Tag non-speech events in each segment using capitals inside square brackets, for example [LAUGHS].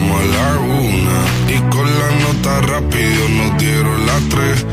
empezamos a la una. Y con la nota rápido nos dieron las tres.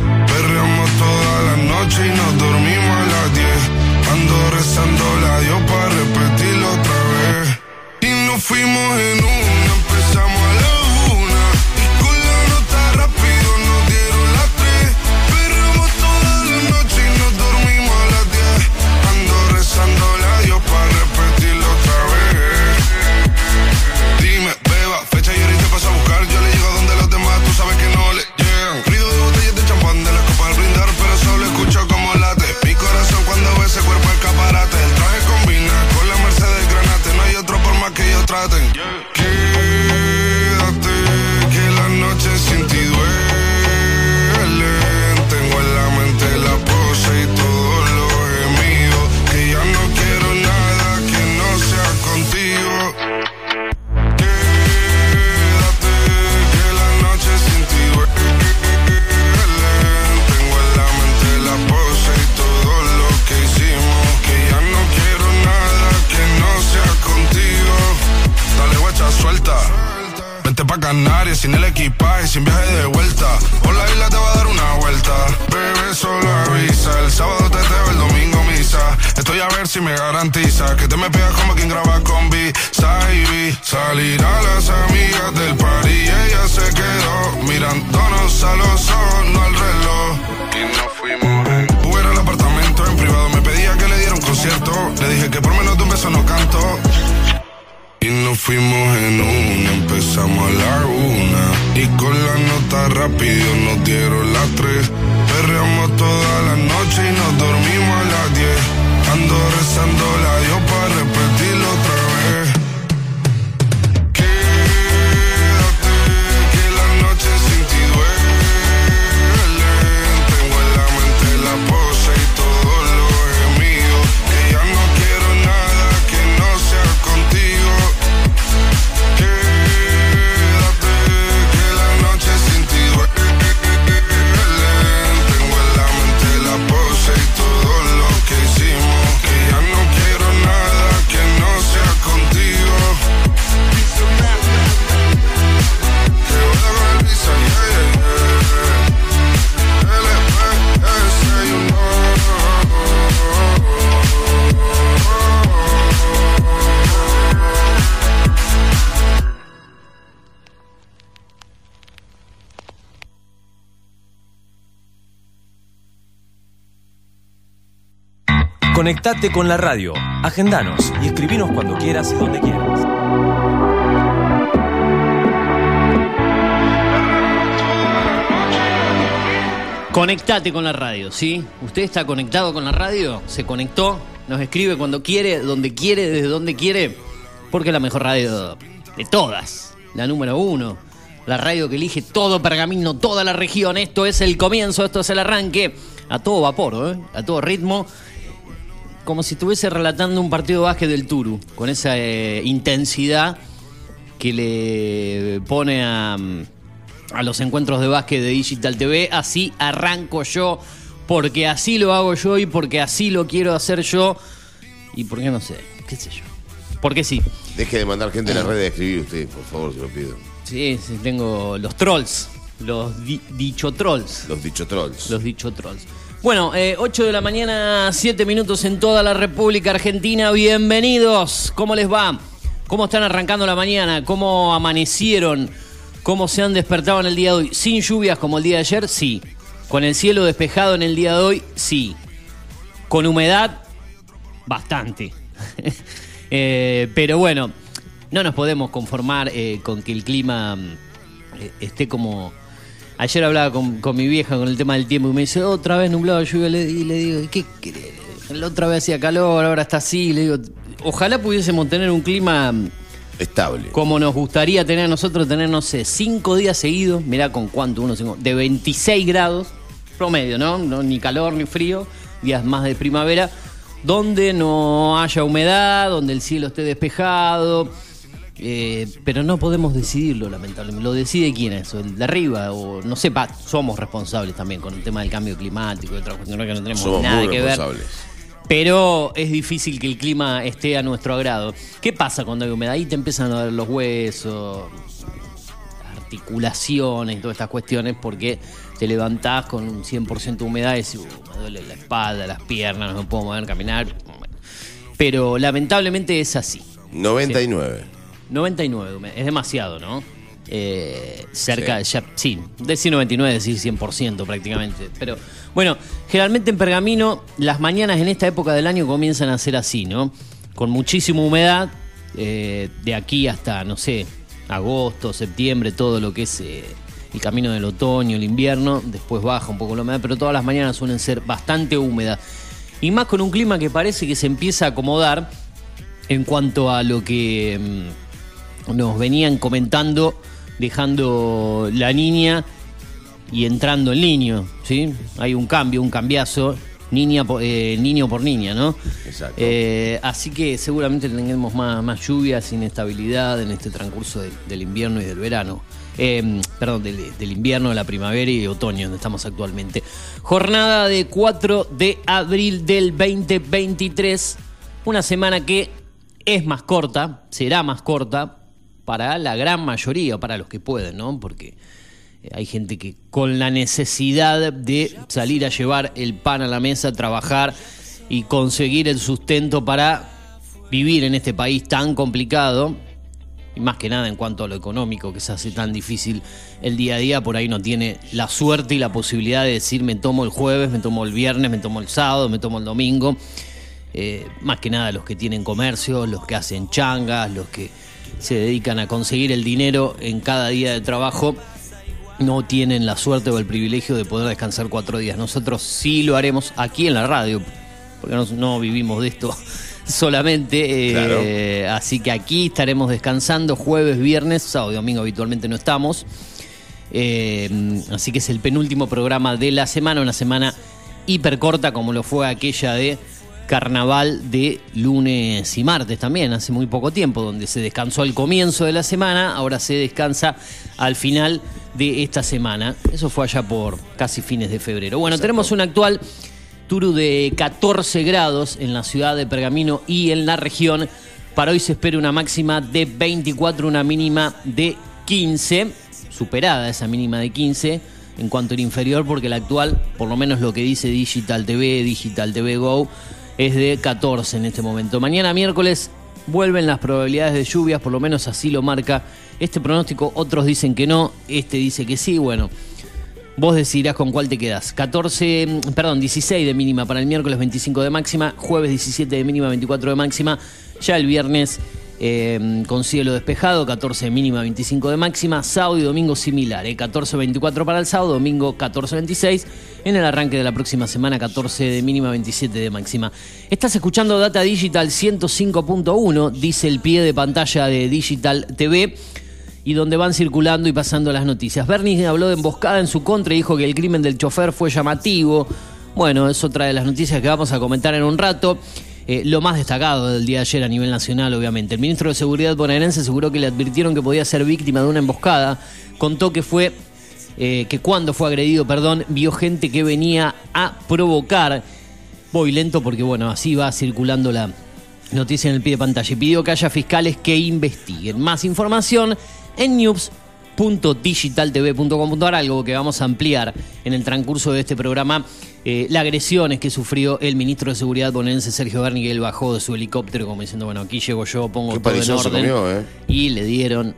Conectate con la radio, agendanos y escribinos cuando quieras y donde quieras. Conectate con la radio, ¿sí? ¿Usted está conectado con la radio? ¿Se conectó? ¿Nos escribe cuando quiere, donde quiere, desde donde quiere? Porque es la mejor radio de todas. La número uno. La radio que elige todo Pergamino, toda la región. Esto es el comienzo, esto es el arranque. A todo vapor, ¿eh? A todo ritmo. Como si estuviese relatando un partido de básquet del Turu. Con esa eh, intensidad que le pone a, a los encuentros de básquet de Digital TV. Así arranco yo, porque así lo hago yo y porque así lo quiero hacer yo. Y porque no sé, qué sé yo. Porque sí. Deje de mandar gente en la red de escribir usted, por favor, se lo pido. Sí, sí, tengo los trolls. Los di- dicho trolls. Los dicho trolls. Los dicho trolls. Bueno, eh, 8 de la mañana, 7 minutos en toda la República Argentina. Bienvenidos. ¿Cómo les va? ¿Cómo están arrancando la mañana? ¿Cómo amanecieron? ¿Cómo se han despertado en el día de hoy? ¿Sin lluvias como el día de ayer? Sí. ¿Con el cielo despejado en el día de hoy? Sí. ¿Con humedad? Bastante. [LAUGHS] Eh, pero bueno, no nos podemos conformar eh, con que el clima eh, esté como... Ayer hablaba con, con mi vieja con el tema del tiempo y me dice, otra vez nublado, lluvia, le- y le digo, ¿y qué querés? La otra vez hacía calor, ahora está así, le digo, ojalá pudiésemos tener un clima Estable. como nos gustaría tener a nosotros, tener, no sé, cinco días seguidos, mirá con cuánto, uno, cinco, de 26 grados, promedio, ¿no? no ni calor ni frío, días más de primavera, donde no haya humedad, donde el cielo esté despejado, eh, pero no podemos decidirlo, lamentablemente. ¿Lo decide quién es? ¿El de arriba? O no sé, pa, somos responsables también con el tema del cambio climático y otras cuestiones que no tenemos Somos nada muy que ver. Pero es difícil que el clima esté a nuestro agrado. ¿Qué pasa cuando hay humedad? Ahí te empiezan a doler los huesos. articulaciones y todas estas cuestiones porque te levantás con un 100% de humedad y decís, "Uh, me duele la espalda, las piernas, no me puedo mover, caminar. Pero lamentablemente es así. 99. 99, hume- es demasiado, ¿no? Eh, cerca, ya, sí, decir 99, decir 100% prácticamente. Pero bueno, generalmente en Pergamino las mañanas en esta época del año comienzan a ser así, ¿no? Con muchísima humedad, eh, de aquí hasta, no sé, agosto, septiembre, todo lo que es eh, el camino del otoño, el invierno, después baja un poco la humedad, pero todas las mañanas suelen ser bastante húmedas. Y más con un clima que parece que se empieza a acomodar en cuanto a lo que mm, nos venían comentando, dejando la niña y entrando el niño, ¿sí? Hay un cambio, un cambiazo, niña po- eh, niño por niña, ¿no? Exacto. Eh, así que seguramente tendremos más, más lluvias, inestabilidad en este transcurso de- del invierno y del verano. Eh, perdón, del, del invierno, de la primavera y otoño, donde estamos actualmente. Jornada de 4 de abril del 2023. Una semana que es más corta, será más corta para la gran mayoría, para los que pueden, ¿no? Porque eh, hay gente que con la necesidad de salir a llevar el pan a la mesa, trabajar y conseguir el sustento para vivir en este país tan complicado, y más que nada en cuanto a lo económico que se hace tan difícil el día a día, por ahí no tiene la suerte y la posibilidad de decir me tomo el jueves, me tomo el viernes, me tomo el sábado, me tomo el domingo. Eh, más que nada los que tienen comercio, los que hacen changas, los que se dedican a conseguir el dinero en cada día de trabajo, no tienen la suerte o el privilegio de poder descansar cuatro días. Nosotros sí lo haremos aquí en la radio, porque no, no vivimos de esto [LAUGHS] solamente. eh, Así que aquí estaremos descansando jueves, viernes, sábado y domingo habitualmente no estamos. Eh, así que es el penúltimo programa de la semana, una semana hiper corta como lo fue aquella de carnaval de lunes y martes también, hace muy poco tiempo, donde se descansó al comienzo de la semana, ahora se descansa al final de esta semana. Eso fue allá por casi fines de febrero. Bueno, tenemos un actual Turu de 14 grados en la ciudad de Pergamino y en la región. Para hoy se espera una máxima de 24, una mínima de 15, superada esa mínima de 15 en cuanto al inferior, porque la actual, por lo menos lo que dice Digital TV, Digital TV Go, es de 14 en este momento. Mañana miércoles vuelven las probabilidades de lluvias, por lo menos así lo marca este pronóstico. Otros dicen que no, este dice que sí. Bueno, Vos decidirás con cuál te quedas. 14, mm, perdón, 16 de mínima para el miércoles, 25 de máxima, jueves 17 de mínima, 24 de máxima. Ya el viernes eh, con cielo despejado, 14 de mínima, 25 de máxima. Sábado y domingo similar, eh, 14-24 para el sábado, domingo 14-26. En el arranque de la próxima semana, 14 de mínima, 27 de máxima. Estás escuchando Data Digital 105.1, dice el pie de pantalla de Digital TV y donde van circulando y pasando las noticias. Bernie habló de emboscada en su contra y dijo que el crimen del chofer fue llamativo. Bueno, es otra de las noticias que vamos a comentar en un rato. Eh, lo más destacado del día de ayer a nivel nacional, obviamente. El ministro de Seguridad bonaerense aseguró que le advirtieron que podía ser víctima de una emboscada. Contó que fue eh, que cuando fue agredido, perdón, vio gente que venía a provocar. Voy lento porque, bueno, así va circulando la noticia en el pie de pantalla. Y pidió que haya fiscales que investiguen. Más información en news.digitaltv.com.ar, algo que vamos a ampliar en el transcurso de este programa. Eh, las agresiones que sufrió el ministro de Seguridad bonaerense Sergio Berni, que él bajó de su helicóptero como diciendo, bueno, aquí llego yo, pongo todo en orden. comió, ¿eh? Y le dieron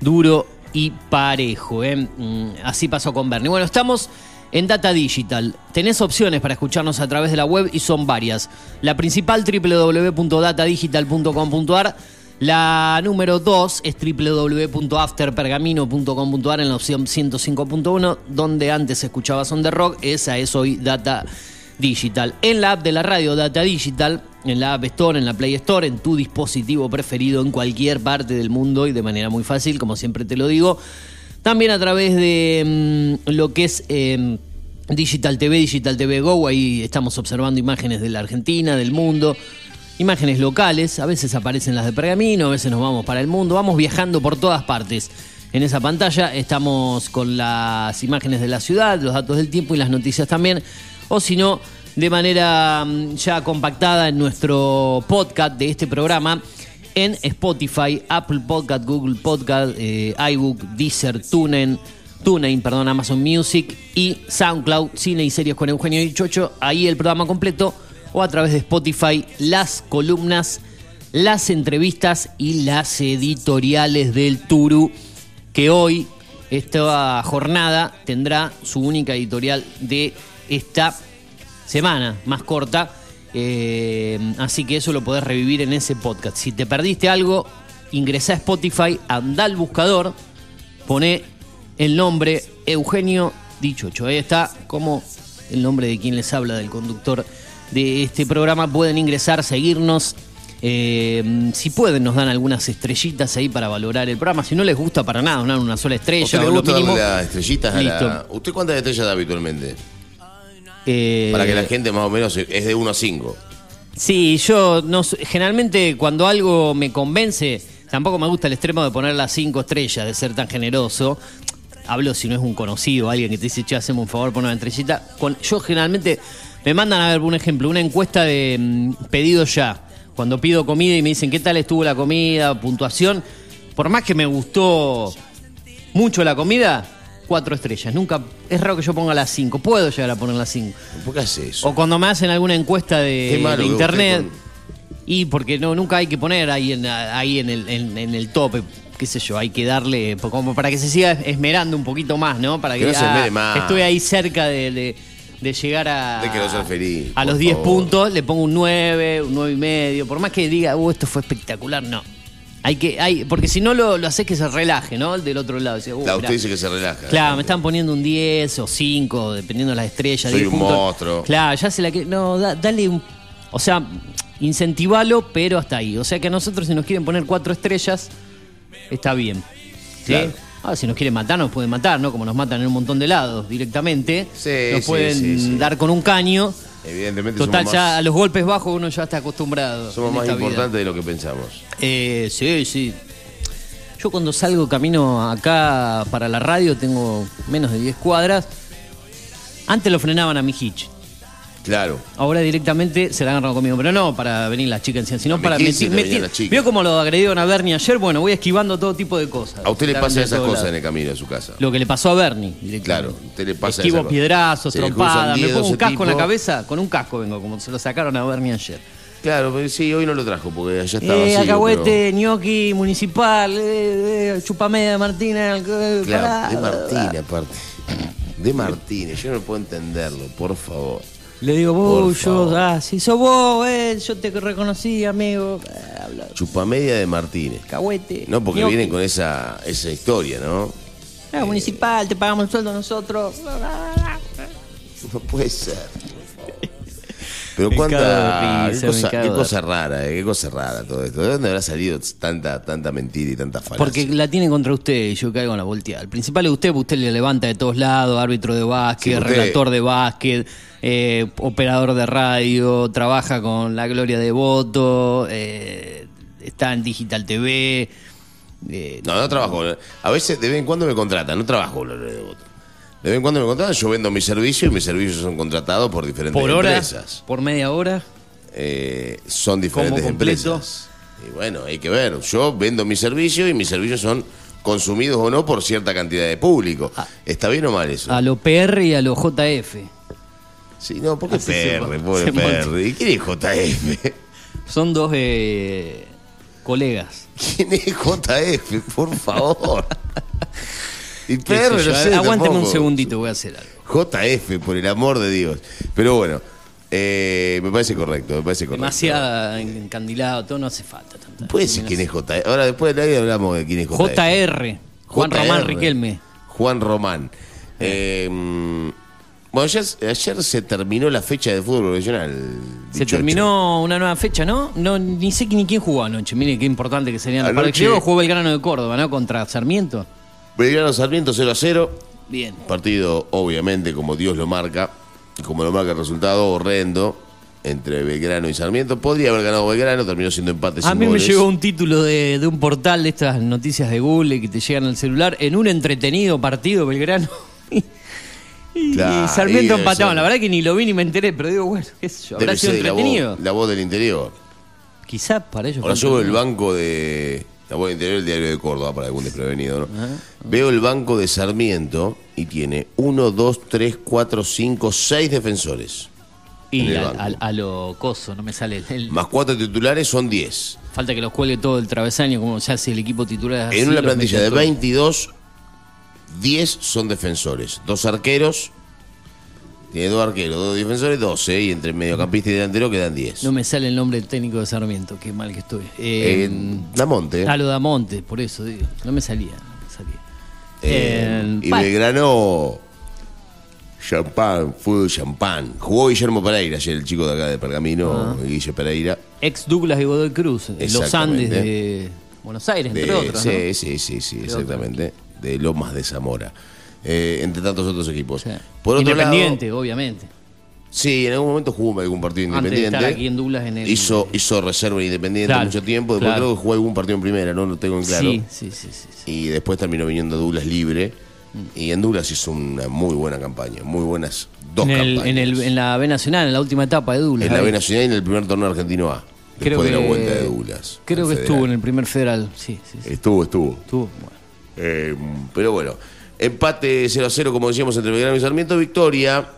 duro y parejo. ¿eh? Mm, Así pasó con Bernie. Bueno, estamos en Data Digital. Tenés opciones para escucharnos a través de la web y son varias. La principal www.datadigital.com.ar. La número 2 es www.afterpergamino.com.ar en la opción 105.1, donde antes escuchabas On The Rock, esa es hoy Data Digital. En la app de la radio Data Digital, en la App Store, en la Play Store, en tu dispositivo preferido en cualquier parte del mundo y de manera muy fácil, como siempre te lo digo. También a través de mm, lo que es eh, Digital TV, Digital TV Go, ahí estamos observando imágenes de la Argentina, del mundo, imágenes locales, a veces aparecen las de Pergamino, a veces nos vamos para el mundo, vamos viajando por todas partes. En esa pantalla estamos con las imágenes de la ciudad, los datos del tiempo y las noticias también, o si no, de manera mm, ya compactada en nuestro podcast de este programa en Spotify, Apple Podcast, Google Podcast, eh, iBook, Deezer, TuneIn, TuneIn, perdón, Amazon Music y SoundCloud, Cine y Series con Eugenio Dichocho. Ahí el programa completo o a través de Spotify las columnas, las entrevistas y las editoriales del Turu que hoy esta jornada tendrá su única editorial de esta semana más corta. Eh, así que eso lo podés revivir en ese podcast. Si te perdiste algo, ingresá a Spotify, anda al buscador, pone el nombre Eugenio Dichocho. Ahí está como el nombre de quien les habla, del conductor de este programa. Pueden ingresar, seguirnos. Eh, si pueden, nos dan algunas estrellitas ahí para valorar el programa. Si no les gusta para nada, una, una sola ¿A estrella. usted le o lo gusta darle mínimo. las estrellitas a la... Listo. ¿Usted cuántas estrellas da habitualmente? Eh, Para que la gente más o menos es de 1 a 5. Sí, yo no generalmente cuando algo me convence, tampoco me gusta el extremo de poner las cinco estrellas, de ser tan generoso. Hablo si no es un conocido, alguien que te dice, che, hacemos un favor, pon una estrellita. Con, yo generalmente me mandan a ver un ejemplo, una encuesta de mm, pedido ya. Cuando pido comida y me dicen qué tal estuvo la comida, puntuación. Por más que me gustó mucho la comida, cuatro estrellas. Nunca, es raro que yo ponga las cinco. Puedo llegar a poner las cinco. ¿Por qué hace eso? O cuando me hacen alguna encuesta de, Qué malo de que internet. usted Y porque no, nunca hay que poner ahí en, ahí en el, en, en el tope, qué sé yo, hay que darle, como para que se siga esmerando un poquito más, ¿no? Para Que no se esmere más. Estoy ahí cerca de, de- de llegar a. De que no feliz, A los 10 favor. puntos, le pongo un 9, un 9 y medio. Por más que diga, uh, esto fue espectacular, no. Hay que, hay, porque si no lo, lo haces que se relaje, ¿no? El del otro lado. Dice, uh, Claro, mirá. usted dice que se relaja. Claro, me están poniendo un 10 o 5, dependiendo de las estrellas. Soy 10 un puntos. monstruo. Claro, ya se la que. No, da- dale un. O sea, incentivalo, pero hasta ahí. O sea que a nosotros, si nos quieren poner cuatro estrellas, está bien. ¿Sí? Claro. Ah, si nos quieren matar, nos pueden matar, ¿no? Como nos matan en un montón de lados directamente. Sí, nos sí, pueden sí, dar con un caño. Evidentemente Total, somos ya más, a los golpes bajos uno ya está acostumbrado. somos más vida. importantes de lo que pensamos. Eh, sí, sí. Yo cuando salgo camino acá para la radio tengo menos de 10 cuadras. Antes lo frenaban a mi hitch. Claro. Ahora directamente se la agarran conmigo. Pero no para venir las chicas encima, sino A para... meti- chicas. ¿Vio cómo lo agredieron a Bernie ayer? Bueno, voy esquivando todo tipo de cosas. A usted le pasa esas cosas en el camino de su casa. Lo que le pasó a Bernie directamente. Claro, a usted le pasa Esquivo piedrazos, trompadas. Me pongo un 12 casco en la cabeza. Con un casco vengo, como se lo sacaron a Bernie ayer. Claro, pero sí, hoy no lo trajo porque allá estaba Eh, vacío, alcahuete, ñoqui, municipal, eh, eh, chupamedia de Martínez. eh, Claro, pará. de Martínez aparte. De Martínez, yo no puedo entenderlo, por favor. Le digo, Por vos, yo, favor. ah, si sos vos, eh, yo te reconocí, amigo. Eh, habla, Chupamedia de Martínez. cahuete. No, porque vienen con esa, esa historia, ¿no? Ah, municipal, te pagamos el sueldo nosotros. No puede ser. Pero Me cuánta. de qué, risa, cosa, qué cosa rara, eh, qué cosa rara todo esto. ¿De dónde habrá salido tanta, tanta mentira y tanta falacia? Porque la tienen contra usted y yo caigo en la volteada. El principal es usted, porque usted le levanta de todos lados, árbitro de básquet, Sí, usted- relator de básquet, eh, operador de radio, trabaja con la gloria de voto, eh, está en Digital TV. eh, No, no trabajo. A veces de vez en cuando me contratan, no trabajo con la red de voto. De vez en cuando me contratan, yo vendo mis servicios y mis servicios son contratados por diferentes por hora, empresas. por media hora. Eh, son diferentes empresas. Y bueno, hay que ver. Yo vendo mis servicios y mis servicios son consumidos o no por cierta cantidad de público. Ah. ¿Está bien o mal eso? A lo PR y a lo JF. Sí, no, porque Así se PR, pobre. PR. ¿Y quién es JF? Son dos eh, colegas. ¿Quién es JF? Por favor. [LAUGHS] Y no sé. Aguánteme un segundito, voy a hacer algo. JF, por el amor de Dios. Pero bueno, eh, me parece correcto, me parece correcto. Demasiado encandilado, todo no hace falta. Tanta Puede ser quién es JF. Ahora después de ahí hablamos de quién es JF. JR, Juan JR. Román Riquelme. Juan Román. Eh, mm, bueno, ayer, ayer se terminó la fecha de fútbol profesional. Se terminó una nueva fecha, ¿no? No ni sé ni quién jugó anoche. Mire qué importante que serían los partidos. Jugó Belgrano de Córdoba, ¿no? Contra Sarmiento. Belgrano Sarmiento 0 a 0. Bien. Partido, obviamente, como Dios lo marca, y como lo marca el resultado, horrendo entre Belgrano y Sarmiento. Podría haber ganado Belgrano, terminó siendo empate A sin mí me llegó un título de, de un portal de estas noticias de Google que te llegan al celular. En un entretenido partido, Belgrano. [LAUGHS] y, Sarmiento empataban. La verdad que ni lo vi ni me enteré, pero digo, bueno, qué sé yo. ¿Habrá sido ser la voz, entretenido? la voz del interior. Quizás para ellos. Ahora yo el banco de. A interior el diario de Córdoba para algún desprevenido, ¿no? Veo el banco de Sarmiento y tiene 1, 2, 3, 4, 5, 6 defensores. en Y a, lo coso, no me sale el- Más 4 titulares son 10. Falta que los cuelgue todo el travesaño, como se hace el equipo titular. En así, una plantilla de todos. 22, 10 son defensores. Dos arqueros. Tiene dos arqueros, dos defensores, 12. Y entre mediocampista y delantero quedan 10. No me sale el nombre del técnico de Sarmiento, qué mal que estoy. Eh, Eh, Damonte. a lo Damonte, por eso digo. No me salía. no me salía. Eh, Eh, y pa- Belgrano. Champán, fútbol champán. Jugó Guillermo Pereira, ayer el chico de acá de Pergamino, Guille Pereira. Ex Douglas y Godoy Cruz, los. Andes de Buenos Aires, entre De- otros. sí, ¿no? sí, sí, sí, exactamente. De Lomas de Zamora. Eh, entre tantos otros equipos. Sí. Por otro lado, Independiente, obviamente. sí, en algún momento jugó algún partido Antes de independiente. estar aquí en Douglas en el- hizo, hizo reserva en Independiente Claro, mucho tiempo. Después claro. creo que jugó algún partido en primera, no lo tengo en claro. Sí, sí, sí, sí, sí. Y después terminó viniendo a Douglas libre. Y en Douglas hizo una muy buena campaña. Muy buenas dos En, el- campañas. en, el- en la B Nacional, en la última etapa de Douglas. En la. B Nacional y en el primer torneo argentino A. Creo Después de la vuelta de Douglas. Creo que federal. estuvo en el primer federal. Sí, sí, sí. Estuvo, estuvo. Estuvo. bueno. Eh, pero bueno, empate 0 a 0, como decíamos, entre Belgrano y Sarmiento. Victoria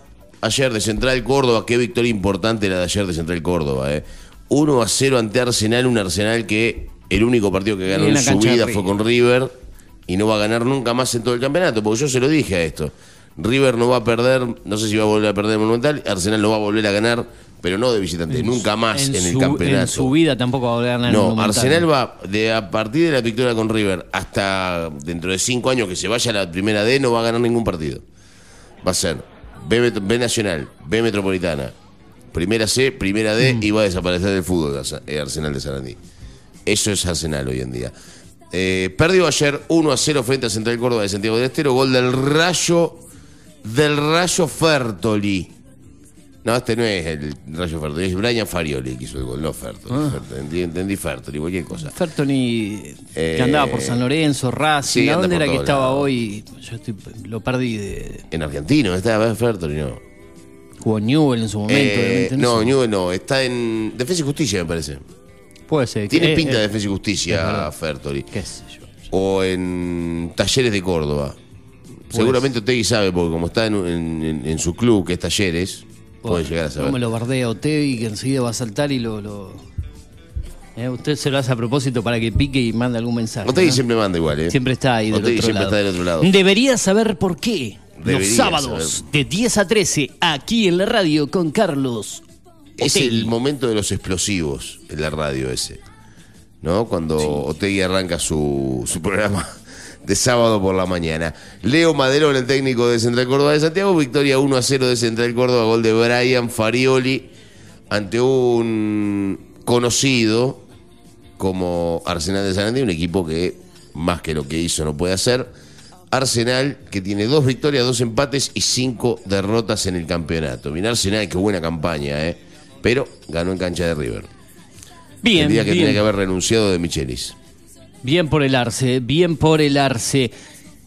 ayer de Central Córdoba. Qué victoria importante la de ayer de Central Córdoba. Eh. 1 a 0 ante Arsenal. Un Arsenal que el único partido que ganó en en su vida fue con River. Y no va a ganar nunca más en todo el campeonato. Porque yo se lo dije a esto. River no va a perder, no sé si va a volver a perder el Monumental. Arsenal no va a volver a ganar, pero no de visitante. nunca más en, el su, campeonato. En su vida tampoco va a ganar No. Arsenal va de a partir de la victoria con River hasta dentro de cinco años que se vaya a la primera D no va a ganar ningún partido. Va a ser B, Nacional, B Metropolitana, Primera C, Primera D y va a desaparecer del fútbol de eh, Arsenal de Sarandí. Eso es Arsenal hoy en día. Eh, perdió ayer 1 a 0 frente a Central Córdoba de Santiago del Estero, gol del Rayo del Rayo Fertoli. No, este no es el Rayo Fertoli, es Brian Farioli que hizo el gol, no Fertoli. Fertoli, entendí, Fertoli, cualquier cosa. Fertoni, Eh, que andaba por San Lorenzo, Racing, sí, ¿a dónde era que estaba lados. hoy? Yo estoy- lo perdí de. En argentino, está Fertoli, no. Jugó Newell en su momento. Eh, no, sé. Newell no, está en Defensa y Justicia, me parece. Puede ser. Tiene Eh, pinta eh, de Defensa y Justicia. Fertoli. ¿Qué sé yo? O en Talleres de Córdoba. Seguramente Otegui sabe, porque como está en, en- en- en su club, que es Talleres, puede llegar a saber. No me lo bardea Otegi, que enseguida va a saltar y lo. lo- Eh, usted se lo hace a propósito para que pique y mande algún mensaje. Otegui ¿no? siempre manda igual, ¿eh? Siempre está ahí del Otegui otro siempre lado. está del otro lado. Debería saber por qué. Debería Los sábados saber. de 10 a 13, aquí en la radio con Carlos. Es Otegui. el momento de los explosivos en la radio ese. ¿No? Cuando Otegui arranca su, su programa de sábado por la mañana. Leo Maderón, el técnico de Central Córdoba de Santiago. Victoria 1 a 0 de Central Córdoba. Gol de Brian Farioli ante un conocido como Arsenal de Sarandí, un equipo que más que lo que hizo no puede hacer. Arsenal, que tiene dos victorias, dos empates y cinco derrotas en el campeonato. Mira Arsenal, qué buena campaña, ¿eh? Pero ganó en cancha de River. Bien, el día que bien. tenía que haber renunciado de Michelis. Bien por el Arce, bien por el Arce,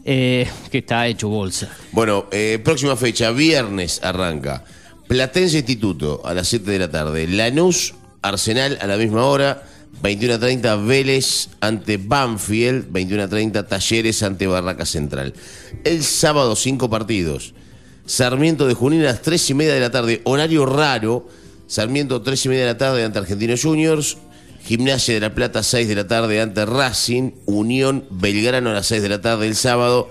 eh, que está hecho bolsa. Bueno, eh, próxima fecha, viernes arranca. Platense Instituto a las 7 de la tarde. Lanús, Arsenal a la misma hora. 21 a 30 Vélez ante Banfield. 21 a 30 Talleres ante Barraca Central. El sábado, cinco partidos. Sarmiento de Junín a las 3 y media de la tarde. Horario raro. Sarmiento 3 y media de la tarde ante Argentinos Juniors. Gimnasia de la Plata 6 de la tarde ante Racing. Unión Belgrano a las 6 de la tarde el sábado.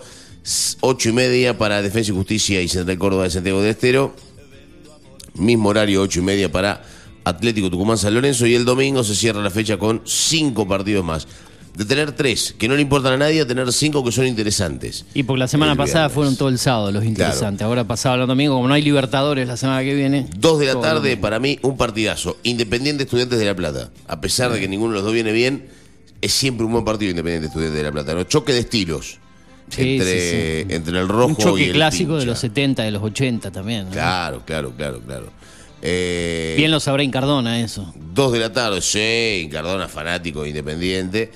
8 y media para Defensa y Justicia y Central Córdoba de Santiago de Estero. Mismo horario, 8 y media para Atlético Tucumán San Lorenzo. Y el domingo se cierra la fecha con cinco partidos más. De tener tres que no le importan a nadie, a tener cinco que son interesantes. Y porque la semana El pasada viernes. fueron todo el sábado los interesantes. Ahora pasado el domingo, como no hay Libertadores la semana que viene. Dos de la tarde, para mí, un partidazo. Independiente Estudiantes de La Plata. A pesar de que ninguno de los dos viene bien, es siempre un buen partido Independiente Estudiantes de La Plata. ¿no? Choque de estilos. Sí, entre, sí, sí. entre el rojo Un choque y el clásico de los 70, de los 80 también. ¿no? Claro, claro, claro, claro. Eh, Bien lo sabrá Incardona eso. Dos de la tarde, sí, Cardona fanático de Independiente.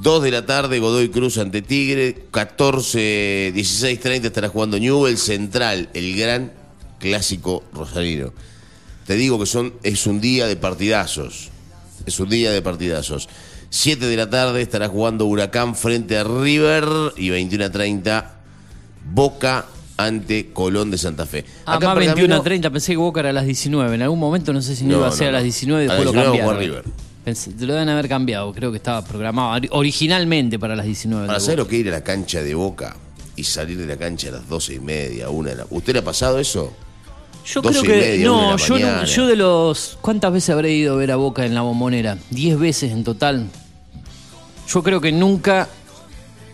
Dos de la tarde, Godoy Cruz ante Tigre. 14, 16, 30 estará jugando Newell Central, el gran clásico rosarino. Te digo que son, es un día de partidazos. Es un día de partidazos. 7 de la tarde estará jugando Huracán frente a River y 21 a 30 Boca ante Colón de Santa Fe. Ah, Acá más en 21 a Pergamino- 30, pensé que Boca era a las 19. En algún momento no sé si no, No, iba a ser no, a las no. 19 y A después lo 19 cambiaron. jugó River. Pensé- te lo deben haber cambiado, creo que estaba programado ori- originalmente para las 19. Para saber Boca. lo que ir a la cancha de Boca y salir de la cancha a las 12 y media, una de la... ¿Usted le ha pasado eso? Yo 12 creo que. media, una de no, yo, no- yo de los. ¿Cuántas veces habré ido a ver a Boca en la bombonera? ¿10 veces en total? Yo creo que nunca.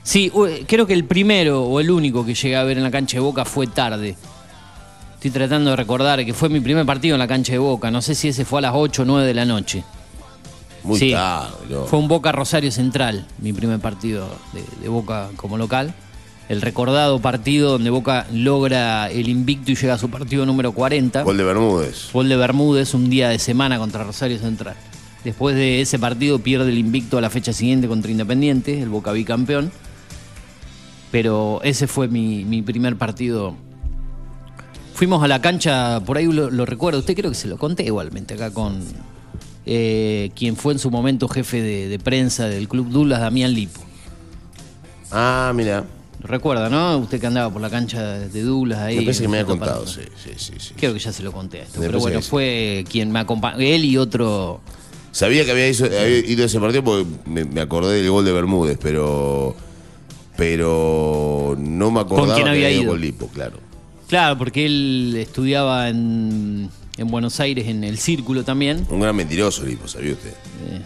Sí, creo que el primero o el único que llegué a ver en la cancha de Boca fue tarde. Estoy tratando de recordar que fue mi primer partido en la cancha de Boca. No sé si ese fue a las 8 o 9 de la noche. Muy Sí. Fue un Boca Rosario Central, mi primer partido de, de Boca como local. El recordado partido donde Boca logra el invicto y llega a su partido número 40. Gol de Bermúdez. Gol de Bermúdez un día de semana contra Rosario Central. Después de ese partido pierde el invicto a la fecha siguiente contra Independiente, el Boca bicampeón. Pero ese fue mi, mi primer partido. Fuimos a la cancha, por ahí lo, lo recuerdo, usted creo que se lo conté igualmente acá con eh, quien fue en su momento jefe de, de prensa del Club Dulas, Damián Lipo. Ah, mira. Lo recuerda, ¿no? Usted que andaba por la cancha de Douglas ahí. Me parece que me había contado, sí, sí, sí. sí. Creo que ya se lo conté a esto. Me Pero bueno, sí. fue quien me acompañó. Él y otro. Sabía que había, hizo- había ido a ese partido porque me, me acordé del gol de Bermúdez, pero pero no me acordaba quién que había ido? con Lipo, claro. Claro, porque él estudiaba en, en Buenos Aires, en el Círculo también. Un gran mentiroso Lipo, ¿sabía usted? Eh,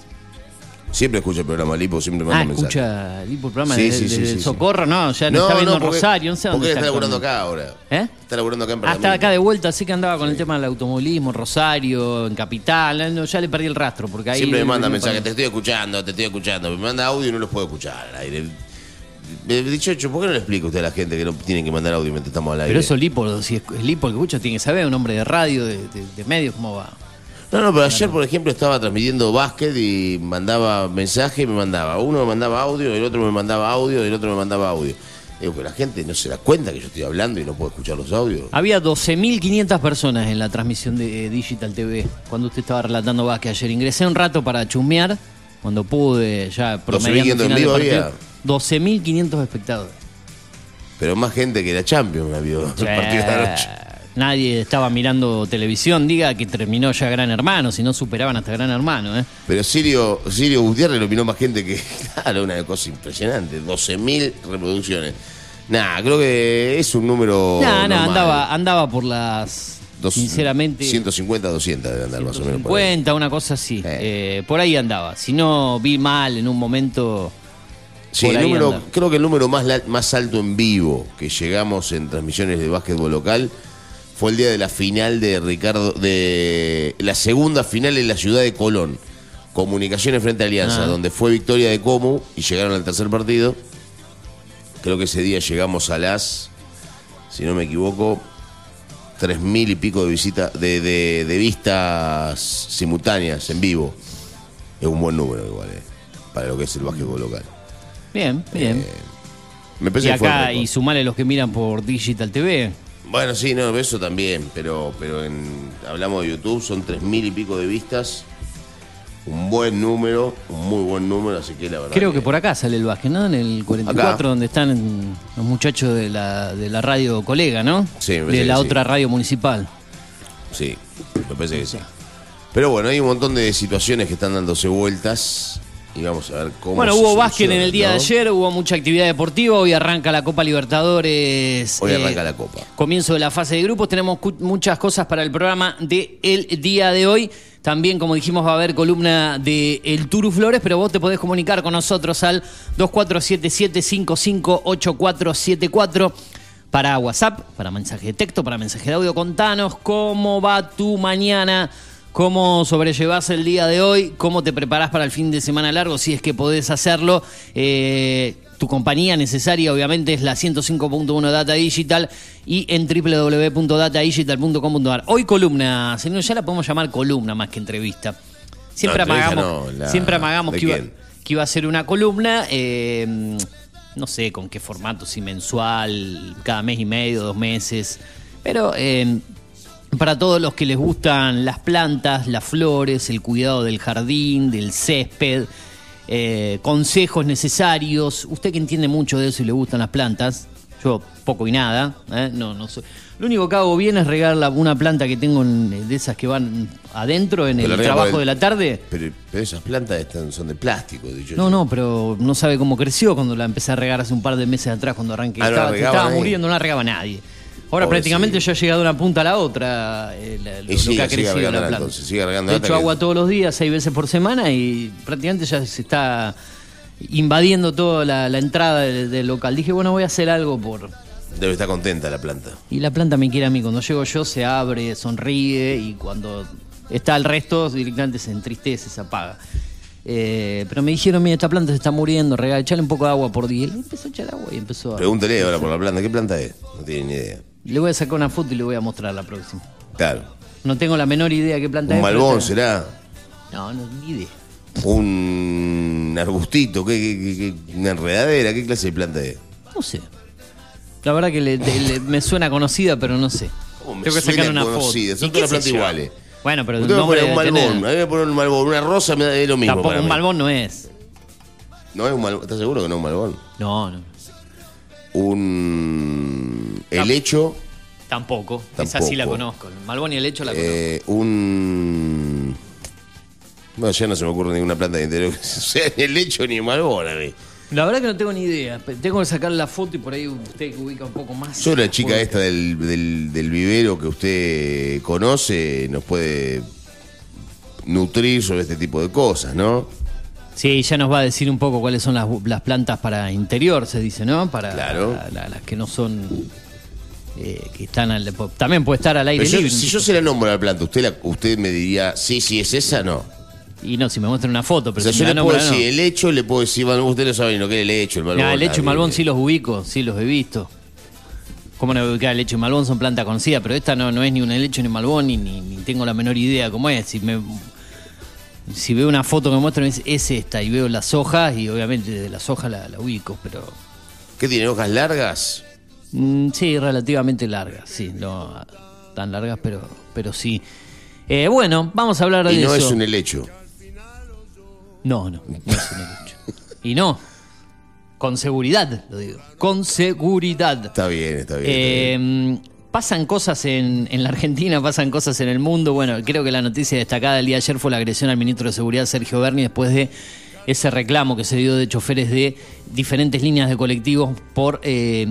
Siempre escucha el programa Lipo, siempre manda ah, mensajes. escucha Lipo el programa Sí, de, sí, sí. Socorro, no, ya no, está viendo porque- Rosario, no sé dónde Porque está está laburando acá ahora. ¿Eh? Está laburando acá en Ah, está Pergamino. acá de vuelta, así que andaba con el tema del automovilismo, Rosario, en Capital, no, ya le perdí el rastro, porque ahí... Siempre me manda me mensajes, te estoy escuchando, te estoy escuchando. Me manda audio y no los puedo escuchar al aire. Dicho hecho, ¿por qué no le explica usted a la gente que no tienen que mandar audio mientras estamos al aire? Pero eso Lipo, si es, es Lipo el que escucha, tiene que saber, un hombre de radio, de, de, de medios, ¿cómo va? No, no, pero ayer, por ejemplo, estaba transmitiendo básquet y mandaba mensaje y me mandaba. Uno me mandaba audio, el otro me mandaba audio, el otro me mandaba audio. Digo, que la gente no se da cuenta que yo estoy hablando y no puedo escuchar los audios. Había 12.500 personas en la transmisión de eh, Digital TV cuando usted estaba relatando básquet ayer. Ingresé un rato para chusmear, cuando pude ya promediando en final de vivo había? 12.500 espectadores. Pero más gente que la Champions me vio [LAUGHS] el partido de la noche. Nadie estaba mirando televisión, diga que terminó ya Gran Hermano, si no superaban hasta Gran Hermano. ¿eh? Pero Sirio, Sirio Gutiérrez lo opinó más gente que. [LAUGHS] Claro, una cosa impresionante. 12.000 reproducciones. Nah, creo que es un número. No, normal. andaba, andaba por las. Dos- sinceramente. 150, 200 debe andar más o menos. por ahí. 50, una cosa así. Eh. Eh, por ahí andaba. Si no vi mal en un momento. Sí, el número, anda. creo que el número más, más alto en vivo que llegamos en transmisiones de básquetbol local fue el día de la final de Ricardo, de la segunda final en la ciudad de Colón. Comunicaciones frente a Alianza, Ah. donde fue victoria de Comu y llegaron al tercer partido. Creo que ese día llegamos a las, si no me equivoco, tres mil y pico de visitas, de, de- de vistas simultáneas en vivo. Es un buen número igual, eh, para lo que es el básquetbol local. Bien, bien. Me parece y que fue acá, récord. y sumale los que miran por Digital TV. Bueno, sí, no, eso también, pero, pero en, hablamos de YouTube, son tres mil y pico de vistas. Un buen número, un muy buen número, así que la verdad. Creo que por acá sale el básquet, ¿no? En el 44, Acá. donde están los muchachos de la, de la radio colega, ¿no? Sí, me De la que otra sí. radio municipal. Sí, me parece que sí. Pero bueno, hay un montón de situaciones que están dándose vueltas y vamos a ver cómo. Bueno, hubo básquet en el día ¿no? de ayer, hubo mucha actividad deportiva, hoy arranca la Copa Libertadores. Hoy eh, arranca la Copa. Comienzo de la fase de grupos, tenemos muchas cosas para el programa de el día de hoy. También, como dijimos, va a haber columna de El Turu Flores, pero vos te podés comunicar con nosotros al 2477-558474 para WhatsApp, para mensaje de texto, para mensaje de audio. Contanos cómo va tu mañana, cómo sobrellevas el día de hoy, cómo te preparás para el fin de semana largo, si es que podés hacerlo. Eh, tu compañía necesaria obviamente es la 105.1 Data Digital y en www.datadigital.com.ar. Hoy columna, señor, ya la podemos llamar columna más que entrevista. Siempre No, amagamos, no, la- siempre amagamos que iba a ser una columna, eh, no sé con qué formato, si mensual, cada mes y medio, dos meses, pero eh, para todos los que les gustan las plantas, las flores, el cuidado del jardín, del césped, eh, consejos necesarios. Usted que entiende mucho de eso y le gustan las plantas, yo poco y nada, ¿eh? no, no soy. Lo único que hago bien es regar la- una planta que tengo en- de esas que van adentro en el trabajo el- de la tarde. Pero, pero esas plantas están, son de plástico, dicho No, sea. no, pero no sabe cómo creció cuando la empecé a regar hace un par de meses atrás, cuando arranqué. Ah, ¿no la estaba, muriendo, no la regaba nadie. Ahora prácticamente ya ha llegado de una punta a la otra eh, la- lo, que ha crecido la planta. entonces, sigue regando Le hasta echo que- agua todos los días, seis veces por semana y prácticamente ya se está invadiendo toda la, la entrada del, del local. Dije, bueno, voy a hacer algo por... Debe estar contenta la planta. Y la planta me quiere a mí. Cuando llego yo se abre, sonríe y cuando está el resto directamente se entristece, se apaga. Eh, pero me dijeron, mira, esta planta se está muriendo, regala, echale un poco de agua por día. Y empezó a echar agua y empezó a... Pregúntele ahora por la planta. ¿Qué planta es? No tiene ni idea. Le voy a sacar una foto y le voy a mostrar la próxima. Claro. No tengo la menor idea qué planta Un es. pero malbón está- será. No, no, ni idea. Un arbustito. ¿Qué, qué- qué- qué- una enredadera. ¿Qué clase de planta es? No sé. La verdad que le- le- le- me suena conocida, pero no sé. ¿Cómo me Tengo que suena sacar una conocida? foto. Son ¿Y qué todas sé plantas yo? iguales. Bueno, pero el Usted me nombre pone un debe tener- malbón. A mí me pone un malbón. Una rosa me da es lo mismo. Tampoco para un mí. malbón no es. No es un malbón. ¿Estás seguro que no es un malbón? No, no. Un helecho. Tampoco. Esa sí la conozco. El malbón y el hecho la conozco. Eh, un. Bueno, ya no se me ocurre ninguna planta de interior que [LAUGHS] sea ni helecho ni malbón a mí. La verdad que no tengo ni idea. Tengo que sacar la foto y por ahí usted que ubica un poco más. Yo la chica esta del, del, del vivero que usted conoce nos puede nutrir sobre este tipo de cosas, ¿no? Sí, ya nos va a decir un poco cuáles son las, las plantas para interior, se dice, ¿no? Para Claro. la- la- las que no son. Eh, que están al. También puede estar al aire Pero yo- libre. si yo se la nombro a la planta, usted, la- usted me diría, sí, sí, es esa, no. Y no, si me muestran una foto, O pero sea, si yo me le puedo no. decir el hecho, le puedo decir, bueno, usted no sabe ni lo que es el hecho, el malbón. El lecho y malbón sí los ubico, sí los he visto. ¿Cómo no voy a ubicar el lecho y malbón? Son plantas conocidas, pero esta no, no es ni un helecho ni malbón, ni, ni, ni tengo la menor idea cómo es. Si me si veo una foto que me muestran es, es esta y veo las hojas y obviamente de las hojas la, la ubico, pero ¿Qué tiene hojas largas? Mm, sí, relativamente largas, sí, no tan largas, pero, pero sí. Eh, bueno, vamos a hablar Y de no eso. es un helecho. No, no, no es un helecho. Y no, con seguridad, lo digo, con seguridad. Está bien, está bien. está bien. Eh, pasan cosas en, en la Argentina, pasan cosas en el mundo. Bueno, creo que la noticia destacada del día de ayer fue la agresión al ministro de Seguridad Sergio Berni después de ese reclamo que se dio de choferes de diferentes líneas de colectivos por eh,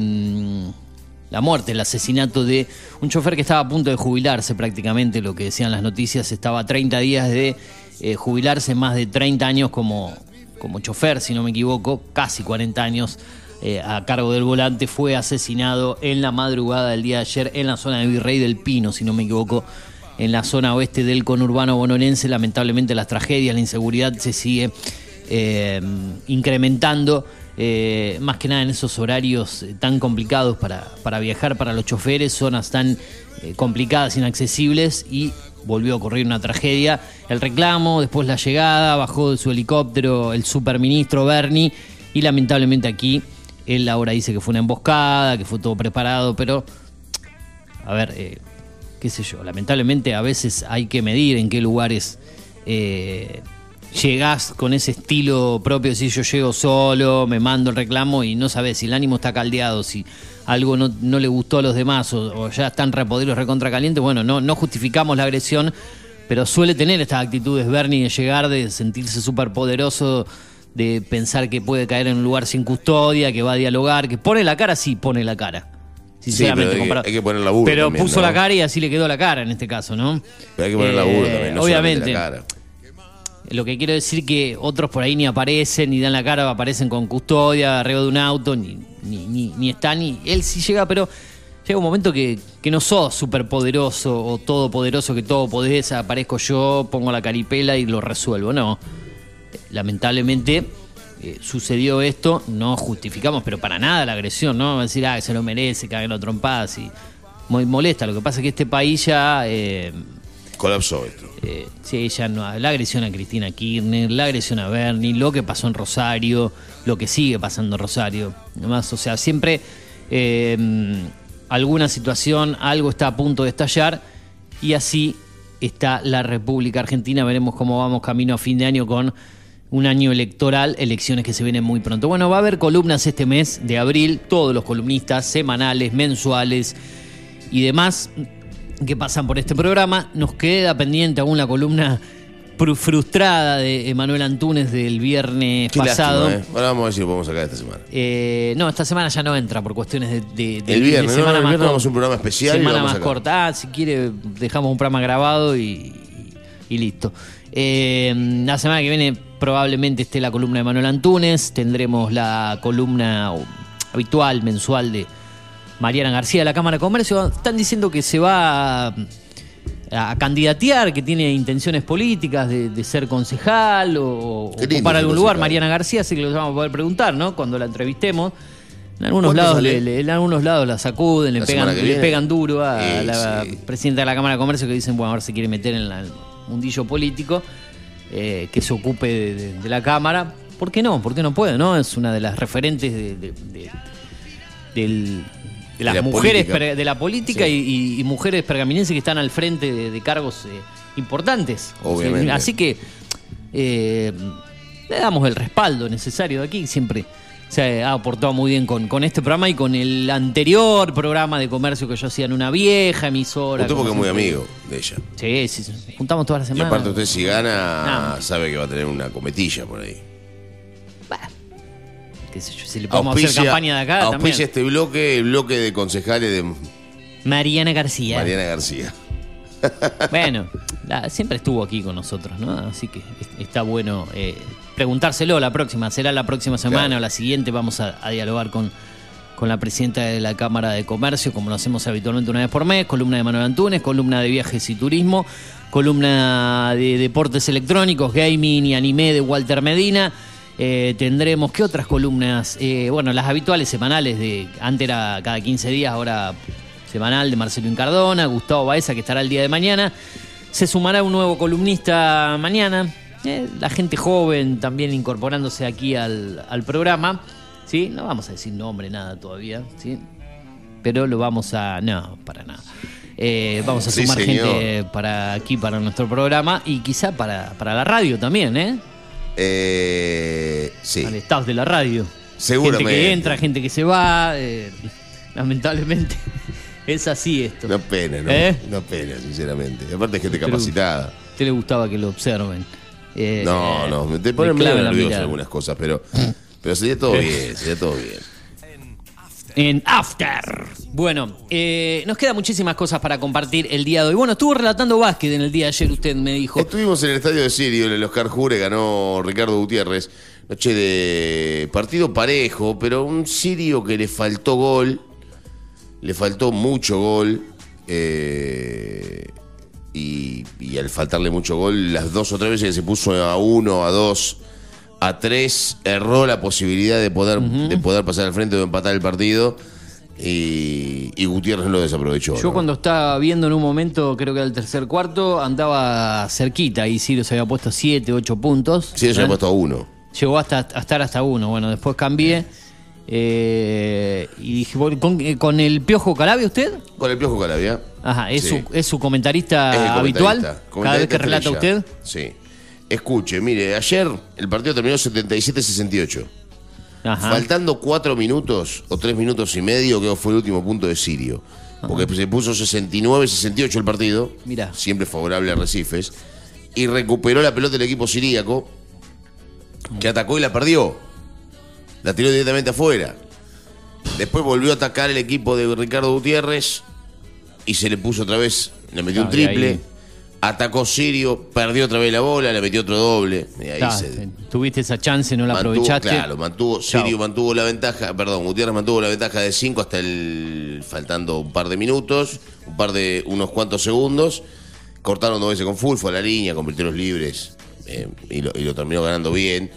la muerte, el asesinato de un chofer que estaba a punto de jubilarse prácticamente, lo que decían las noticias, estaba a 30 días de eh, jubilarse, más de 30 años como, como chofer, si no me equivoco, casi 40 años eh, a cargo del volante, fue asesinado en la madrugada del día de ayer en la zona de Virrey del Pino, si no me equivoco, en la zona oeste del conurbano bonaerense. Lamentablemente las tragedias, la inseguridad se sigue eh, incrementando, eh, más que nada en esos horarios eh, tan complicados para, para viajar para los choferes, zonas tan complicadas, inaccesibles y volvió a ocurrir una tragedia. El reclamo, después la llegada, bajó de su helicóptero el superministro Berni y lamentablemente aquí él ahora dice que fue una emboscada, que fue todo preparado, pero a ver, qué sé yo, lamentablemente a veces hay que medir en qué lugares llegás con ese estilo propio, si yo llego solo, me mando el reclamo y no sabes si el ánimo está caldeado, si algo no, no le gustó a los demás o, o ya están repodridos, recontra calientes, bueno, no, no justificamos la agresión, pero suele tener estas actitudes Bernie de llegar, de sentirse súper poderoso, de pensar que puede caer en un lugar sin custodia, que va a dialogar, que pone la cara, sí, pone la cara. Sinceramente, pero hay que- hay que poner laburo Pero también, puso ¿no? la cara y así le quedó la cara en este caso, ¿no? Pero hay que poner Eh, laburo también, no obviamente. solamente la cara. Lo que quiero decir que otros por ahí ni aparecen, ni dan la cara, aparecen con custodia, arriba de un auto, ni, ni, ni, ni están. Y él sí llega, pero llega un momento que, que no sos superpoderoso o todopoderoso, que todo podés, aparezco yo, pongo la caripela y lo resuelvo. No. Lamentablemente eh, sucedió esto, no justificamos, pero para nada la agresión, ¿no? Decir, ah, se lo merece, que hagan a trompadas y muy molesta. Lo que pasa es que este país ya. eh, Colapsó esto. eh, sí, ya no, la agresión a Cristina Kirchner, la agresión a Bernie, lo que pasó en Rosario, lo que sigue pasando en Rosario. Además, o sea, siempre eh, alguna situación, algo está a punto de estallar Y así está la República Argentina. Veremos cómo vamos camino a fin de año con un año electoral, elecciones que se vienen muy pronto. Bueno, va a haber columnas este mes de abril, todos los columnistas, semanales, mensuales y demás que pasan por este programa. Nos queda pendiente aún la columna frustrada de Emanuel Antunes del viernes Qué pasado. lástima, ¿eh? Ahora vamos a ver si lo podemos sacar esta semana. Eh, no, esta semana ya no entra por cuestiones de, de- de- El de viernes, El viernes vamos a un programa especial Semana más corta. Ah, si quiere, dejamos un programa grabado y, y listo. Eh, la semana que viene probablemente esté la columna de Manuel Antunes. Tendremos la columna habitual, mensual de Mariana García de la Cámara de Comercio. Están diciendo que se va a, a candidatear, que tiene intenciones políticas de, de ser concejal o, o ser algún lugar. Mariana García, así que lo vamos a poder preguntar, ¿no? Cuando la entrevistemos. En algunos, ¿Cuándo lados le, le- en algunos lados la sacuden, le La pegan, le pegan duro a la sí. presidenta de la Cámara de Comercio que dicen, bueno, ahora se quiere meter en la- el mundillo político, eh, que se ocupe de, de- de la Cámara. ¿Por qué no? ¿Por qué no puede? ¿no? Es una de las referentes de, de- de- del- de las la mujeres política. de la política Sí. y, y- y mujeres pergaminenses que están al frente de, de cargos eh, importantes. Obviamente. Así que eh, le damos el respaldo necesario de aquí. Siempre se ha aportado muy bien con, con este programa y con el anterior programa de comercio que yo hacía en una vieja emisora. Usted porque es muy amigo de ella. Sí, sí, sí. Juntamos todas las Y semanas. aparte usted si gana, No. sabe que va a tener una cometilla por ahí. Qué sé yo, si le podemos hacer campaña de acá auspicia también. este bloque, el bloque de concejales de Mariana García. Mariana García. [LAUGHS] Bueno, la- siempre estuvo aquí con nosotros, ¿no? Así que es- está bueno eh, preguntárselo la próxima. Será la próxima semana Claro. o la siguiente. Vamos a, a dialogar con, con la presidenta de la Cámara de Comercio, como lo hacemos habitualmente una vez por mes. Columna de Manuel Antunes, columna de viajes y turismo, columna de deportes electrónicos, gaming y anime de Walter Medina. Eh, tendremos, ¿qué otras columnas? Eh, bueno, las habituales semanales de antes era cada 15 días, ahora semanal de Marcelo Incardona, Gustavo Baeza, que estará el día de mañana. Se sumará un nuevo columnista mañana. Eh, la gente joven también incorporándose aquí al, al programa. ¿Sí? No vamos a decir nombre, nada todavía. ¿sí? Pero lo vamos a. No, para nada. Eh, vamos a Sí, sumar señor. gente para aquí, para nuestro programa y quizá para, para la radio también, ¿eh? Eh, sí. Al staff de la radio. Seguramente. Gente que entra, gente que se va. eh, lamentablemente [LAUGHS] es así esto. Una pena, ¿no? ¿Eh? Pena, sinceramente. Aparte es gente capacitada. ¿A usted le gustaba que lo observen? Eh, No, no, me te ponen medio nervioso algunas cosas, pero, pero sería todo [LAUGHS] bien, sería todo bien. En After. Bueno, eh, nos quedan muchísimas cosas para compartir el día de hoy. Bueno, estuvo relatando básquet en el día de ayer, usted me dijo. Estuvimos en el estadio de Sirio, en el Oscar Jure, ganó Ricardo Gutiérrez. Noche de partido parejo, pero un Sirio que le faltó gol, le faltó mucho gol. eh, y, y al faltarle mucho gol, las dos o tres veces que se puso a uno, a dos, a tres, erró la posibilidad de poder, de poder pasar al frente o de empatar el partido. Y, y Gutiérrez lo desaprovechó. Yo ¿no? cuando estaba viendo en un momento, creo que era el tercer cuarto, andaba cerquita y se había puesto 7, 8 puntos. Sí, se ¿Eh? había puesto a uno. Llegó hasta a estar hasta uno. Bueno, después cambié. eh, y dije, ¿con, con el Piojo Calabia usted? Con el Piojo Calavia. Ajá, ¿es, Sí. su, es su comentarista Es habitual? comentarista, Cada vez que relata usted. Sí. Escuche, mire, ayer el partido terminó 77-68. Ajá. Faltando cuatro minutos o tres minutos y medio, que fue el último punto de Sirio. Porque se puso 69-68 el partido. Mirá. Siempre favorable a Recifes. Y recuperó la pelota del equipo siríaco. Que atacó y la perdió. La tiró directamente afuera. Después volvió a atacar el equipo de Ricardo Gutiérrez. Y se le puso otra vez. Le metió un triple. Atacó Sirio. Perdió otra vez la bola. Le metió otro doble. Y ahí Está, se, Tuviste esa chance, no la mantuvo, aprovechaste. Claro, mantuvo. Sirio mantuvo la ventaja, perdón, Gutiérrez mantuvo la ventaja de 5 hasta el. faltando un par de minutos, un par de. unos cuantos segundos. Cortaron dos veces con full, fue a la línea, convirtió los libres eh, y, lo, y lo terminó ganando bien.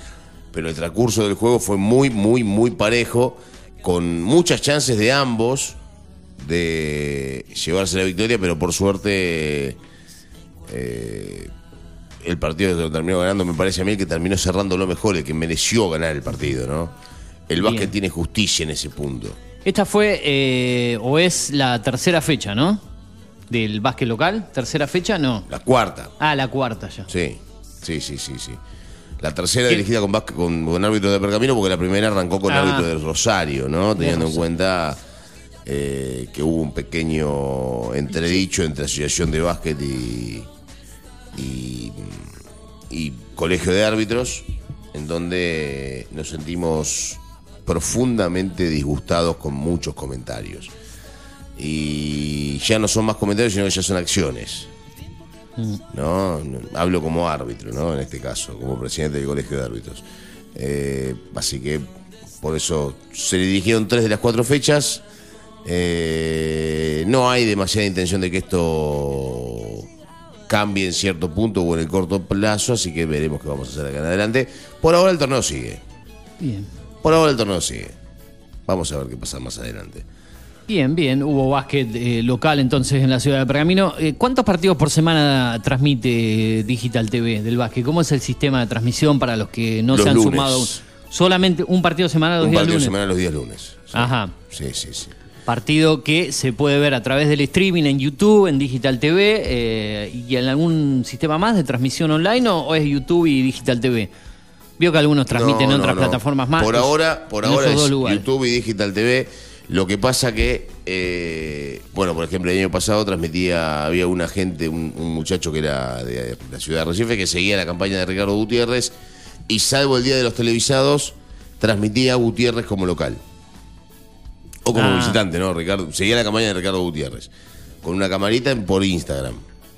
Pero el transcurso del juego fue muy, muy, muy parejo, con muchas chances de ambos de llevarse la victoria, pero por suerte eh, el partido que lo terminó ganando me parece a mí el que terminó cerrando lo mejor, el que mereció ganar el partido, ¿no? El básquet tiene justicia en ese punto. Esta fue, eh, o es la tercera fecha, ¿no? del básquet local. ¿Tercera fecha? No. La cuarta. Ah, la cuarta ya. Sí, sí, sí, sí, sí. La tercera ¿Qué? dirigida con, básquet- con, con árbitro de Pergamino porque la primera arrancó con Ah. árbitro del Rosario, ¿no? Teniendo en cuenta eh, que hubo un pequeño entredicho entre Asociación de Básquet y, y, y Colegio de Árbitros, en donde nos sentimos profundamente disgustados con muchos comentarios. Y ya no son más comentarios, sino que ya son acciones. ¿no? Hablo como árbitro, ¿no? En este caso, como presidente del colegio de árbitros. Eh, así que por eso se le dirigieron tres de las cuatro fechas. Eh, no hay demasiada intención de que esto cambie en cierto punto o en el corto plazo, así que veremos qué vamos a hacer acá en adelante. Por ahora el torneo sigue. Bien. Por ahora el torneo sigue. Vamos a ver qué pasa más adelante. Bien, bien. Hubo básquet eh, local entonces en la ciudad de Pergamino. Eh, ¿Cuántos partidos por semana transmite Digital TV del básquet? ¿Cómo es el sistema de transmisión para los que no Los se han lunes. sumado? Solamente un partido semanal los Un días partido lunes. semanal los días lunes. Sí. Ajá. Sí, sí, sí. Partido que se puede ver a través del streaming en YouTube, en Digital TV eh, y en algún sistema más de transmisión online o, o es YouTube y Digital TV. Vio que algunos transmiten No, en otras no. plataformas más. Por ahora, por ahora es. YouTube y Digital TV. Lo que pasa que, eh, bueno, por ejemplo, el año pasado transmitía, había un agente, un, un muchacho que era de la ciudad de Recife, que seguía la campaña de Ricardo Gutiérrez, y salvo el día de los televisados, transmitía a Gutiérrez como local. O como Ah. visitante, ¿no? Ricardo, seguía la campaña de Ricardo Gutiérrez. Con una camarita en- por Instagram.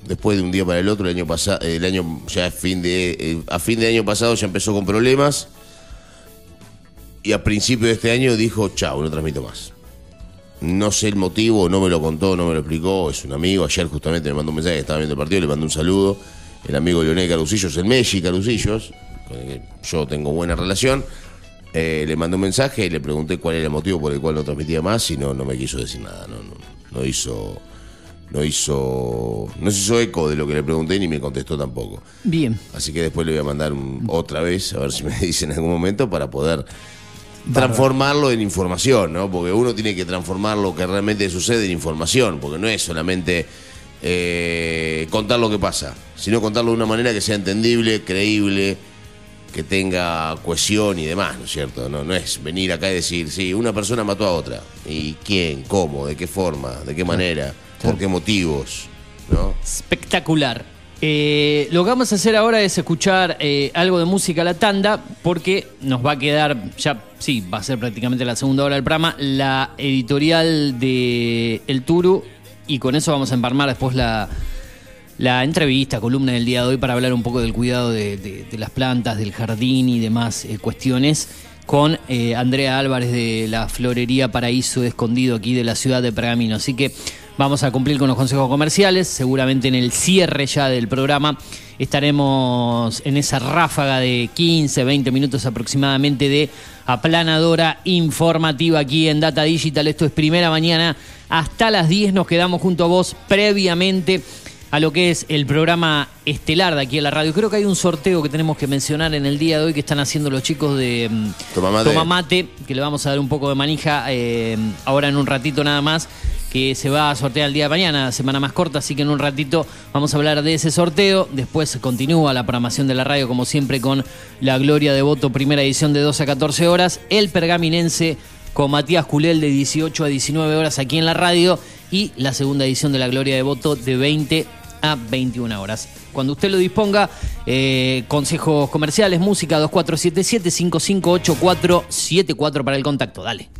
Después de un día para el otro, el año pasado, el año ya a fin de eh, a fin de año pasado ya empezó con problemas y a principio de este año dijo, chao, no transmito más. No sé el motivo, no me lo contó, no me lo explicó, es un amigo, ayer justamente me mandó un mensaje que estaba viendo el partido, le mandó un saludo, el amigo Leonel Carusillos, el Messi Carusillos, con el que yo tengo buena relación, eh, le mandó un mensaje y le pregunté cuál era el motivo por el cual no transmitía más y no, no me quiso decir nada, no, no, no hizo... No hizo, no se hizo eco de lo que le pregunté ni me contestó tampoco. Bien. Así que después le voy a mandar un- otra vez, a ver si me [LAUGHS] dice en algún momento, para poder transformarlo en información, ¿no? Porque uno tiene que transformar lo que realmente sucede en información, porque no es solamente eh, contar lo que pasa, sino contarlo de una manera que sea entendible, creíble, que tenga cohesión y demás, ¿no es cierto? No, no es venir acá y decir, sí, una persona mató a otra. ¿Y quién? ¿Cómo? ¿De qué forma? ¿De qué manera? ¿Por qué motivos? ¿No? Espectacular. Eh, lo que vamos a hacer ahora es escuchar eh, algo de música a la tanda, porque nos va a quedar, ya sí, va a ser prácticamente la segunda hora del programa, la editorial de El Turu, y con eso vamos a emparmar después la, la entrevista, columna del día de hoy, para hablar un poco del cuidado de, las plantas, del jardín y demás eh, cuestiones, con eh, Andrea Álvarez de la Florería Paraíso Escondido aquí de la ciudad de Pergamino. Así que vamos a cumplir con los consejos comerciales, seguramente en el cierre ya del programa estaremos en esa ráfaga de 15, 20 minutos aproximadamente de aplanadora informativa aquí en Data Digital. Esto es primera mañana. Hasta las 10 nos quedamos junto a vos previamente a lo que es el programa estelar de aquí en la radio. Creo que hay un sorteo que tenemos que mencionar en el día de hoy que están haciendo los chicos de mm, Toma Mate. Toma Mate, que le vamos a dar un poco de manija eh, ahora en un ratito nada más, que se va a sortear el día de mañana, semana más corta, así que en un ratito vamos a hablar de ese sorteo. Después continúa la programación de la radio, como siempre, con la Gloria de Voto, primera edición de 12 a 14 horas. El Pergaminense con Matías Culel de 18 a 19 horas aquí en la radio y la segunda edición de la Gloria de Voto de 20 a 21 horas. Cuando usted lo disponga, eh, consejos comerciales, música 2477-558474 para el contacto. Dale.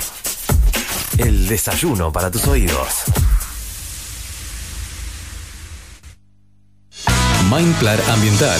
El desayuno para tus oídos. Mindplar Ambiental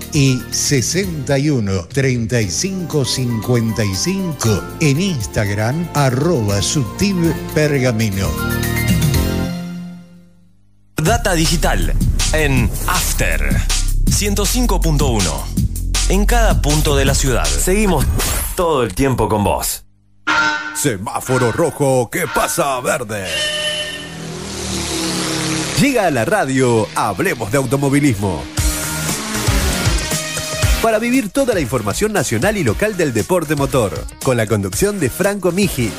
y 61 35 55 en Instagram arroba subtib pergamino. Data digital en After 105.1. En cada punto de la ciudad. Seguimos todo el tiempo con vos. Semáforo rojo, ¿qué pasa verde? Llega a la radio, hablemos de automovilismo. Para vivir toda la información nacional y local del deporte motor, con la conducción de Franco Mijic.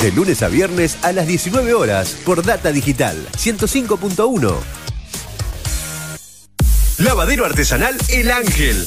De lunes a viernes a las 19 horas por Data Digital 105.1. Lavadero artesanal El Ángel.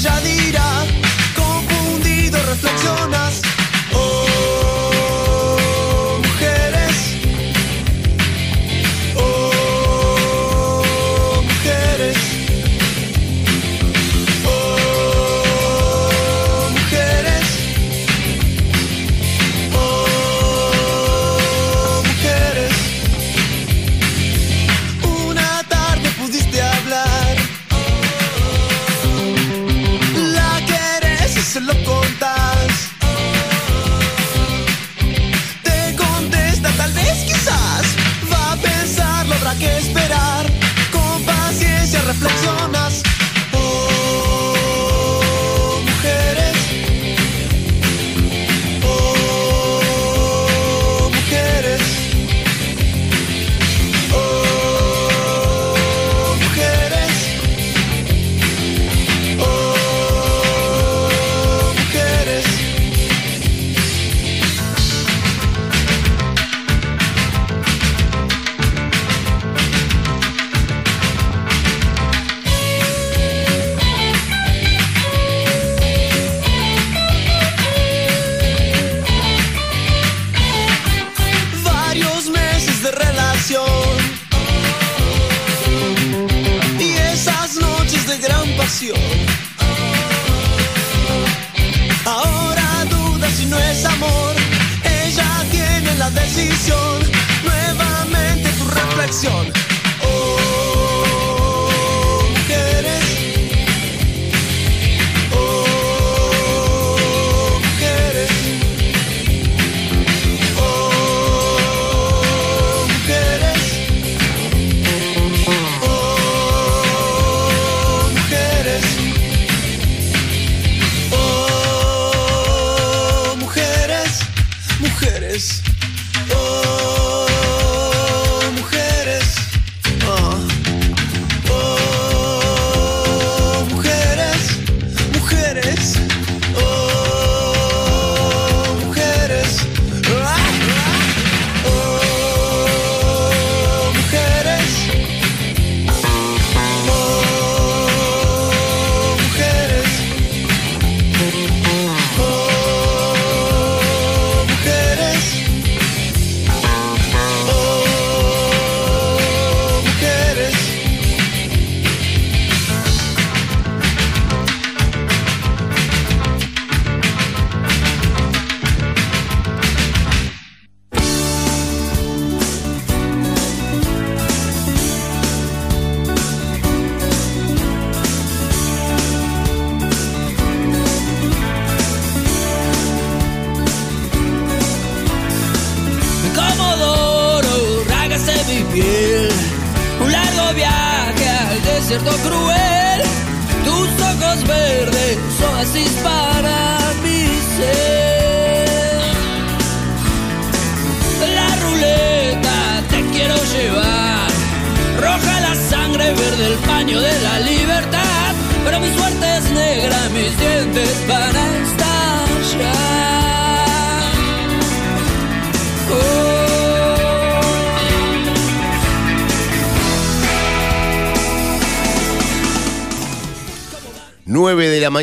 Gracias, ella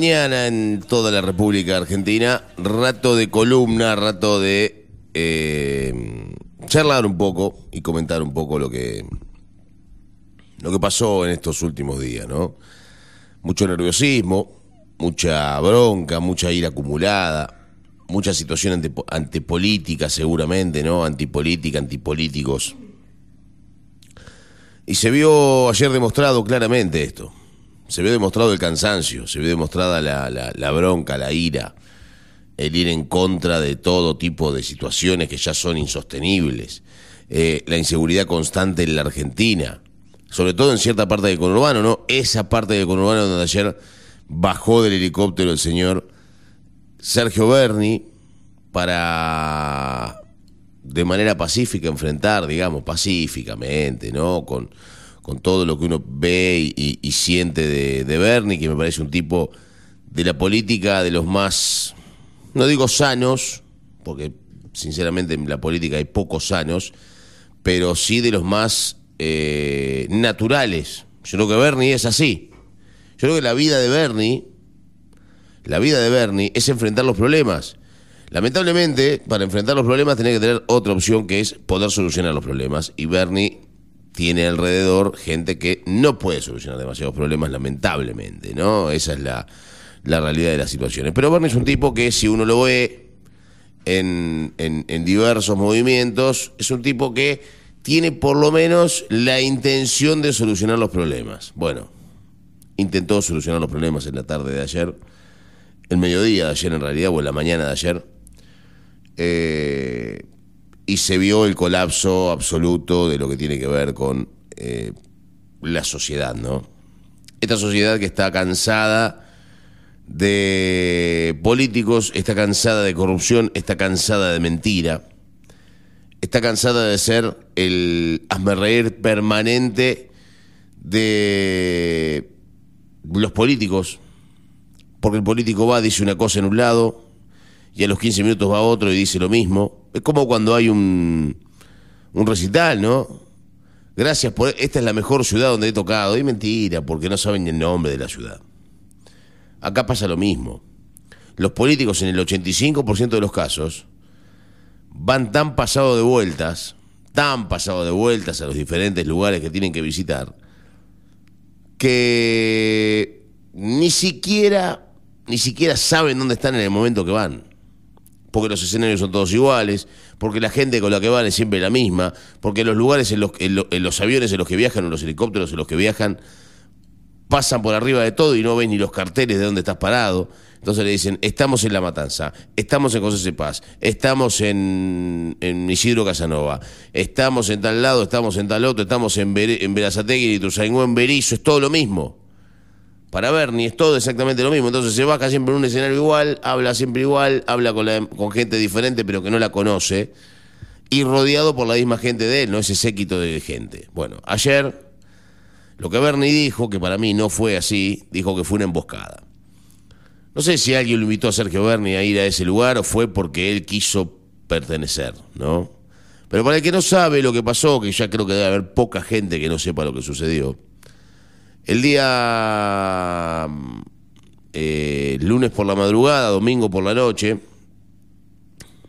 mañana en toda la República Argentina. Rato de columna, rato de eh, charlar un poco y comentar un poco lo que, lo que pasó en estos últimos días, ¿no? Mucho nerviosismo, mucha bronca, mucha ira acumulada. mucha situación ante, seguramente, ¿no? Antipolítica, antipolíticos. Y se vio ayer demostrado claramente esto. Se vio demostrado el cansancio, se vio demostrada la, la- la bronca, la ira, el ir en contra de todo tipo de situaciones que ya son insostenibles, eh, la inseguridad constante en la Argentina, sobre todo en cierta parte del conurbano, ¿no? Esa parte del conurbano donde ayer bajó del helicóptero el señor Sergio Berni para de manera pacífica enfrentar, digamos, pacíficamente, ¿no? Con, con todo lo que uno ve y, siente de, de Berni, que me parece un tipo de la política de los más, no digo sanos, porque sinceramente en la política hay pocos sanos, pero sí de los más eh, naturales. Yo creo que Bernie es así. Yo creo que la vida de Bernie, la vida de Bernie es enfrentar los problemas. Lamentablemente, para enfrentar los problemas tenés que tener otra opción que es poder solucionar los problemas. Y Bernie tiene alrededor gente que no puede solucionar demasiados problemas, lamentablemente, ¿no? Esa es la, la realidad de las situaciones. Pero Bernie es un tipo que si uno lo ve en, en- en diversos movimientos, es un tipo que tiene por lo menos la intención de solucionar los problemas. Bueno, intentó solucionar los problemas en la tarde de ayer, el mediodía de ayer en realidad, o en la mañana de ayer, eh, y se vio el colapso absoluto de lo que tiene que ver con eh, la sociedad, ¿no? Esta sociedad que está cansada de políticos, está cansada de corrupción, está cansada de mentira, está cansada de ser el reír permanente de los políticos, porque el político va, dice una cosa en un lado, y a los 15 minutos va otro y dice lo mismo. Es como cuando hay un, un recital, ¿no? Gracias por... Esta es la mejor ciudad donde he tocado. Y mentira, porque no saben ni el nombre de la ciudad. Acá pasa lo mismo. Los políticos en el 85% de los casos van tan pasados de vueltas, tan pasados de vueltas a los diferentes lugares que tienen que visitar, que ni siquiera, ni siquiera saben dónde están en el momento que van. Porque los escenarios son todos iguales, porque la gente con la que van es siempre la misma, porque los lugares en los, en lo- en los aviones en los que viajan, o los helicópteros en los que viajan, pasan por arriba de todo y no ven ni los carteles de dónde estás parado. Entonces le dicen, estamos en La Matanza, estamos en José Cepaz, estamos en, en Isidro Casanova, estamos en tal lado, estamos en tal otro, estamos en, Bere- en Berazategui, en Ituzaingó, en Berizo, es todo lo mismo. Para Bernie es todo exactamente lo mismo. Entonces se baja siempre en un escenario igual, habla siempre igual, habla con, gente diferente pero que no la conoce y rodeado por la misma gente de él, no ese séquito de gente. Bueno, ayer lo que Bernie dijo, que para mí no fue así, dijo que fue una emboscada. No sé si alguien lo invitó a Sergio Berni a ir a ese lugar o fue porque él quiso pertenecer, ¿no? Pero para el que no sabe lo que pasó, que ya creo que debe haber poca gente que no sepa lo que sucedió, el día eh, lunes por la madrugada, domingo por la noche,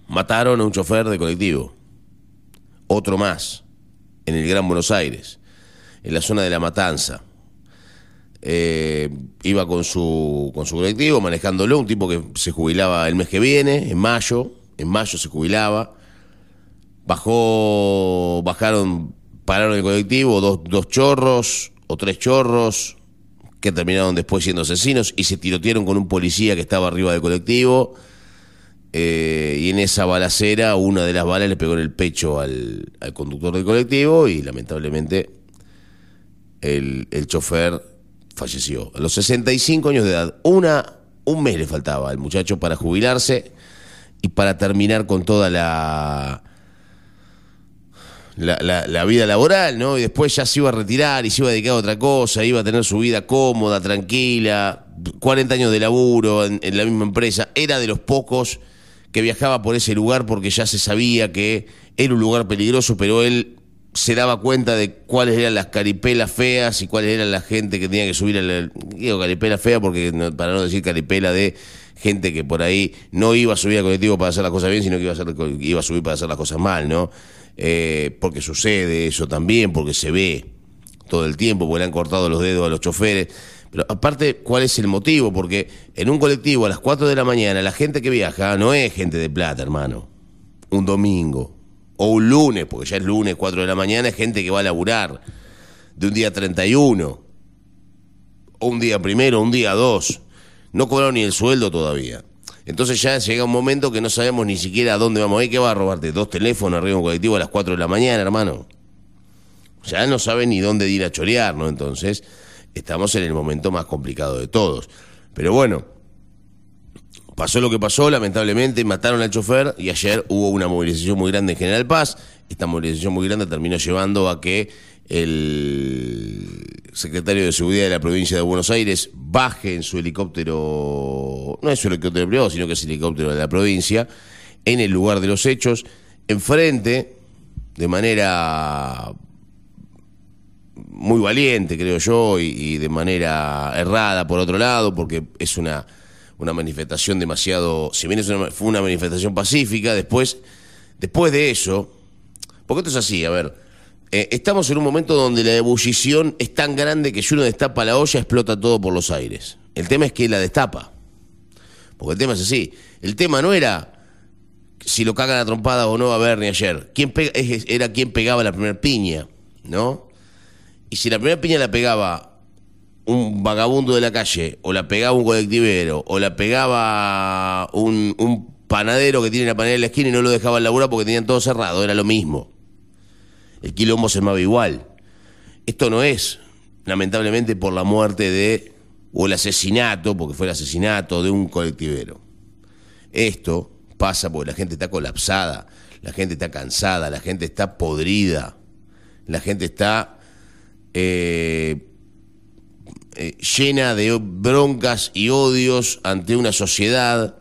mataron a un chofer de colectivo, otro más, en el Gran Buenos Aires, en la zona de La Matanza. Eh, iba con su, con su colectivo, manejándolo, un tipo que se jubilaba el mes que viene, en mayo, en mayo se jubilaba. Bajó, bajaron, pararon el colectivo, dos, dos chorros o tres chorros que terminaron después siendo asesinos y se tirotearon con un policía que estaba arriba del colectivo. Eh, y en esa balacera, una de las balas le pegó en el pecho al, al conductor del colectivo y lamentablemente el, el chofer falleció. A los 65 años de edad, una, un mes le faltaba al muchacho para jubilarse y para terminar con toda la, la, la- la vida laboral, ¿no? Y después ya se iba a retirar y se iba a dedicar a otra cosa, iba a tener su vida cómoda, tranquila, 40 años de laburo en, en la misma empresa. Era de los pocos que viajaba por ese lugar porque ya se sabía que era un lugar peligroso, pero él se daba cuenta de cuáles eran las caripelas feas y cuáles eran la gente que tenía que subir al... Digo caripela fea porque no- para no decir caripela de gente que por ahí no iba a subir al colectivo para hacer las cosas bien, sino que iba a, iba a subir para hacer las cosas mal, ¿no? Eh, porque sucede eso también, porque se ve todo el tiempo, porque le han cortado los dedos a los choferes. Pero aparte, ¿cuál es el motivo? Porque en un colectivo a las 4 de la mañana, la gente que viaja no es gente de plata, hermano. Un domingo. O un lunes, porque ya es lunes, 4 de la mañana, es gente que va a laburar. De un día 31. O un día primero, un día dos. No cobraron ni el sueldo todavía. Entonces ya llega un momento que no sabemos ni siquiera a dónde vamos ir. ¿Qué va a robarte? Dos teléfonos arriba de un colectivo a las 4 de la mañana, hermano. Ya no sabe ni dónde ir a chorear, ¿no? Entonces, estamos en el momento más complicado de todos. Pero bueno, pasó lo que pasó, lamentablemente, mataron al chofer y ayer hubo una movilización muy grande en General Paz. Esta movilización muy grande terminó llevando a que el secretario de Seguridad de la provincia de Buenos Aires baje en su helicóptero, no es su helicóptero privado, sino que es el helicóptero de la provincia, en el lugar de los hechos, enfrente, de manera muy valiente, creo yo, y, y de manera errada, por otro lado, porque es una, una manifestación demasiado, si bien es una- fue una manifestación pacífica, después, después de eso, porque esto es así, a ver, eh, estamos en un momento donde la ebullición es tan grande que si uno destapa la olla explota todo por los aires. El tema es que la destapa. Porque el tema es así. El tema no era si lo cagan a trompada o no a Bernie ayer. ¿Quién pega- era quien pegaba la primera piña, ¿no? Y si la primera piña la pegaba un vagabundo de la calle, o la pegaba un colectivero, o la pegaba un, un panadero que tiene la panera en la esquina y no lo dejaba laburar porque tenían todo cerrado, era lo mismo. El quilombo se armaba igual. Esto no es, lamentablemente, por la muerte de, o el asesinato, porque fue el asesinato de un colectivero. Esto pasa porque la gente está colapsada, la gente está cansada, la gente está podrida, la gente está eh, eh, llena de broncas y odios ante una sociedad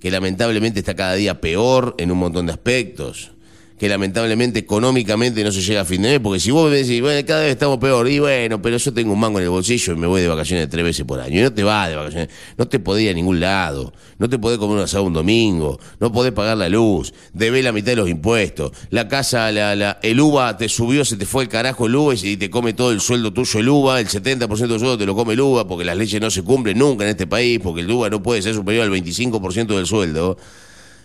que lamentablemente está cada día peor en un montón de aspectos, que lamentablemente económicamente no se llega a fin de mes, porque si vos me decís, bueno, cada vez estamos peor, y bueno, pero yo tengo un mango en el bolsillo y me voy de vacaciones tres veces por año, y no te vas de vacaciones, no te podés ir a ningún lado, no te podés comer un asado un domingo, no podés pagar la luz, debés la mitad de los impuestos, la casa, la, la, el UVA te subió, se te fue el carajo el UVA y te come todo el sueldo tuyo el UVA, el 70% del sueldo te lo come el UVA, porque las leyes no se cumplen nunca en este país, porque el UVA no puede ser superior al 25% del sueldo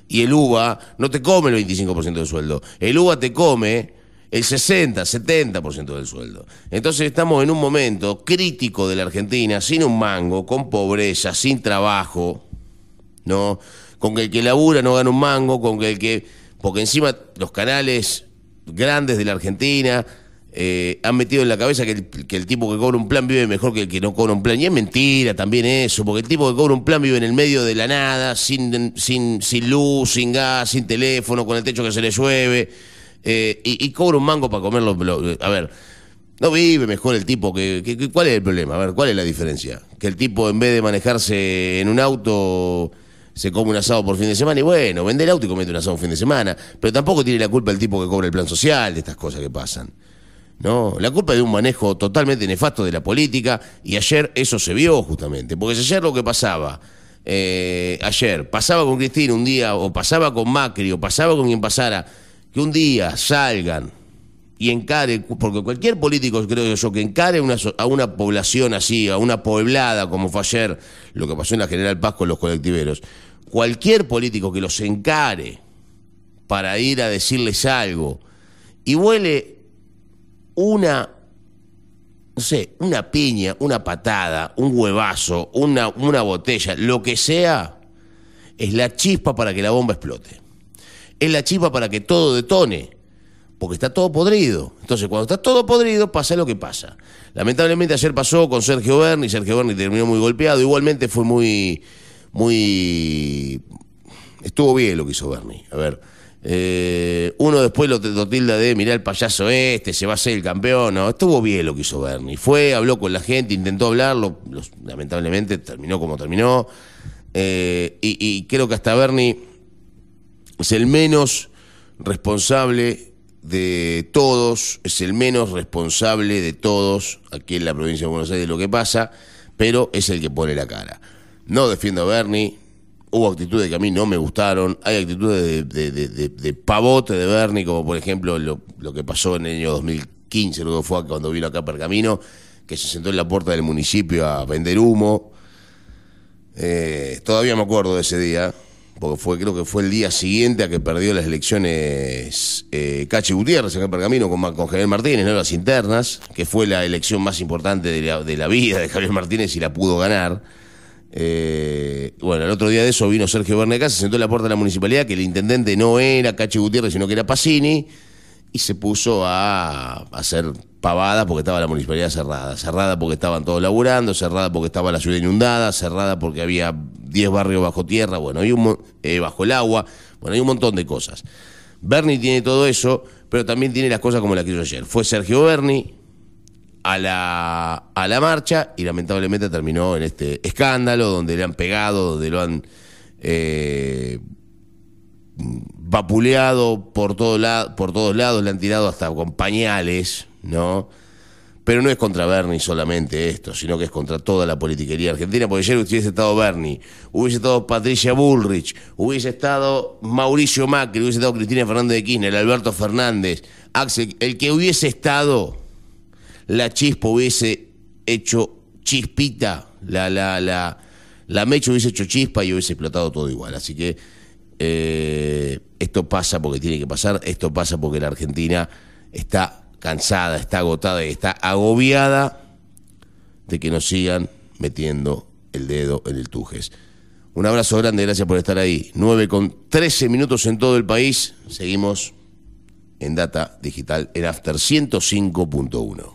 y el UVA no te come el 25% del sueldo. El UVA te come el 60, 70% del sueldo. Entonces estamos en un momento crítico de la Argentina, sin un mango, con pobreza, sin trabajo, ¿no? Con que el que labura no gana un mango, con que el que. Porque encima los canales grandes de la Argentina eh, han metido en la cabeza que el, tipo que cobra un plan vive mejor que el que no cobra un plan. Y es mentira también eso, porque el tipo que cobra un plan vive en el medio de la nada, sin, sin, luz, sin gas, sin teléfono, con el techo que se le llueve, eh, y, cobra un mango para comerlo. lo- a ver, no vive mejor el tipo que, que- que- ¿Cuál es el problema? A ver, ¿cuál es la diferencia? Que el tipo en vez de manejarse en un auto se come un asado por fin de semana y bueno, vende el auto y comete un asado un fin de semana. Pero tampoco tiene la culpa el tipo que cobra el plan social de estas cosas que pasan. No, la culpa es de un manejo totalmente nefasto de la política y ayer eso se vio justamente. Porque ayer lo que pasaba, eh, ayer pasaba con Cristina un día, o pasaba con Macri, o pasaba con quien pasara, que un día salgan y encare, porque cualquier político, creo yo, que encare a una población así, a una poblada, como fue ayer lo que pasó en la General Paz con los colectiveros, cualquier político que los encare para ir a decirles algo y huele una, no sé, una piña, una patada, un huevazo, una, una botella, lo que sea, es la chispa para que la bomba explote. Es la chispa para que todo detone. Porque está todo podrido. Entonces, cuando está todo podrido, pasa lo que pasa. Lamentablemente ayer pasó con Sergio Berni, Sergio Berni terminó muy golpeado. Igualmente fue muy, muy... Estuvo bien lo que hizo Berni. A ver, eh, uno después lo, lo tilda de, mirá el payaso este, se va a ser el campeón. No, estuvo bien lo que hizo Berni. Fue, habló con la gente, intentó hablarlo. lamentablemente terminó como terminó. Eh, y, y creo que hasta Berni es el menos responsable de todos, es el menos responsable de todos aquí en la provincia de Buenos Aires de lo que pasa, pero es el que pone la cara. No defiendo a Bernie, hubo actitudes que a mí no me gustaron, hay actitudes de, de- de- de- pavote de Bernie, como por ejemplo lo, que pasó en el año 2015, luego fue cuando vino acá a Pergamino, que se sentó en la puerta del municipio a vender humo. Eh, todavía me acuerdo de ese día, porque fue, creo que fue el día siguiente a que perdió las elecciones eh, Cachi Gutiérrez acá en Pergamino con, Javier Martínez, ¿no? las internas, que fue la elección más importante de la vida de Javier Martínez y la pudo ganar. Eh, bueno, el otro día de eso vino Sergio Berneca, se sentó en la puerta de la municipalidad, que el intendente no era Cachi Gutiérrez, sino que era Pacini, y se puso a hacer pavada porque estaba la municipalidad cerrada. Cerrada porque estaban todos laburando, cerrada porque estaba la ciudad inundada, cerrada porque había 10 barrios bajo tierra, bueno, hay eh, bajo el agua, bueno, hay un montón de cosas. Bernie tiene todo eso, pero también tiene las cosas como la que hizo ayer. Fue Sergio Berni a la, a la marcha y lamentablemente terminó en este escándalo donde le han pegado, donde lo han eh, vapuleado por, todo por todos lados, le han tirado hasta con pañales, ¿no? Pero no es contra Bernie solamente esto, sino que es contra toda la politiquería argentina, porque ayer hubiese estado Bernie, hubiese estado Patricia Bullrich, hubiese estado Mauricio Macri, hubiese estado Cristina Fernández de Kirchner, Alberto Fernández, Axel, el que hubiese estado, la chispa hubiese hecho chispita, la, la, la, la mecha hubiese hecho chispa y hubiese explotado todo igual. Así que eh, esto pasa porque tiene que pasar, esto pasa porque la Argentina está cansada, está agotada y está agobiada de que nos sigan metiendo el dedo en el tujes. Un abrazo grande, gracias por estar ahí. 9 con 13 minutos en todo el país. Seguimos en Data Digital en After 105.1.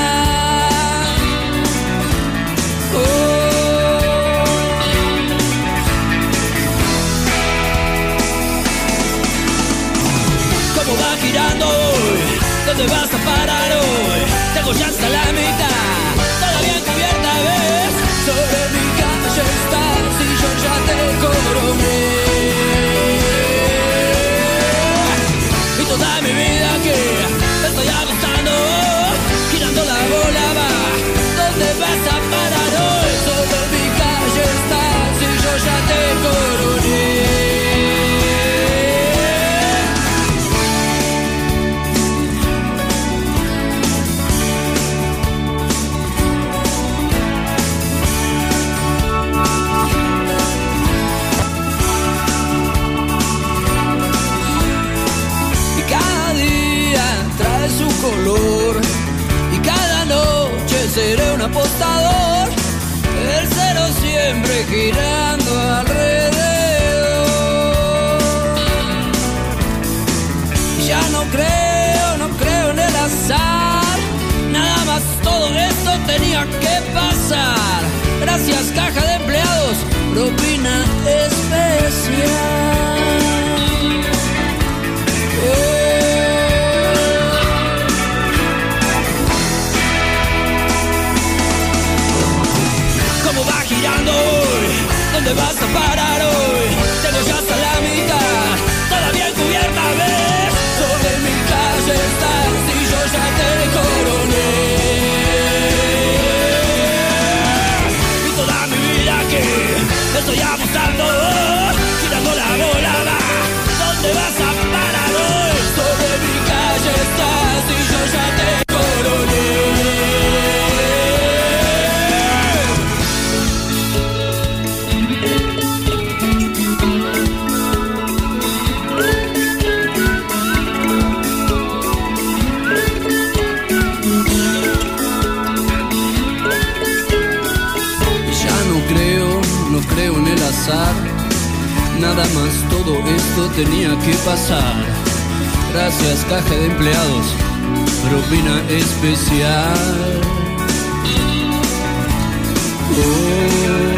¿Dónde vas a parar hoy? Tengo ya hasta la mitad, todavía cubierta ves. Sobre mi calle estás y yo ya te coroné. Y apostador. El cero siempre girando alrededor. Ya no creo no creo en el azar. Nada más todo esto tenía que pasar. Gracias caja de empleados. Propina especial ¿Dónde vas a parar Más todo esto tenía que pasar. Gracias caja de empleados, propina especial. Oh.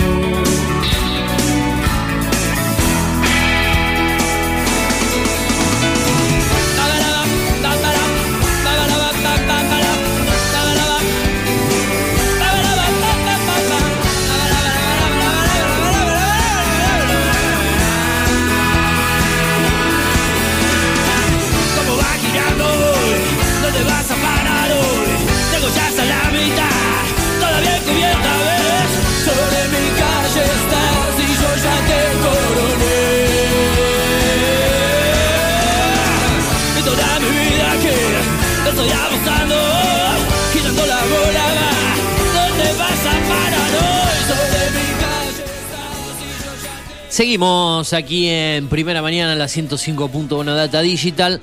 Seguimos aquí en Primera Mañana, la 105.1 Data Digital.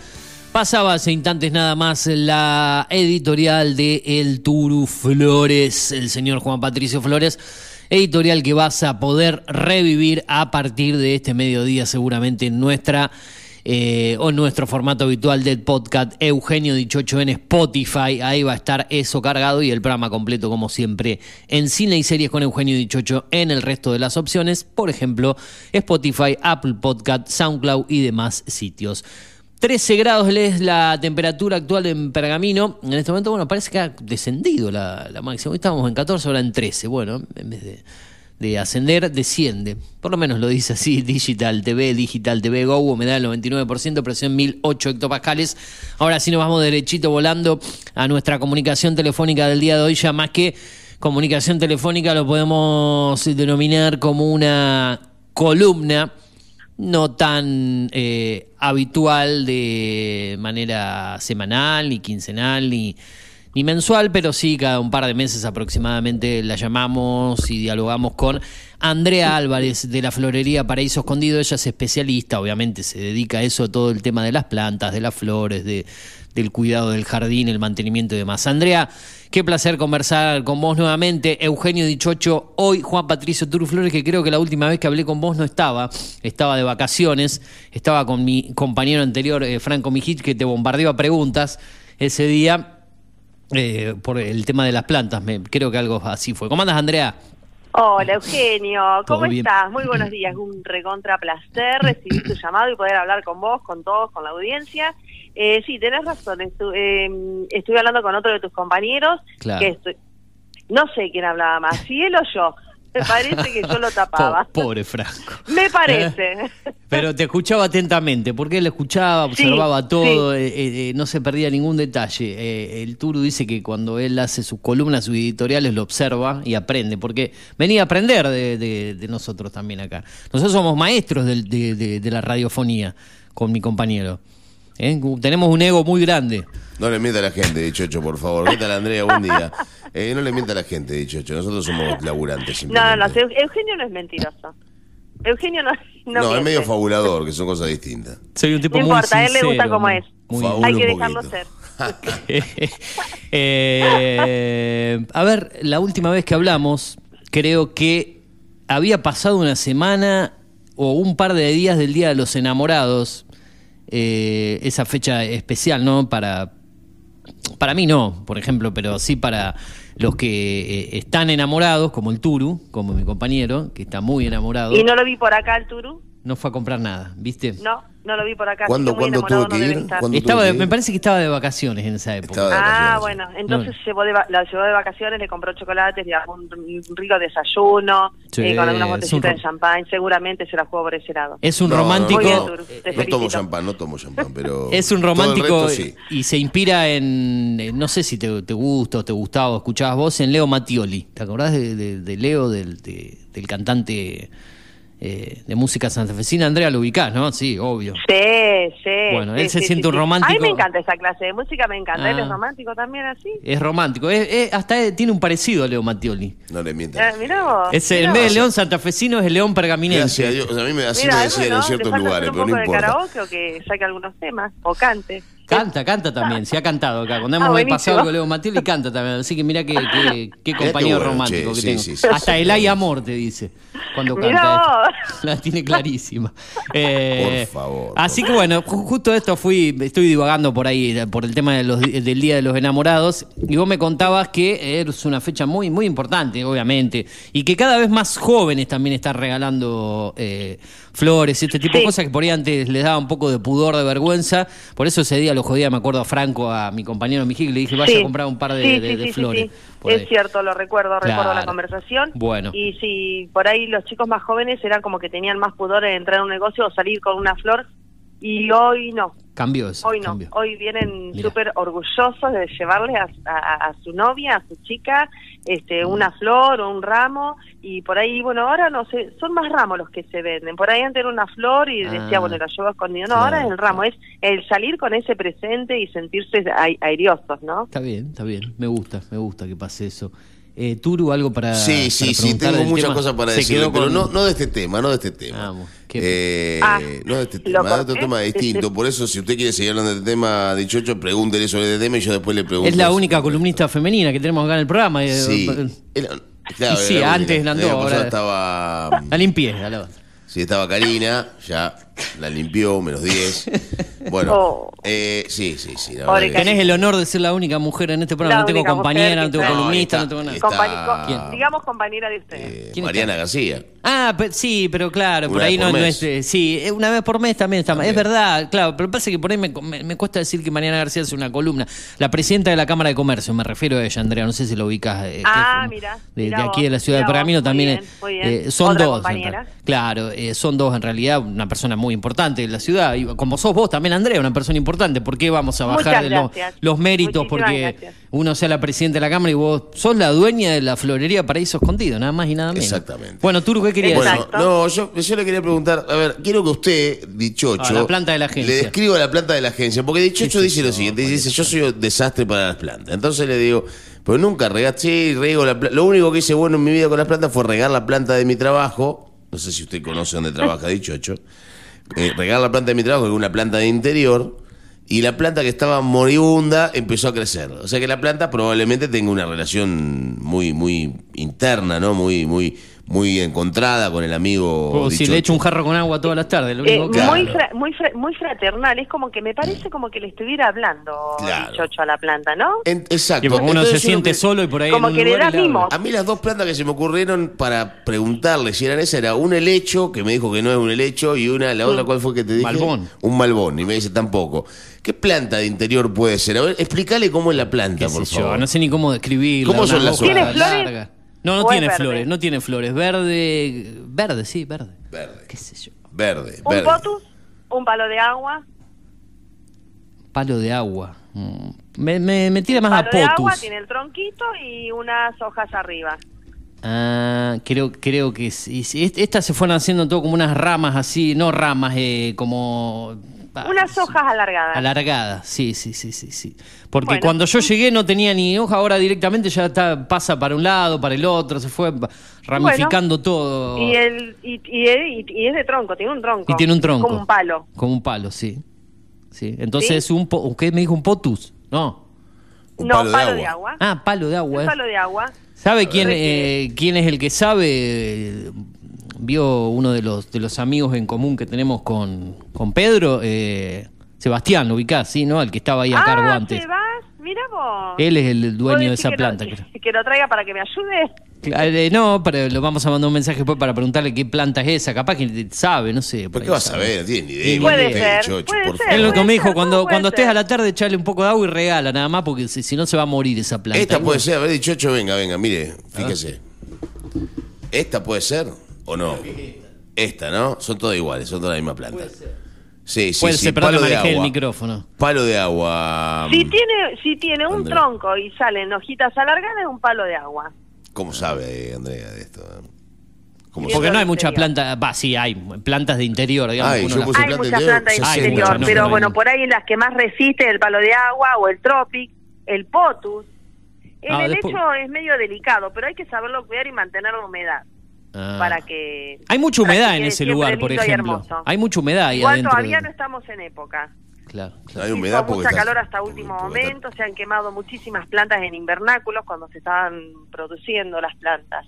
Pasaba hace instantes nada más la editorial de El Turu Flores, el señor Juan Patricio Flores, editorial que vas a poder revivir a partir de este mediodía seguramente en nuestra eh, o nuestro formato habitual del podcast Eugenio Dichocho en Spotify. Ahí va a estar eso cargado y el programa completo, como siempre, en cine y series con Eugenio Dichocho en el resto de las opciones, por ejemplo, Spotify, Apple Podcast, SoundCloud y demás sitios. 13 grados es la temperatura actual en Pergamino. En este momento, bueno, parece que ha descendido la, la máxima. Hoy estábamos en 14, ahora en 13. Bueno, en vez de, de ascender, desciende. Por lo menos lo dice así [LAUGHS] Digital TV, Digital TV Go, me da el 99%, presión 1008 hectopascales. Ahora sí nos vamos derechito volando a nuestra comunicación telefónica del día de hoy, ya más que comunicación telefónica lo podemos denominar como una columna no tan eh, habitual de manera semanal, ni quincenal, ni, ni mensual, pero sí cada un par de meses aproximadamente la llamamos y dialogamos con Andrea Álvarez de la Florería Paraíso Escondido. Ella es especialista, obviamente se dedica a eso, todo el tema de las plantas, de las flores, de, del cuidado del jardín, el mantenimiento y demás. Andrea, qué placer conversar con vos nuevamente. Eugenio Dichocho, hoy Juan Patricio Turuflores, que creo que la última vez que hablé con vos no estaba, estaba de vacaciones, estaba con mi compañero anterior, eh, Franco Mijit, que te bombardeó a preguntas ese día eh, por el tema de las plantas. Me, creo que algo así fue. ¿Cómo andas, Andrea? Hola Eugenio, ¿cómo estás? Muy buenos días, un recontra placer [COUGHS] recibir tu llamado y poder hablar con vos, con todos, con la audiencia. Eh, sí, tenés razón, estu- eh, estuve hablando con otro de tus compañeros, Claro. que no sé quién hablaba más, si él o yo, me parece que yo lo [LAUGHS] tapaba. Po- pobre Franco. Me parece. Pero te escuchaba atentamente, porque él escuchaba, Sí, observaba todo, sí. eh, eh, eh, no se perdía ningún detalle. Eh, el Turu dice que cuando él hace sus columnas, sus editoriales, lo observa y aprende, porque venía a aprender de, de- de nosotros también acá. Nosotros somos maestros del- de, de- de la radiofonía con mi compañero. ¿Eh? Tenemos un ego muy grande. No le mienta a la gente, Dichocho, por favor. ¿Qué tal, Andrea? Buen día. Eh, no le mienta a la gente, Dichocho. Nosotros somos laburantes. No, no, Eugenio no es mentiroso. Eugenio no, no, No, es medio fabulador, que son cosas distintas. Soy un tipo No muy importa, a él le gusta como es. muy- Hay que dejarlo poquito. ser. [LAUGHS] Eh, a ver, la última vez que hablamos, creo que había pasado una semana o un par de días del Día de los Enamorados, eh, esa fecha especial, ¿no? Para, para mí no, por ejemplo, pero sí para los que eh, están enamorados, como el Turu, como mi compañero, que está muy enamorado, ¿Y no lo vi por acá el Turu? no fue a comprar nada, ¿viste? No, no lo vi por acá. ¿Cuándo- cuándo tuvo que no ir? estar. ¿Cuándo Estaba de- que me ir? parece que estaba de vacaciones en esa época. Estaba de Ah, bueno, entonces llevó de va- la llevó de vacaciones, le compró chocolates, le dejó un, un rico desayuno, Sí, eh, con algunas es un botellitas de champán, seguramente se la jugó por ese lado. Es un No, no, romántico. Bien, no, No tomo champán, no tomo champán, pero. [LAUGHS] Es un romántico resto sí. y se inspira en, en- no sé si te, te gusta o te gustaba o escuchabas vos, en Leo Mattioli. ¿Te acordás de, de- de Leo, del, de- del cantante eh, de música santafesina? Andrea, lo ubicás, ¿no? Sí, obvio. Sí, sí. Bueno, sí, él se sí, siente sí, un romántico. A mí me encanta esa clase de música, me encanta. ¿Él Ah. es romántico también así? Es romántico. Es- es- hasta eh, tiene un parecido a Leo Mattioli. No le mienta. Eh, mirá vos. Es, en mirá vez de león santafesino es el león pergaminense. Gracias a Dios. A mí me, así Mira, me decían bueno, en ciertos lugares, pero no poco de importa. karaoke o que saque algunos temas, o cante. Canta, canta también, se ha cantado acá. Cuando Ah, hemos buenísimo. pasado con Leo Mattioli canta también. Así que mira qué, qué, qué compañero bueno, romántico che, que sí, tengo. sí, sí, Hasta sí. el hay amor te dice cuando canta. vos. [LAUGHS] La tiene clarísima. Eh, Por favor, Así por que bueno, ju- justo esto fui, estoy divagando por ahí, eh, por el tema de los, di- del Día de los Enamorados, y vos me contabas que es una fecha muy, muy importante, obviamente, y que cada vez más jóvenes también están regalando eh, flores y este tipo de cosas que por ahí antes les daba un poco de pudor, de vergüenza. Por eso ese día lo jodía, me acuerdo a Franco, a mi compañero Mijic, le dije, vaya Sí. a comprar un par de, Sí, de- de sí, flores. Es cierto, lo recuerdo, recuerdo la Claro. conversación. Bueno. Y si por ahí los chicos más jóvenes eran como que tenían más pudor en entrar a un negocio o salir con una flor, y hoy no. Cambió eso. Hoy no, hoy vienen súper orgullosos de llevarle a, a- a su novia, a su chica, este, una flor o un ramo y por ahí, bueno, ahora no sé, son más ramos los que se venden. Por ahí antes era una flor y Ah. decía, bueno, la llevo escondido. No, Claro, ahora es el ramo, es el salir con ese presente y sentirse ai- airiosos, ¿no? Está bien, está bien. Me gusta, me gusta que pase eso. Eh, Turu, algo para. Sí, sí, para sí, preguntar tengo muchas tema? cosas para decirle, quedó pero con- no, no de este tema, no de este tema. Eh, Ah, no de este tema, de otro tema distinto. Por eso, si usted quiere seguir hablando del tema de Chocho, pregúntele sobre este tema y yo después le pregunto. Es la única columnista femenina que tenemos acá en el programa. eh, Sí. eh, Era- claro, y sí, era la antes dos, pasado ahora- estaba. La limpieza, la Sí, estaba Karina, ya la limpió, menos 10. [LAUGHS] Bueno, Oh. eh, sí, sí, sí. la verdad que- Tenés el honor de ser la única mujer en este programa. La No tengo compañera, no tengo columnista, No, no tengo nada. está- ¿Quién? digamos compañera de ustedes. ¿Quién Mariana García. Ah, pe- sí, pero claro, por ahí no, no es. eh, sí, eh, una vez por mes también está. Es verdad, claro, pero pasa que por ahí me, me- me cuesta decir que Mariana García hace una columna. La presidenta de la Cámara de Comercio, me refiero a ella, Andrea, no sé si lo ubicas. eh, Ah, es, mira. de, mira de aquí de la ciudad de Pergamino también. eh, bien, eh, son Otra dos. Claro, eh, son dos en realidad, una persona muy importante de la ciudad. Y como sos vos también, Andrea, una persona importante. ¿Por qué vamos a bajar los, méritos? Muchísimas Porque gracias. uno sea la presidenta de la Cámara y vos sos la dueña de la florería Paraíso Escondido, nada más y nada menos. Exactamente. Bueno, Turu, ¿qué querías Bueno, decir? no, yo, yo le quería preguntar, a ver, quiero que usted, Dichocho, A la planta de la agencia. le describa la planta de la agencia, porque Dichocho dice lo siguiente, dice, yo soy un desastre para las plantas. Entonces le digo, pero nunca regaste, sí, riego la planta. Lo único que hice bueno en mi vida con las plantas fue regar la planta de mi trabajo, no sé si usted conoce dónde trabaja Dichocho, eh, regar la planta de mi trabajo, que es una planta de interior, y la planta que estaba moribunda empezó a crecer. O sea que la planta probablemente tenga una relación muy, muy interna, ¿no? Muy, muy, muy encontrada con el amigo. O si le echo un jarro con agua todas las tardes. Lo Eh, único que- muy, fra- muy, fra- muy fraternal, es como que me parece como que le estuviera hablando Claro. el chocho a la planta, ¿no? En- exacto. Y porque uno Entonces se siente que- solo y por ahí Como en un que le da habla. A mí las dos plantas que se me ocurrieron para preguntarle si eran esas era un helecho, que me dijo que no es un helecho, y una, la otra, ¿cuál fue que te dije? Malbón. Un malbón, y me dice tampoco. ¿Qué planta de interior puede ser? A ver, explícale cómo es la planta, por favor. yo, no sé ni cómo describirla. ¿Cómo son las hoja hojas? ¿Tiene flores? No, no ¿O es tiene flores, no tiene flores. Verde, verde, sí, verde. Verde. ¿Qué sé yo? Verde, Un verde. potus, un palo de agua, Palo de agua. Mm. Me, me, me tira más a palo de agua, potus. tiene el tronquito y unas hojas arriba. Ah, creo, creo que sí. sí. Est- Estas se fueron haciendo todo como unas ramas así, no ramas, eh, como unas hojas alargadas. alargadas. Sí, sí, sí, sí, sí. Porque Bueno. cuando yo llegué no tenía ni hoja, ahora directamente ya está, pasa para un lado, para el otro, se fue ramificando todo. Y, el, y, y, y- y es de tronco, tiene un tronco. Y tiene un tronco. Como un palo. Como un palo, sí. sí. Entonces, un po- ¿usted me dijo un potus? No. no, palo, de, agua. Ah, palo de agua. Un eh. palo de agua. ¿Sabe quién, eh, quién es el que sabe? Vio uno de los, de los amigos en común que tenemos con, con Pedro, eh, Sebastián, lo ubicás, ¿sí? ¿no? El que estaba ahí a cargo ah, antes. ¿te vas? Mira vos. Él es el dueño de ¿Puedo esa que planta. Lo, creo. que, que lo traiga para que me ayude. Claro, eh, no, pero lo vamos a mandar un mensaje después para preguntarle qué planta es esa. Capaz que sabe, no sé. ¿Por qué vas a ver? Tiene ni idea. Puede ser, Chocho, puede por ser. favor. Es lo que me puede dijo, ser, cuando, cuando estés ser. a la tarde, echarle un poco de agua y regala, nada más, porque si, si no se va a morir esa planta. Esta puede ser, a ver, Dichocho, venga, venga, mire, fíjese. ¿Esta puede ser o no? Esta, ¿no? Son todas iguales, son todas la misma planta. Sí, sí, Puede sí. ser, perdón que palo de manejé el agua. micrófono. Palo de agua. Si tiene, si tiene un Andrea. tronco y salen hojitas alargadas, es un palo de agua. ¿Cómo sabe, Andrea, de esto? ¿Cómo Porque sabe? no hay muchas plantas, va, sí, hay plantas de interior, digamos. Ay, que uno yo las- puse Hay planta muchas interior, plantas de 60. interior, Hay muchas, no, pero bueno, por ahí las que más resisten el palo de agua o el tropic, el potus. El Ah, helecho después- es medio delicado, pero hay que saberlo cuidar y mantener la humedad Ah. para que... Hay mucha humedad en ese lugar, por ejemplo. Hay mucha humedad ahí Igual adentro. todavía de- no estamos en época. Claro, No hay humedad porque mucha está- calor hasta último momento, se han quemado muchísimas plantas en invernáculos cuando se estaban produciendo las plantas.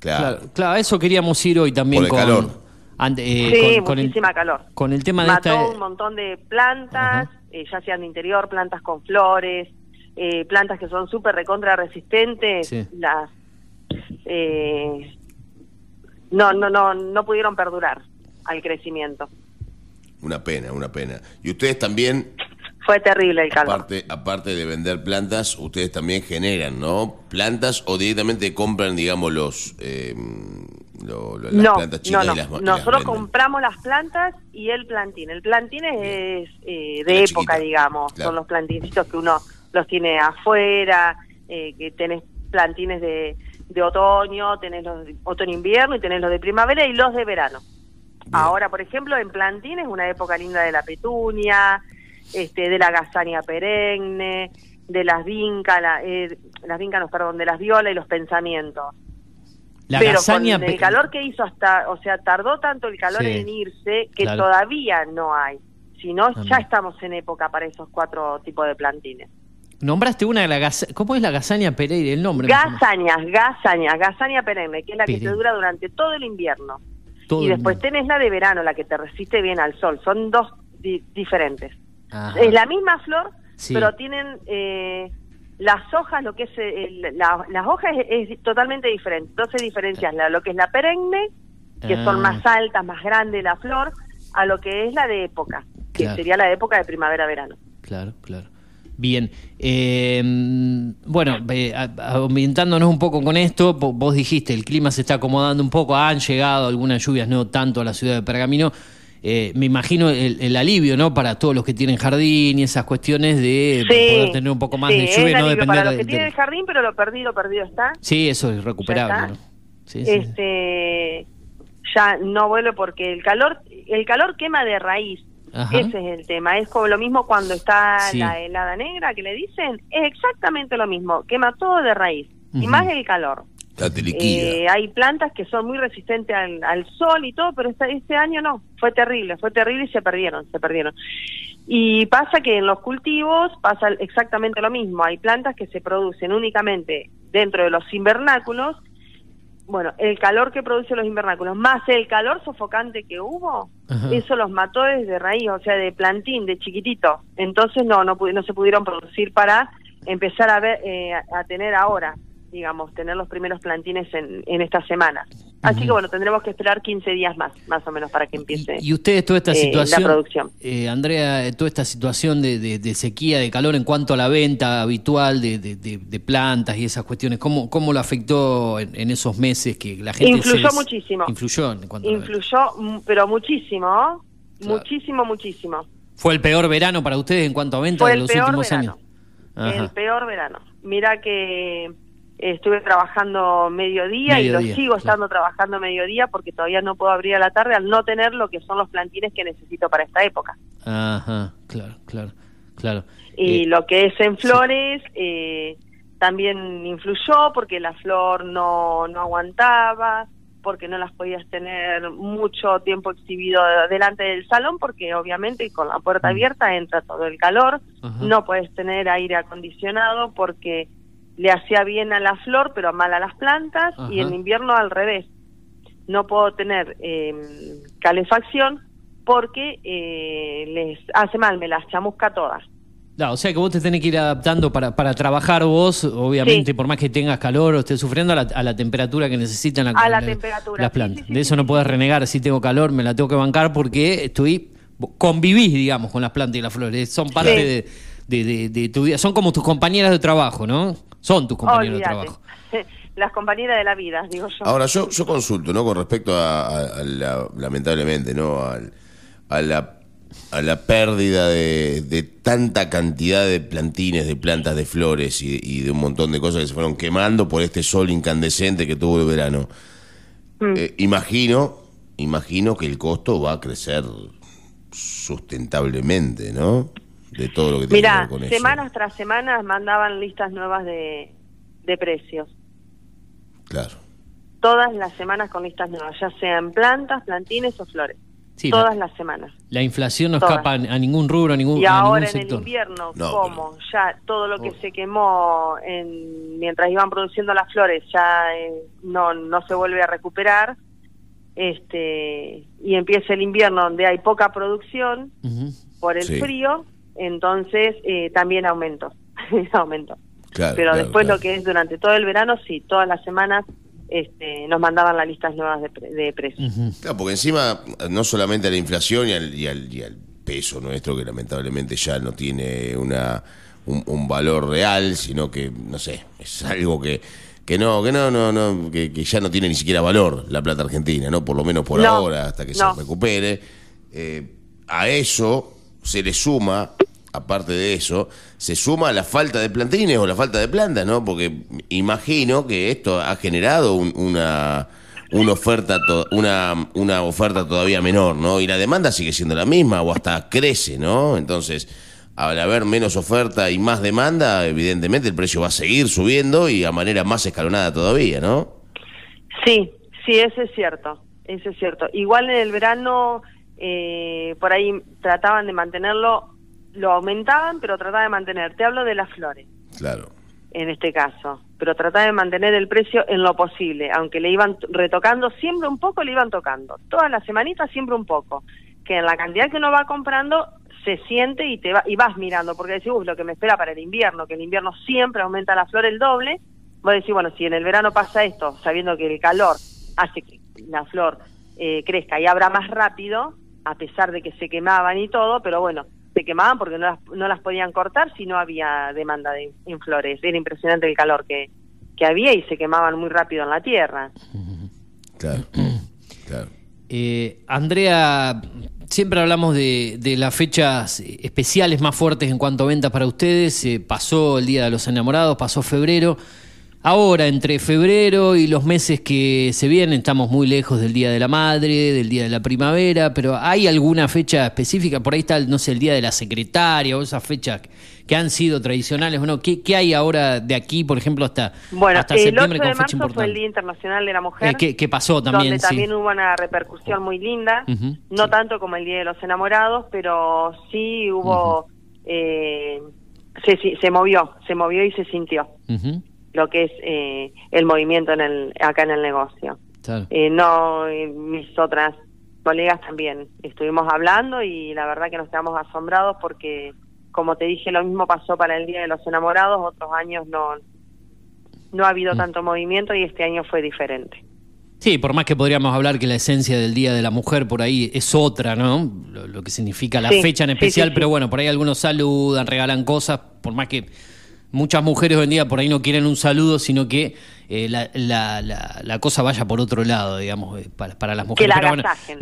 Claro. Claro, claro, a eso queríamos ir hoy también Por el con, calor. ante- eh, sí, con, con el, muchísima calor. con el tema de Mató esta... un montón de plantas, eh, ya sean de interior, plantas con flores, eh, plantas que son súper recontra resistentes, Sí. las eh, no, no, no, no pudieron perdurar al crecimiento. Una pena, una pena. Y ustedes también, Fue terrible el calor. aparte, aparte de vender plantas, ustedes también generan, ¿no? Plantas o directamente compran, digamos, los, eh, lo- lo- las no, plantas no, chicas no. y las, Nosotros compramos las plantas y el plantín. El plantín es eh, de La época, chiquita, digamos. claro. Son los plantincitos que uno los tiene afuera, eh, que tenés plantines de, de otoño, tenés los de otoño-invierno y tenés los de primavera y los de verano. Ahora, por ejemplo, en plantín es una época linda de la petunia, este, de la gazaña perenne, de las vincas, la, eh, las vincas, no, perdón, de las violas y los pensamientos. La Pero con el calor que hizo hasta, o sea, tardó tanto el calor Sí, en irse que claro. todavía no hay. Si no, ya estamos en época para esos cuatro tipos de plantines. Nombraste una de la gaza- ¿Cómo es la gazaña Pereira? El nombre. suena. Gazaña, gazaña, perenne, que es la que te Perenne. dura durante todo el invierno. Todo y después tenés la de verano, la que te resiste bien al sol. Son dos di- diferentes. Ajá. Es la misma flor, Sí. pero tienen eh, las hojas, lo que es el- la- las hojas es, es totalmente diferente. Entonces diferencias la- lo que es la perenne, que Ah. son más altas, más grande la flor, a lo que es la de época, que Claro. sería la época de primavera-verano. Claro, claro. Bien. Eh, bueno, eh, ambientándonos un poco con esto, vo- vos dijiste, el clima se está acomodando un poco, han llegado algunas lluvias, no tanto a la ciudad de Pergamino. Eh, me imagino el, el alivio, ¿no? Para todos los que tienen jardín y esas cuestiones de poder tener un poco más sí, de lluvia no depender para los que de- tienen el jardín, pero lo perdido, perdido está. Sí, eso es recuperable. este ya no vuelve porque el calor el calor quema de raíz Ajá. ese es el tema es como lo mismo cuando está Sí. la helada negra que le dicen es exactamente lo mismo quema todo de raíz y más el calor. Eh, hay plantas que son muy resistentes al, al sol y todo pero este, este año no fue terrible fue terrible y se perdieron se perdieron y pasa que en los cultivos pasa exactamente lo mismo hay plantas que se producen únicamente dentro de los invernáculos bueno, el calor que produce los invernáculos, más el calor sofocante que hubo, Ajá. eso los mató desde raíz, o sea, de plantín, de chiquitito. Entonces no, no, no se pudieron producir para empezar a ver, eh, a tener ahora, digamos, tener los primeros plantines en, en esta semana. Así que bueno, tendremos que esperar 15 días más, más o menos, para que empiece Y ustedes toda esta eh, situación, la producción. eh, Andrea, toda esta situación de, de- de sequía, de calor en cuanto a la venta habitual de, de- de- de plantas y esas cuestiones, ¿cómo, cómo lo afectó en, en esos meses que la gente Influyó muchísimo. Influyó en cuanto. Influyó, mm, pero muchísimo, ¿no? Claro. muchísimo, muchísimo. ¿Fue el peor verano para ustedes en cuanto a venta Fue de los últimos verano. años? el peor verano. Mira que estuve trabajando mediodía, y Mediodía, lo sigo claro. estando trabajando mediodía porque todavía no puedo abrir a la tarde al no tener lo que son los plantines que necesito para esta época. Ajá, claro, claro, claro. Y Eh, lo que es en flores eh, también influyó porque la flor no, no aguantaba, porque no las podías tener mucho tiempo exhibido delante del salón, porque obviamente con la puerta abierta entra todo el calor, Ajá. no puedes tener aire acondicionado porque le hacía bien a la flor, pero mal a las plantas, y en invierno al revés. No puedo tener eh, calefacción porque eh, les hace mal, me las chamusca todas. No, o sea que vos te tenés que ir adaptando para, para trabajar vos, obviamente, Sí. por más que tengas calor o estés sufriendo, a la, a la temperatura que necesitan la- A la la- temperatura, las plantas. sí, sí, de eso no podés renegar, si tengo calor me la tengo que bancar porque estoy convivís, digamos, con las plantas y las flores. Son parte de, de- de- de tu vida, son como tus compañeras de trabajo, ¿no? Son tus compañeros de trabajo. [LAUGHS] Las compañeras de la vida, digo yo. Ahora, yo, yo consulto, ¿no? Con respecto a, a- a la, lamentablemente, ¿no? Al- a la a la pérdida de, de tanta cantidad de plantines, de plantas, de flores y, y de un montón de cosas que se fueron quemando por este sol incandescente que tuvo el verano. Mm. Eh, imagino, imagino que el costo va a crecer sustentablemente, ¿no? De todo lo que tiene que Mira, ver con eso. semanas tras semanas mandaban listas nuevas de, de precios. Claro. Todas las semanas con listas nuevas, ya sean plantas, plantines o flores. Sí, Todas la, las semanas. la inflación no Todas. escapa a a ningún rubro, a ningún, Y a ahora ningún en el invierno, No, como ya todo lo que se quemó en, mientras iban produciendo las flores ya eh, no, no se vuelve a recuperar, este y empieza el invierno donde hay poca producción por el Sí. frío, entonces eh, también aumentó, [LAUGHS] aumentó. Claro, Pero claro, después claro. lo que es durante todo el verano, sí, todas las semanas este, nos mandaban las listas nuevas de, pre- de precios. Claro, porque encima, no solamente a la inflación y al, y al, y al peso nuestro, que lamentablemente ya no tiene una un, un valor real, sino que, no sé, es algo que, que no, que no, no, no, que, que ya no tiene ni siquiera valor la plata argentina, ¿no? Por lo menos por No, ahora, hasta que no. se recupere. Eh, a eso se le suma, aparte de eso, se suma la falta de plantines o la falta de plantas, ¿no? Porque imagino que esto ha generado un- una una oferta una oferta todavía menor, ¿no? Y la demanda sigue siendo la misma o hasta crece, ¿no? Entonces, al haber menos oferta y más demanda, evidentemente el precio va a seguir subiendo y a manera más escalonada todavía, ¿no? Sí, sí, eso es cierto, eso es cierto. Igual en el verano, eh, por ahí trataban de mantenerlo, lo aumentaban, pero trataban de mantener. Te hablo de las flores. Claro. En este caso, pero trataban de mantener el precio en lo posible, aunque le iban retocando siempre un poco, le iban tocando. Todas las semanitas siempre un poco. Que en la cantidad que uno va comprando se siente y te va, y vas mirando, porque decís, uy, lo que me espera para el invierno, que el invierno siempre aumenta la flor el doble, vos decís, bueno, si en el verano pasa esto, sabiendo que el calor hace que la flor eh, crezca y abra más rápido, a pesar de que se quemaban y todo, pero bueno, se quemaban porque no las, no las podían cortar si no había demanda de, en flores. Era impresionante el calor que, que había y se quemaban muy rápido en la tierra. Claro, claro. Eh, Andrea, siempre hablamos de, de las fechas especiales más fuertes en cuanto a ventas para ustedes. Eh, pasó el Día de los Enamorados, pasó febrero. Ahora, entre febrero y los meses que se vienen, estamos muy lejos del Día de la Madre, del Día de la Primavera, pero ¿hay alguna fecha específica? Por ahí está, no sé, el Día de la Secretaria o esas fechas que han sido tradicionales. Bueno, ¿qué, qué hay ahora de aquí, por ejemplo, hasta, Bueno, hasta el 8 septiembre de con fecha marzo fue el? Día Internacional de la Mujer. Eh, ¿qué- qué pasó también? Donde Sí. también hubo una repercusión muy linda. No tanto como el Día de los Enamorados, pero sí hubo... eh, se, se- se movió, se movió y se sintió Ujú, lo que es eh, el movimiento en el, acá en el negocio. claro. Eh, no, eh, mis otras colegas también estuvimos hablando y la verdad que nos quedamos asombrados porque, como te dije, lo mismo pasó para el Día de los Enamorados, otros años no, no ha habido tanto movimiento y este año fue diferente. Sí, por más que podríamos hablar que la esencia del Día de la Mujer por ahí es otra, ¿no? Lo, lo que significa la Sí, fecha en especial, sí, sí. pero bueno, por ahí algunos saludan, regalan cosas, por más que muchas mujeres hoy en día por ahí no quieren un saludo, sino que eh, la, la, la, la cosa vaya por otro lado, digamos, eh, para, para las mujeres. la Pero bueno, agasajen.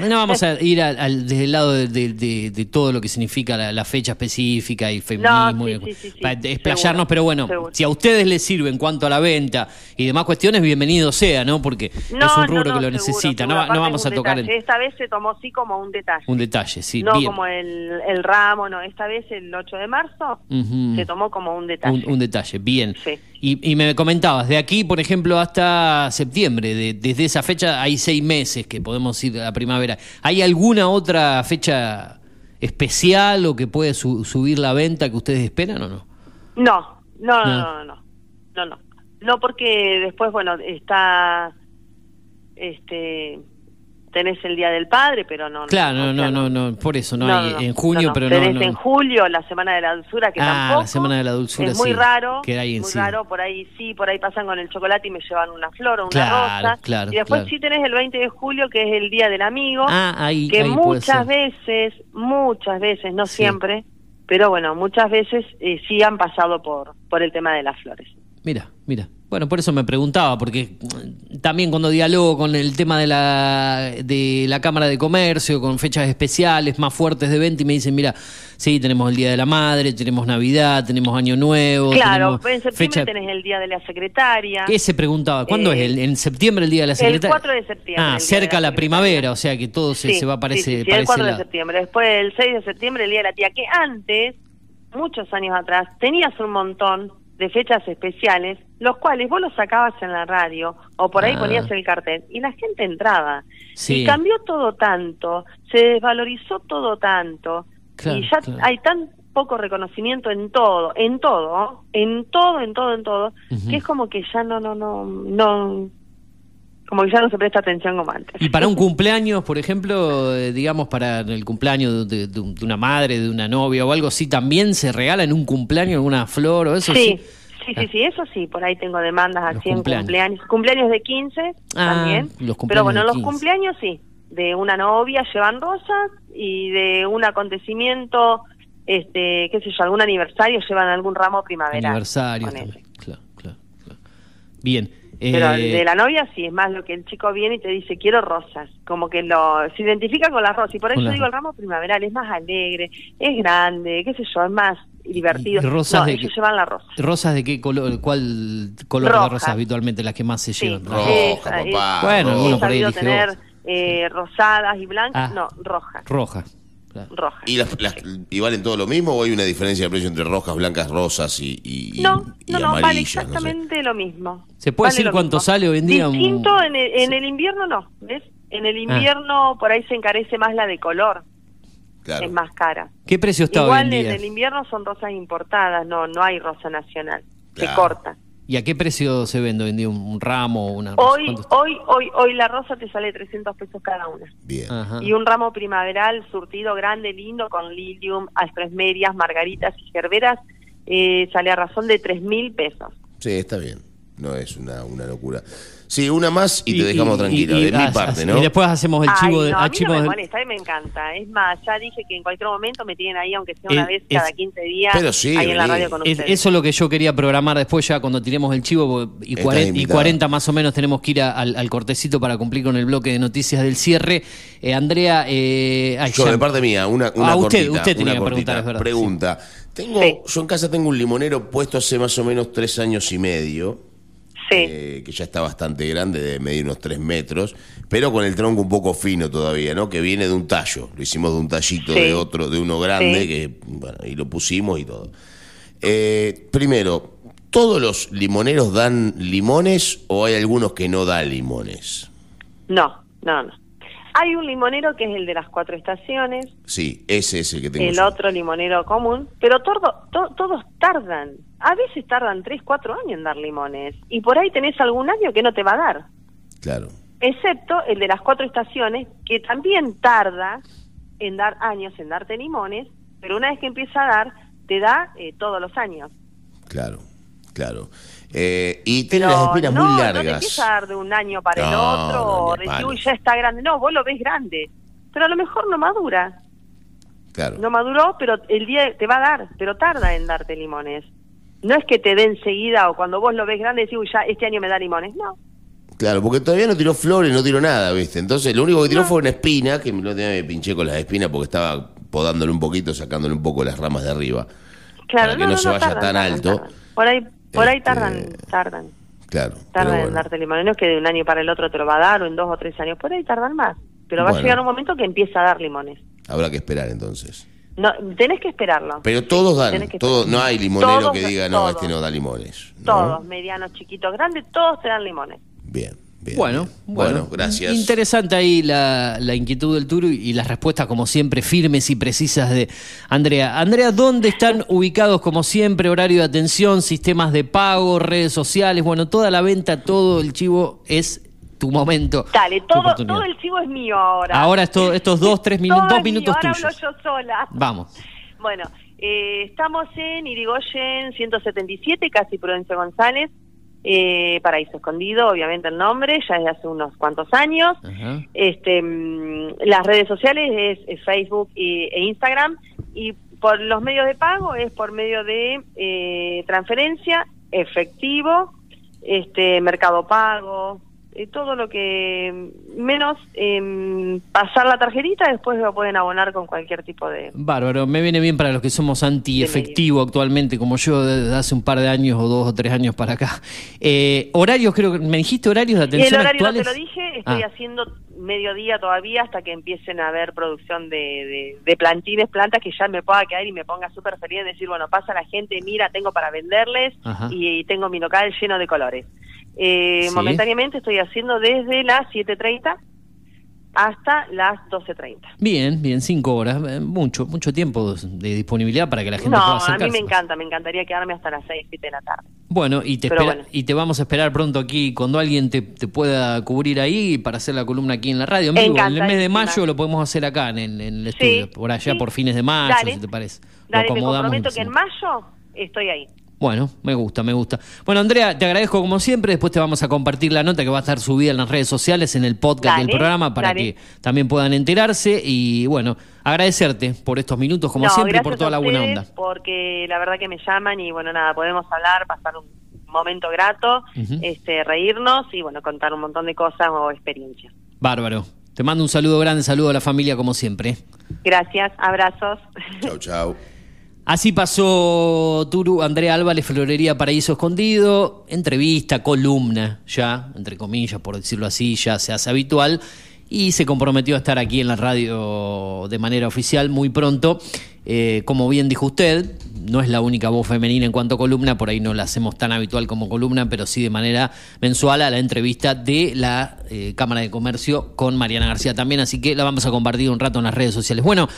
no, no vamos a [LAUGHS] ir al, al- desde el lado de, de- de- de todo lo que significa la, la fecha específica y feminismo, sí, y- sí, para explayarnos, seguro, pero bueno, seguro. si a ustedes les sirve en cuanto a la venta y demás cuestiones, bienvenido sea, ¿no? Porque No, es un no, rubro no, que lo seguro, necesita. No, no vamos a tocar detalle. Esta vez se tomó sí como un detalle. un detalle, sí. no bien. como el, el ramo, no. Esta vez el 8 de marzo se tomó como un detalle. Un, un detalle, bien. Sí. Y, y me comentabas, de aquí, por ejemplo, hasta septiembre, de- desde esa fecha hay seis meses que podemos ir a la primavera. ¿Hay alguna otra fecha especial o que puede su- subir la venta que ustedes esperan o no? No, no, no, No. no, no, no, no, no, no, porque después, bueno, está, este, tenés el Día del Padre, pero no. Claro, no, no, no, no, por eso no, hay en junio, pero no. Tenés en julio la Semana de la Dulzura, que Ah, tampoco. la Semana de la Dulzura, Es muy raro, que hay en muy raro, por ahí sí, por ahí pasan con el chocolate y me llevan una flor o una rosa. claro, y después sí tenés el 20 de julio, que es el Día del Amigo, Ah, ahí, que muchas veces, muchas veces, no siempre, pero bueno, muchas veces eh, sí han pasado por, por el tema de las flores. Mira, mira. Bueno, por eso me preguntaba, porque mm, también cuando dialogo con el tema de la, de la Cámara de Comercio, con fechas especiales más fuertes de venta, y me dicen, mira, sí, tenemos el Día de la Madre, tenemos Navidad, tenemos Año Nuevo. Claro, en septiembre fecha... tenés el Día de la Secretaria. ¿Qué se preguntaba? ¿Cuándo Eh, es? ¿El- ¿En septiembre el Día de la Secretaria? 4 de septiembre, Ah, el cerca la la primavera, o sea que todo se, Sí, se va para sí, ese, sí, para el ese 4 de lado. septiembre. Después el 6 de septiembre, el Día de la Tía, que antes, muchos años atrás, tenías un montón de fechas especiales, los cuales vos los sacabas en la radio o por ahí Ah. ponías el cartel y la gente entraba. Sí. Y cambió todo tanto, se desvalorizó todo tanto Claro, y ya claro. hay tan poco reconocimiento en todo, en todo, en todo, en todo, en todo, que es como que ya no, no, no, no, como que ya no se presta atención como antes. Y para un cumpleaños, por ejemplo, eh, digamos, para el cumpleaños de, de- de una madre, de una novia o algo así, ¿también se regala en un cumpleaños alguna flor o eso? Sí, sí, sí, sí, eso sí, por ahí tengo demandas Los así en cumpleaños. cumpleaños. De 15 Ah, también. los cumpleaños Pero bueno, de los 15. cumpleaños sí. De una novia llevan rosas y de un acontecimiento, este, qué sé yo, algún aniversario llevan algún ramo primavera. Aniversario. también. Claro, claro, claro. Bien. Pero eh, el de la novia sí, es más lo que el chico viene y te dice, quiero rosas. Como que lo se identifica con las rosas. Y por eso digo, el ramo primaveral es más alegre, es grande, qué sé yo, es más divertido. ¿Y rosas no, de ellos qué? llevan la rosa. ¿Rosas de qué color? ¿Cuál color de Rojas. rosas habitualmente las que más se llevan? Roja, Esa, es- papá. Bueno, alguno por ahí tener eh, rosadas y blancas, Ah. no, rojas. Roja. rojas. ¿Y, las, las- ¿Y valen todo lo mismo o hay una diferencia de precio entre rojas, blancas, rosas y, y- y- No, y no, no, vale amarillas? no sé? exactamente lo mismo. ¿Se puede Vale decir cuánto mismo. sale hoy en día un- Distinto en el, en el invierno no, ¿ves? En el Ah. invierno por ahí se encarece más la de color, Claro. es más cara. ¿Qué precio está Igual hoy en en día? el invierno son rosas importadas, no no hay rosa nacional, se Claro. corta. ¿Y a qué precio se vende hoy un, un ramo o una rosa? Hoy, ¿Cuánto está? hoy, hoy, hoy la rosa te sale 300 pesos cada una. Bien. Ajá. Y un ramo primaveral surtido grande, lindo, con lilium, medias, margaritas y gerberas, eh, sale a razón de 3 mil pesos. Sí, está bien. No es una, una locura. Sí, una más y, te dejamos y- tranquilo, y- de y- mi ah, parte, ah, ¿no? Y después hacemos el chivo Ay, de... no, ah, a mí chivo no me de- molesta, a mí me encanta. Es más, ya dije que en cualquier momento me tienen ahí, aunque sea una Eh, vez es- cada 15 días, Pero sí, ahí en la radio con Es- ustedes. eso es lo que yo quería programar después ya cuando tiremos el chivo y, Estás 40, y invitada. 40 más o menos tenemos que ir a- al, al cortecito para cumplir con el bloque de noticias del cierre. Eh, Andrea, eh, ay, Yo, ya- de parte mía, una, una Ah, usted- cortita, usted tenía una que cortita. preguntar, es verdad, Pregunta. Tengo, Yo en casa tengo un limonero puesto hace más o menos tres años y medio. Eh, que ya está bastante grande, de medir unos tres metros, pero con el tronco un poco fino todavía, ¿no? Que viene de un tallo. Lo hicimos de un tallito de otro, de uno grande, que, bueno, y lo pusimos y todo. Eh, primero, ¿todos los limoneros dan limones o hay algunos que no dan limones? No, no, no. Hay un limonero que es el de las cuatro estaciones, Sí, ese es el que tengo el yo. otro limonero común, pero todo, to- todos tardan. A veces tardan 3, 4 años en dar limones. Y por ahí tenés algún año que no te va a dar. Claro. Excepto el de las cuatro estaciones, que también tarda en dar años, en darte limones, pero una vez que empieza a dar, te da eh, todos los años. Claro, claro. Eh, y tiene Pero las espinas no, muy no te largas. dar de un año para el No, otro, no, o palos. uy, ya está grande. No, vos lo ves grande. Pero a lo mejor no madura. Claro. No maduró, pero el día te va a dar, pero tarda en darte limones. No es que te dé enseguida o cuando vos lo ves grande decís, uy, ya este año me da limones. No. Claro, porque todavía no tiró flores, no tiró nada, ¿viste? Entonces, lo único que tiró fue una espina, que me, me pinché con las espinas porque estaba podándole un poquito, sacándole un poco las ramas de arriba. Claro, Para que no, no no, se no, vaya tardan, tan tardan, alto. tardan. Por ahí, por ahí Este, tardan, tardan. Claro. Tardan en darte limones. No es que de un año para el otro te lo va a dar o en dos o tres años. Por ahí tardan más. Pero va Bueno. a llegar un momento que empieza a dar limones. Habrá que esperar entonces. No, tenés que esperarlo. Pero todos dan, todos, no hay limonero Todos, que diga, no, todos. este no da limones. ¿no? Todos, medianos, chiquitos, grandes, todos te dan limones. Bien, bien. Bueno, Bueno, bueno, gracias. Interesante ahí la, la inquietud del Turo y las respuestas, como siempre, firmes y precisas de Andrea. Andrea, ¿dónde están ubicados, como siempre, horario de atención, sistemas de pago, redes sociales? Bueno, toda la venta, todo el chivo es tu momento. Dale, todo, todo el chivo es mío ahora. Ahora esto- estos dos, tres [LAUGHS] Todo minutos, es dos mío, minutos ahora tuyos. hablo yo sola. Vamos. Bueno, eh, estamos en Irigoyen 177, casi Prudencio González, eh, Paraíso Escondido, obviamente el nombre, ya desde hace unos cuantos años. Este, mm, las redes sociales es, es Facebook y- e Instagram y por los medios de pago es por medio de eh, transferencia, efectivo, este, Mercado Pago, eh, todo lo que menos em, pasar la tarjetita, después lo pueden abonar con cualquier tipo de, Bárbaro, me viene bien para los que somos anti-efectivo actualmente, como yo desde hace un par de años o dos o tres años para acá. Eh, horarios, creo que me dijiste horarios de Y el atención horario no actuales. te lo dije, estoy Ah. haciendo mediodía todavía hasta que empiecen a haber producción de, de, de plantines, plantas que ya me pueda quedar y me ponga súper feliz de decir, bueno, pasa la gente, mira, tengo para venderles Ajá. y, tengo mi local lleno de colores. Eh, Sí. Momentáneamente estoy haciendo desde las 7.30 hasta las 12.30. Bien, bien, cinco horas, eh, mucho, mucho tiempo de disponibilidad para que la gente No, pueda a mí acercarse. me encanta, me encantaría quedarme hasta las 6, 7 de la tarde. Bueno, y te, espera- bueno. y te vamos a esperar pronto aquí cuando alguien te, te pueda cubrir ahí para hacer la columna aquí en la radio. En vivo. En el mes de mayo lo podemos hacer acá en, en el Sí, estudio, por allá sí. por fines de mayo, Dale. si te parece. Lo Dale, te acomodamos comprometo en- que en mayo estoy ahí. Bueno, me gusta, me gusta. Bueno, Andrea, te agradezco como siempre. Después te vamos a compartir la nota que va a estar subida en las redes sociales, en el podcast Dale, del programa, para dale. que también puedan enterarse. Y bueno, agradecerte por estos minutos, como No, siempre, y por toda a la buena onda. Porque la verdad que me llaman y bueno, nada, podemos hablar, pasar un momento grato, este, reírnos y bueno, contar un montón de cosas o experiencias. Bárbaro. Te mando un saludo grande, saludo a la familia como siempre. Gracias, abrazos. Chau, chau. Así pasó Turu, Andrea Álvarez, Florería Paraíso Escondido, entrevista, columna, ya, entre comillas, por decirlo así, ya se hace habitual. y se comprometió a estar aquí en la radio de manera oficial muy pronto. Eh, como bien dijo usted, no es la única voz femenina en cuanto a columna, por ahí no la hacemos tan habitual como columna, pero sí de manera mensual a la entrevista de la eh, Cámara de Comercio con Mariana García también, así que la vamos a compartir un rato en las redes sociales. Bueno,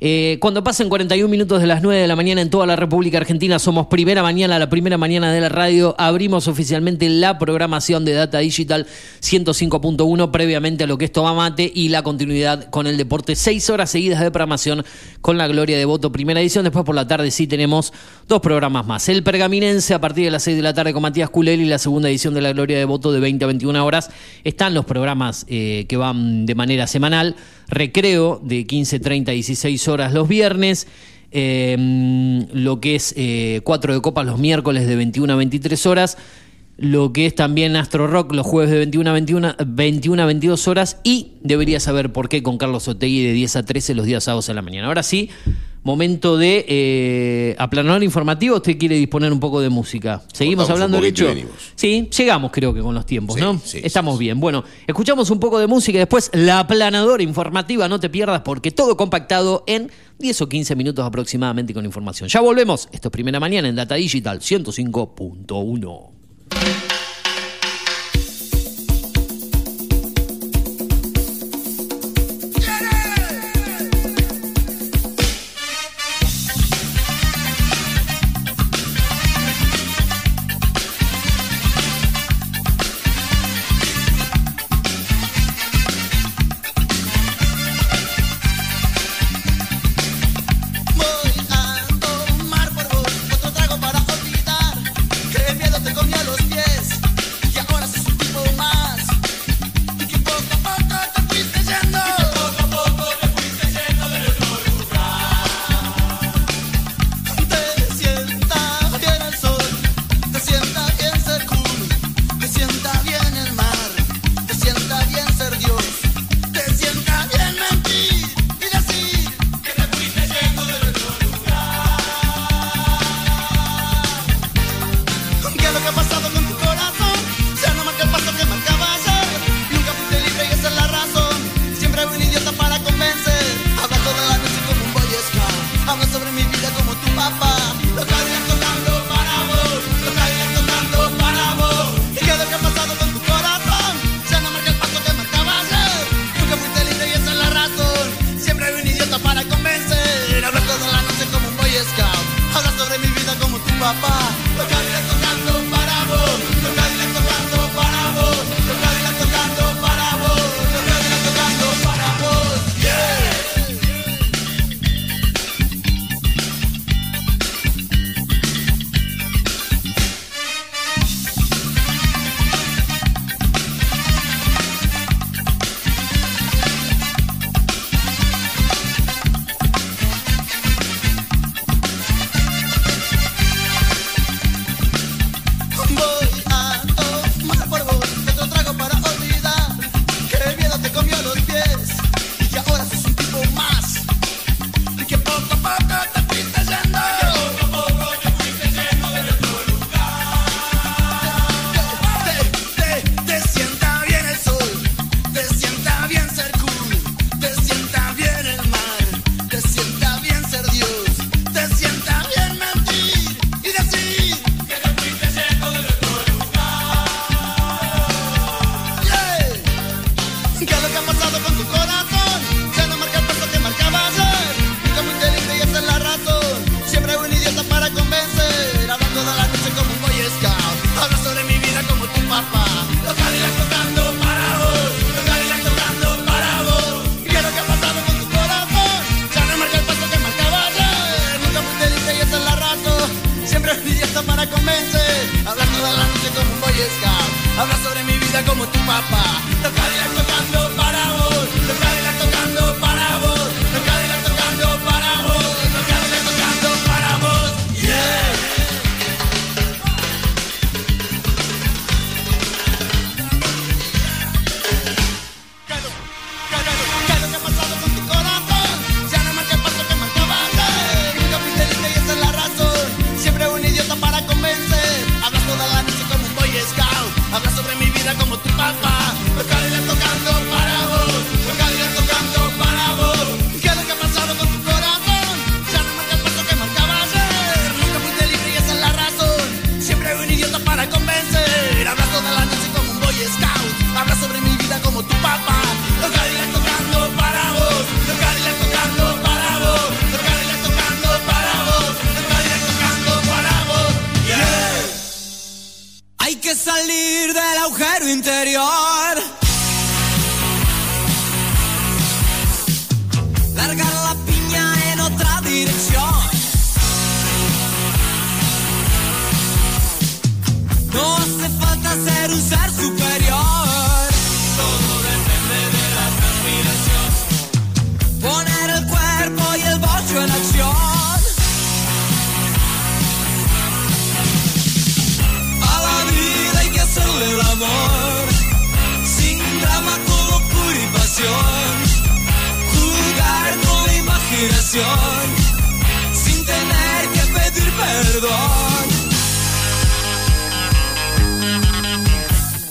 eh, cuando pasen 41 minutos de las 9 de la mañana en toda la República Argentina, somos primera mañana, la primera mañana de la radio, abrimos oficialmente la programación de Data Digital 105.1 previamente a lo que es Toma Mate y la continuidad con el deporte. Seis horas seguidas de programación con la gloria de voto primera edición. Después por la tarde sí tenemos dos programas más. El Pergaminense a partir de las 6 de la tarde con Matías Culel y la segunda edición de la gloria de voto de 20 a 21 horas. Están los programas eh, que van de manera semanal. Recreo de 15.30 a 16 horas los viernes. Eh, lo que es eh, 4 de copas los miércoles de 21 a 23 horas lo que es también Astro Rock los jueves de 21 a 21, 21 a 22 horas y debería saber por qué con Carlos Otegui de 10 a 13 los días sábados a la mañana. Ahora sí, momento de eh, aplanador informativo. ¿Usted quiere disponer un poco de música? ¿Seguimos Cortamos hablando de hecho? Sí, llegamos creo que con los tiempos, Sí, ¿no? sí, Estamos bien. Bueno, escuchamos un poco de música y después la aplanadora informativa. No te pierdas porque todo compactado en 10 o 15 minutos aproximadamente con información. Ya volvemos. Esto es Primera Mañana en Data Digital 105.1.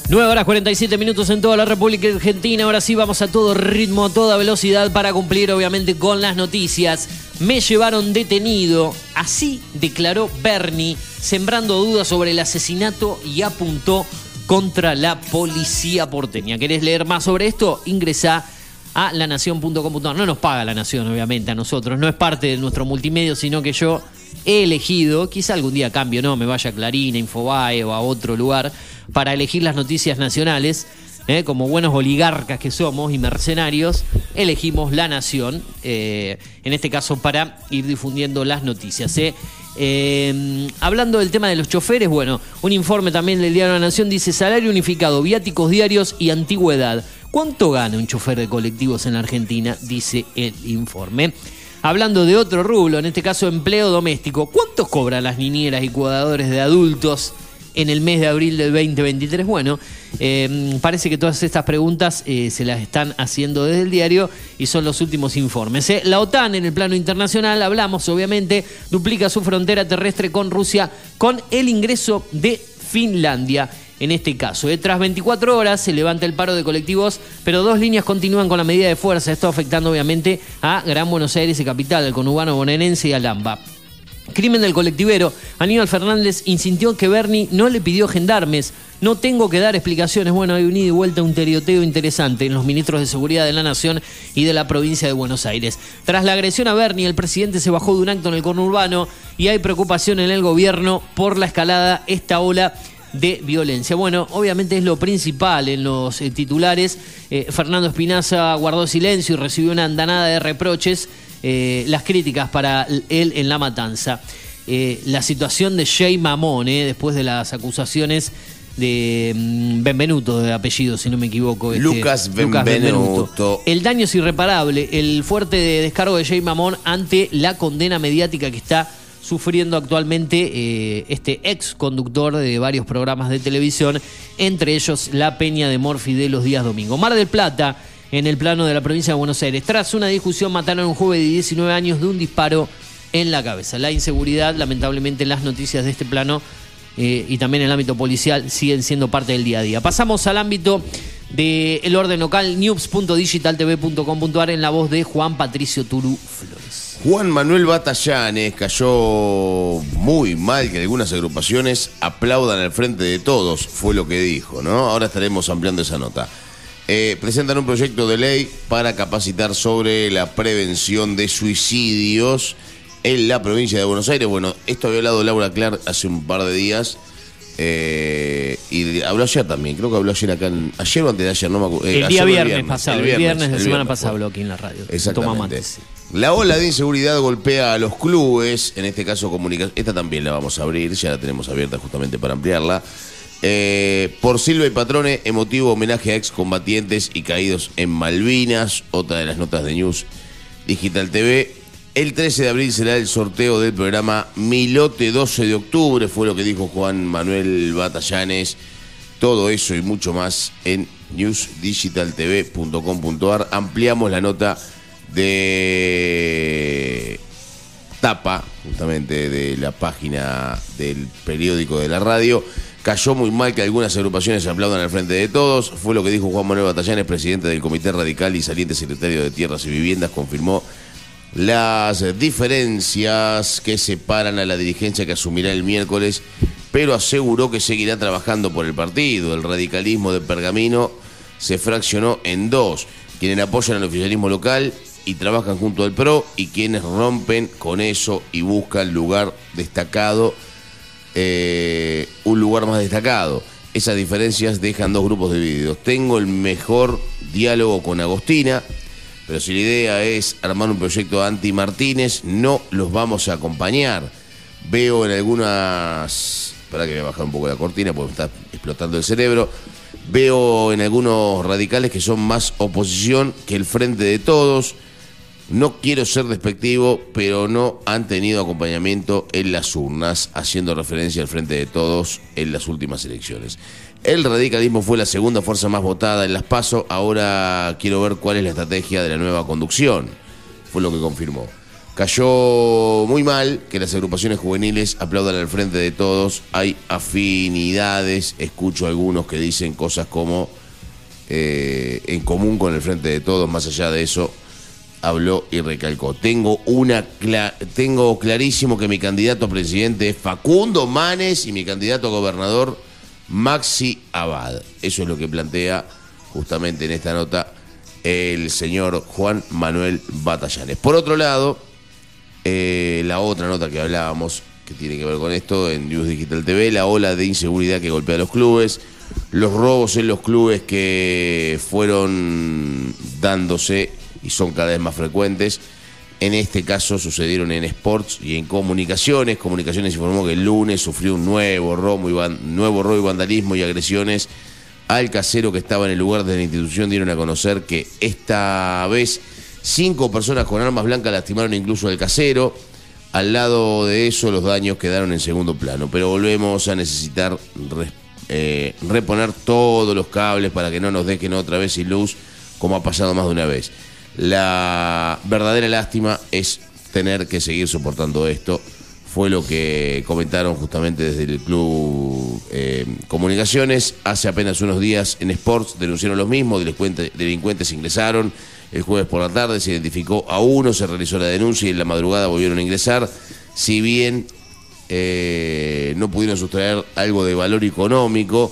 9 horas 47 minutos en toda la República Argentina. Ahora sí vamos a todo ritmo, a toda velocidad para cumplir obviamente con las noticias. Me llevaron detenido. Así declaró Bernie, sembrando dudas sobre el asesinato y apuntó contra la policía porteña. ¿Querés leer más sobre esto? Ingresa a lanación.com.ar. No nos paga la Nación, obviamente, a nosotros. No es parte de nuestro multimedio, sino que yo he elegido, quizá algún día cambio, ¿no? Me vaya a Clarín, a Infobae o a otro lugar para elegir las noticias nacionales. ¿eh? Como buenos oligarcas que somos y mercenarios, elegimos La Nación, eh, en este caso para ir difundiendo las noticias. ¿eh? Hablando del tema de los choferes, bueno, un informe también del diario La Nación dice salario unificado, viáticos diarios y antigüedad. ¿Cuánto gana un chofer de colectivos en la Argentina? Dice el informe. Hablando de otro rublo, en este caso empleo doméstico, ¿cuánto cobran las niñeras y cuidadores de adultos en el mes de abril del 2023? Bueno, eh, parece que todas estas preguntas eh, se las están haciendo desde el diario y son los últimos informes. ¿eh? La OTAN en el plano internacional, hablamos obviamente, duplica su frontera terrestre con Rusia con el ingreso de Finlandia. En este caso, ¿eh? tras 24 horas se levanta el paro de colectivos, pero dos líneas continúan con la medida de fuerza. Esto afectando obviamente a Gran Buenos Aires y Capital, al conurbano bonaerense y a Lamba. Crimen del colectivero. Aníbal Fernández insintió que Bernie no le pidió gendarmes. No tengo que dar explicaciones. Bueno, hay un ida y vuelta, un terioteo interesante en los ministros de Seguridad de la Nación y de la provincia de Buenos Aires. Tras la agresión a Bernie, el presidente se bajó de un acto en el conurbano y hay preocupación en el gobierno por la escalada, esta ola de violencia. Bueno, obviamente es lo principal en los eh, titulares. Eh, Fernando Espinaza guardó silencio y recibió una andanada de reproches. Eh, las críticas para él en la matanza. La situación de Jay Mamón, después de las acusaciones de mm, Benvenuto, de apellido, si no me equivoco. este, Lucas Benvenuto. El daño es irreparable. El fuerte descargo de Jay Mamón ante la condena mediática que está sufriendo actualmente eh, este ex conductor de varios programas de televisión, entre ellos La Peña de Morfi de los días domingo. Mar del Plata, en el plano de la provincia de Buenos Aires. Tras una discusión mataron a un joven de 19 años de un disparo en la cabeza. La inseguridad, lamentablemente, las noticias de este plano eh, y también el ámbito policial siguen siendo parte del día a día. Pasamos al ámbito del orden local, news.digitaltv.com.ar en la voz de Juan Patricio Turu Flores. Juan Manuel Batallanes cayó muy mal que algunas agrupaciones aplaudan al frente de todos, fue lo que dijo, ¿no? Ahora estaremos ampliando esa nota. Eh, presentan un proyecto de ley para capacitar sobre la prevención de suicidios en la provincia de Buenos Aires. Bueno, esto había hablado Laura Clark hace un par de días. Eh, y habló ayer también, creo que habló ayer acá, en- ayer o antes de ayer, no me acuerdo. eh, el día viernes, pasado, el viernes, de semana pasada habló aquí en la radio. Exactamente. La ola de inseguridad golpea a los clubes, en este caso comunicación. Esta también la vamos a abrir, ya la tenemos abierta justamente para ampliarla. Eh, por Silva y Patrone, emotivo homenaje a excombatientes y caídos en Malvinas, otra de las notas de News Digital TV. El 13 de abril será el sorteo del programa Milote 12 de octubre, fue lo que dijo Juan Manuel Batallanes. Todo eso y mucho más en newsdigitaltv.com.ar. Ampliamos la nota de tapa, justamente de la página del periódico de la radio. Cayó muy mal que algunas agrupaciones aplaudan al frente de todos. Fue lo que dijo Juan Manuel Batallanes, presidente del Comité Radical y saliente secretario de Tierras y Viviendas. Confirmó las diferencias que separan a la dirigencia que asumirá el miércoles, pero aseguró que seguirá trabajando por el partido. El radicalismo de Pergamino se fraccionó en dos, quienes apoyan al oficialismo local y trabajan junto al PRO y quienes rompen con eso y buscan lugar destacado, eh, un lugar más destacado. Esas diferencias dejan dos grupos divididos. Tengo el mejor diálogo con Agostina, pero si la idea es armar un proyecto anti-Martínez, no los vamos a acompañar. Veo en algunas... Espera que voy a bajar un poco la cortina porque me está explotando el cerebro. Veo en algunos radicales que son más oposición que el frente de todos. No quiero ser despectivo, pero no han tenido acompañamiento en las urnas, haciendo referencia al frente de todos en las últimas elecciones. El radicalismo fue la segunda fuerza más votada en las PASO. Ahora quiero ver cuál es la estrategia de la nueva conducción. Fue lo que confirmó. Cayó muy mal que las agrupaciones juveniles aplaudan al frente de todos. Hay afinidades. Escucho algunos que dicen cosas como eh, en común con el frente de todos. Más allá de eso, habló y recalcó. Tengo una tengo clarísimo que mi candidato a presidente es Facundo Manes y mi candidato a gobernador Maxi Abad. Eso es lo que plantea justamente en esta nota el señor Juan Manuel Batallanes. Por otro lado, eh, la otra nota que hablábamos, que tiene que ver con esto, en News Digital TV, la ola de inseguridad que golpea a los clubes, los robos en los clubes que fueron dándose y son cada vez más frecuentes. En este caso sucedieron en Sports y en Comunicaciones. Comunicaciones informó que el lunes sufrió un nuevo robo y, nuevo robo y vandalismo y agresiones al casero que estaba en el lugar de la institución. Dieron a conocer que esta vez cinco personas con armas blancas lastimaron incluso al casero. Al lado de eso los daños quedaron en segundo plano. Pero volvemos a necesitar eh, reponer todos los cables para que no nos dejen otra vez sin luz como ha pasado más de una vez. La verdadera lástima es tener que seguir soportando esto. Fue lo que comentaron justamente desde el Club eh, Comunicaciones. Hace apenas unos días en Sports denunciaron los mismos, delincuentes, delincuentes ingresaron. El jueves por la tarde se identificó a uno, se realizó la denuncia y en la madrugada volvieron a ingresar. Si bien eh, no pudieron sustraer algo de valor económico,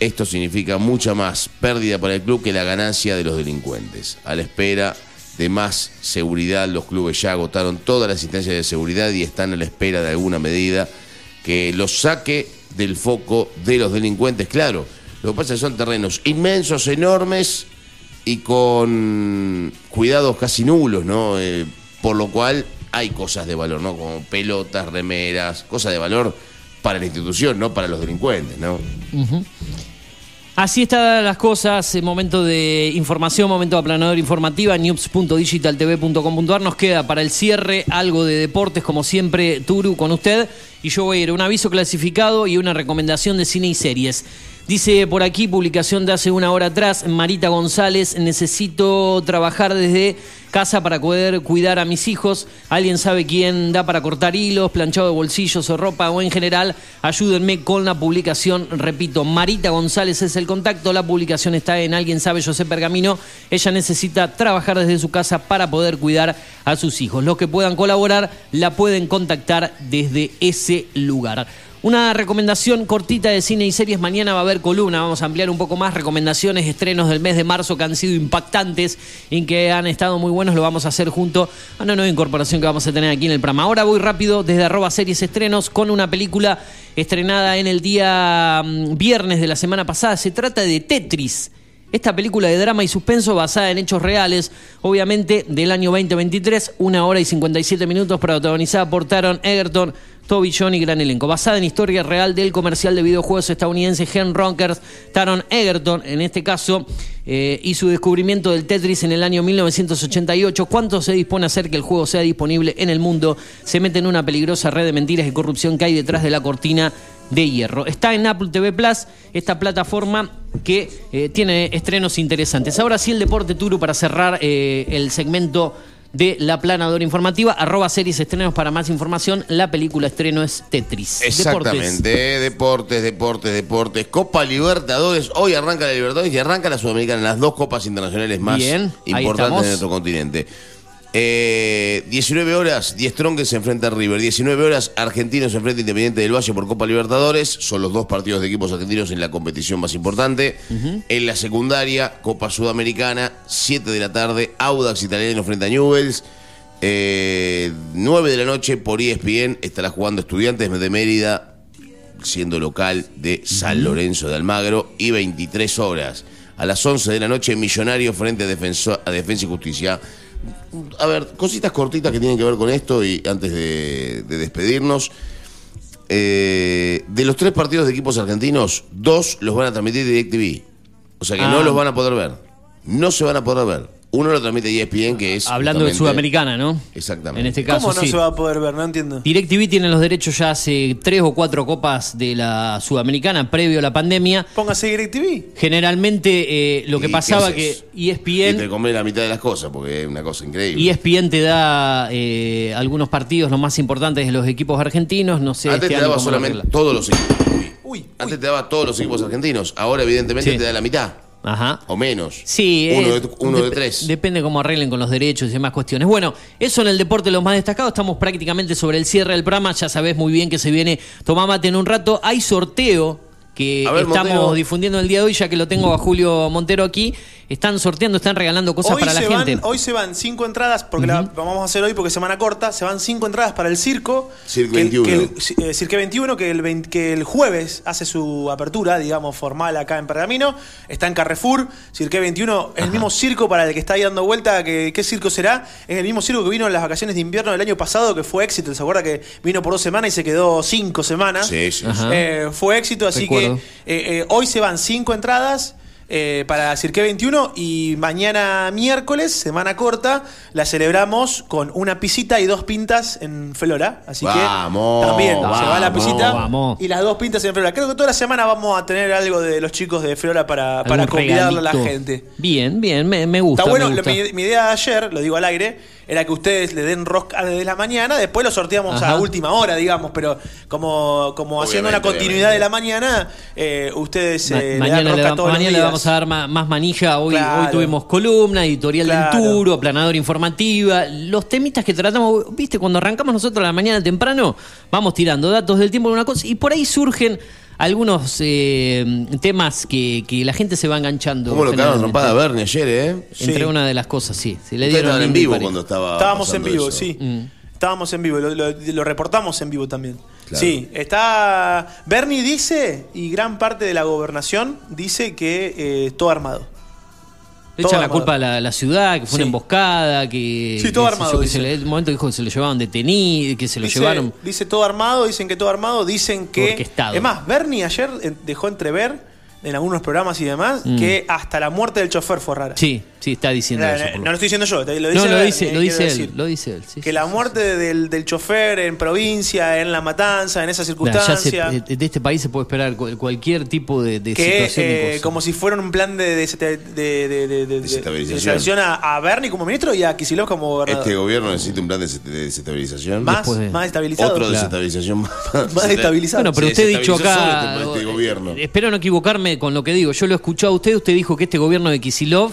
esto significa mucha más pérdida para el club que la ganancia de los delincuentes. A la espera de más seguridad, los clubes ya agotaron todas las instancias de seguridad y están a la espera de alguna medida que los saque del foco de los delincuentes. Claro, lo que pasa es que son terrenos inmensos, enormes y con cuidados casi nulos, ¿no? Eh, por lo cual hay cosas de valor, ¿no? Como pelotas, remeras, cosas de valor para la institución, no para los delincuentes, ¿no? Así están las cosas, momento de información, momento de aplanador informativa, news.digitaltv.com.ar. Nos queda para el cierre algo de deportes, como siempre, Turu con usted. Y yo voy a ir un aviso clasificado y una recomendación de cine y series. Dice por aquí, publicación de hace una hora atrás, Marita González, necesito trabajar desde casa para poder cuidar a mis hijos. ¿Alguien sabe quién da para cortar hilos, planchado de bolsillos o ropa o en general? Ayúdenme con la publicación. Repito, Marita González es el contacto. La publicación está en Alguien sabe José Pergamino. Ella necesita trabajar desde su casa para poder cuidar a sus hijos. Los que puedan colaborar la pueden contactar desde ese lugar. Una recomendación cortita de cine y series. Mañana va a haber columna. Vamos a ampliar un poco más recomendaciones, estrenos del mes de marzo que han sido impactantes y que han estado muy buenos. Lo vamos a hacer junto a una nueva incorporación que vamos a tener aquí en el programa. Ahora voy rápido desde arroba series estrenos con una película estrenada en el día mm, viernes de la semana pasada. Se trata de Tetris. Esta película de drama y suspenso basada en hechos reales, obviamente del año 2023, una hora y 57 minutos, protagonizada por Taron Egerton, Toby John y gran elenco. Basada en historia real del comercial de videojuegos estadounidense Hen Ronkers, Taron Egerton, en este caso, eh, y su descubrimiento del Tetris en el año 1988. ¿Cuánto se dispone a hacer que el juego sea disponible en el mundo? Se mete en una peligrosa red de mentiras y corrupción que hay detrás de la cortina de hierro. Está en Apple TV Plus, esta plataforma que eh, tiene estrenos interesantes. Ahora sí el deporte Turu para cerrar eh, el segmento de la planadora informativa. Arroba series estrenos para más información. La película estreno es Tetris. Exactamente, Deportes. deportes, deportes, deportes. Copa Libertadores, hoy arranca la Libertadores y arranca la Sudamericana, las dos copas internacionales más Bien, importantes de nuestro continente. Eh, 19 horas, 10 Tronques se enfrenta a River. 19 horas, Argentinos se enfrenta a Independiente del Valle por Copa Libertadores. Son los dos partidos de equipos argentinos en la competición más importante. En la secundaria, Copa Sudamericana, 7 de la tarde, Audax Italiano frente a Newells. Eh, 9 de la noche por ESPN estará jugando Estudiantes de Mérida, siendo local de San Lorenzo de Almagro. Y 23 horas, a las 11 de la noche, Millonario frente a, Defenso- a Defensa y Justicia. A ver, cositas cortitas que tienen que ver con esto y antes de, de despedirnos. eh, de los tres partidos de equipos argentinos, dos los van a transmitir DirecTV. O sea que no Ah. los van a poder ver. No se van a poder ver. Uno lo transmite E ESPN, que es. Hablando de Sudamericana, ¿no? Exactamente. En este caso, ¿Cómo no sí. se va a poder ver? No entiendo. DirecTV tiene los derechos ya hace tres o cuatro copas de la Sudamericana previo a la pandemia. Póngase DirecTV. Generalmente eh, lo que ¿Y pasaba qué que haces? Y ESPN, te comes la mitad de las cosas, porque es una cosa increíble. ESPN te da eh, algunos partidos, los más importantes de los equipos argentinos. No sé, Antes este te daba solamente todos los equipos. Antes te daba todos los equipos argentinos. Ahora, evidentemente, Sí. te da la mitad. Ajá. O menos. Sí, Uno, eh, de, uno de tres. Depende cómo arreglen con los derechos y demás cuestiones. Bueno, eso en el deporte lo más destacado. Estamos prácticamente sobre el cierre del programa. Ya sabés muy bien que se viene Tomá Mate en un rato. Hay sorteo que ver, estamos Montero. difundiendo el día de hoy, ya que lo tengo a Julio Montero aquí. Están sorteando, están regalando cosas Hoy para la se, gente. van, hoy se van cinco entradas, porque la vamos a hacer hoy porque es semana corta, se van cinco entradas para el circo. Circo que el- 21. que el, eh, Cirque 21, que el, 20 que el jueves hace su apertura, digamos, formal acá en Pergamino. Está en Carrefour. Cirque 21 es el mismo circo para el que está ahí dando vuelta. Que, ¿Qué circo será? Es el mismo circo que vino en las vacaciones de invierno del año pasado, que fue éxito. ¿Se acuerda que vino por dos semanas y se quedó cinco semanas? Sí, sí. Eh, fue éxito, así Recuerdo. que eh, eh, hoy se van cinco entradas eh, para Cirque 21 y mañana miércoles, semana corta, la celebramos con una pisita y dos pintas en Flora. Así Vamos, que también se va la vamos, pisita vamos. y las dos pintas en Flora. Creo que toda la semana vamos a tener algo de los chicos de Flora para, para convidarle a la gente. Bien, bien, me, me gusta. Está bueno, me lo- gusta. mi, mi idea de ayer, lo digo al aire, era que ustedes le den rosca desde la mañana, después lo sorteamos Ajá. a última hora, digamos, pero como, como haciendo una Obviamente, continuidad de la mañana, eh, ustedes Ma- eh, le dan mañana le, los mañana vamos a dar ma- más, manija. Hoy, Claro. hoy tuvimos columna, editorial Claro. del Turo, aplanadora informativa. Los temitas que tratamos, viste, cuando arrancamos nosotros a la mañana temprano, vamos tirando datos del tiempo de una cosa y por ahí surgen algunos eh, temas que, que la gente se va enganchando. ¿Cómo lo cagaron trompada a Bernie ayer, eh? Entre Sí. una de las cosas, sí. Se le dieron estaban en vivo cuando estaba. Estábamos en vivo, eso. sí. Mm. Estábamos en vivo, lo, lo- lo reportamos en vivo también. Claro. Sí, está. Bernie dice, y gran parte de la gobernación dice que eh, todo armado. Le echan la armado. culpa a la, ciudad, que fue una emboscada, que. Sí, todo que armado, que se dice. le- en un momento dijo que se lo llevaban detenido, que se lo dice, llevaron. dice todo armado, dicen que todo armado, dicen que. Orquestado. Es más, Bernie ayer eh, dejó entrever en algunos programas y demás Mm. que hasta la muerte del chofer fue rara. Sí, sí, está diciendo Eh, eso. eh, por no lo- estoy diciendo yo, lo dice no, lo dice, eh, lo dice él, decir. lo dice él. sí, que sí, la sí. muerte del, del chofer en provincia, en la matanza, en esa Claro, ya se- circunstancia. de, este país se puede esperar cu- cualquier tipo de, de que situación. eh, como si fuera un plan de, de, de, de, de- de- de- Desestabilización. a, a Bernie como ministro y a Kicillof como gobernador. Este gobierno necesita un plan de des- de desestabilización. más, más estabilizado. Otro Claro. desestabilización más. Más estabilizado. Bueno, pero Se usted ha dicho acá. este- este gobierno. eh, Espero no equivocarme con lo que digo. Yo lo he escuchado a usted. Usted dijo que este gobierno de Kisilov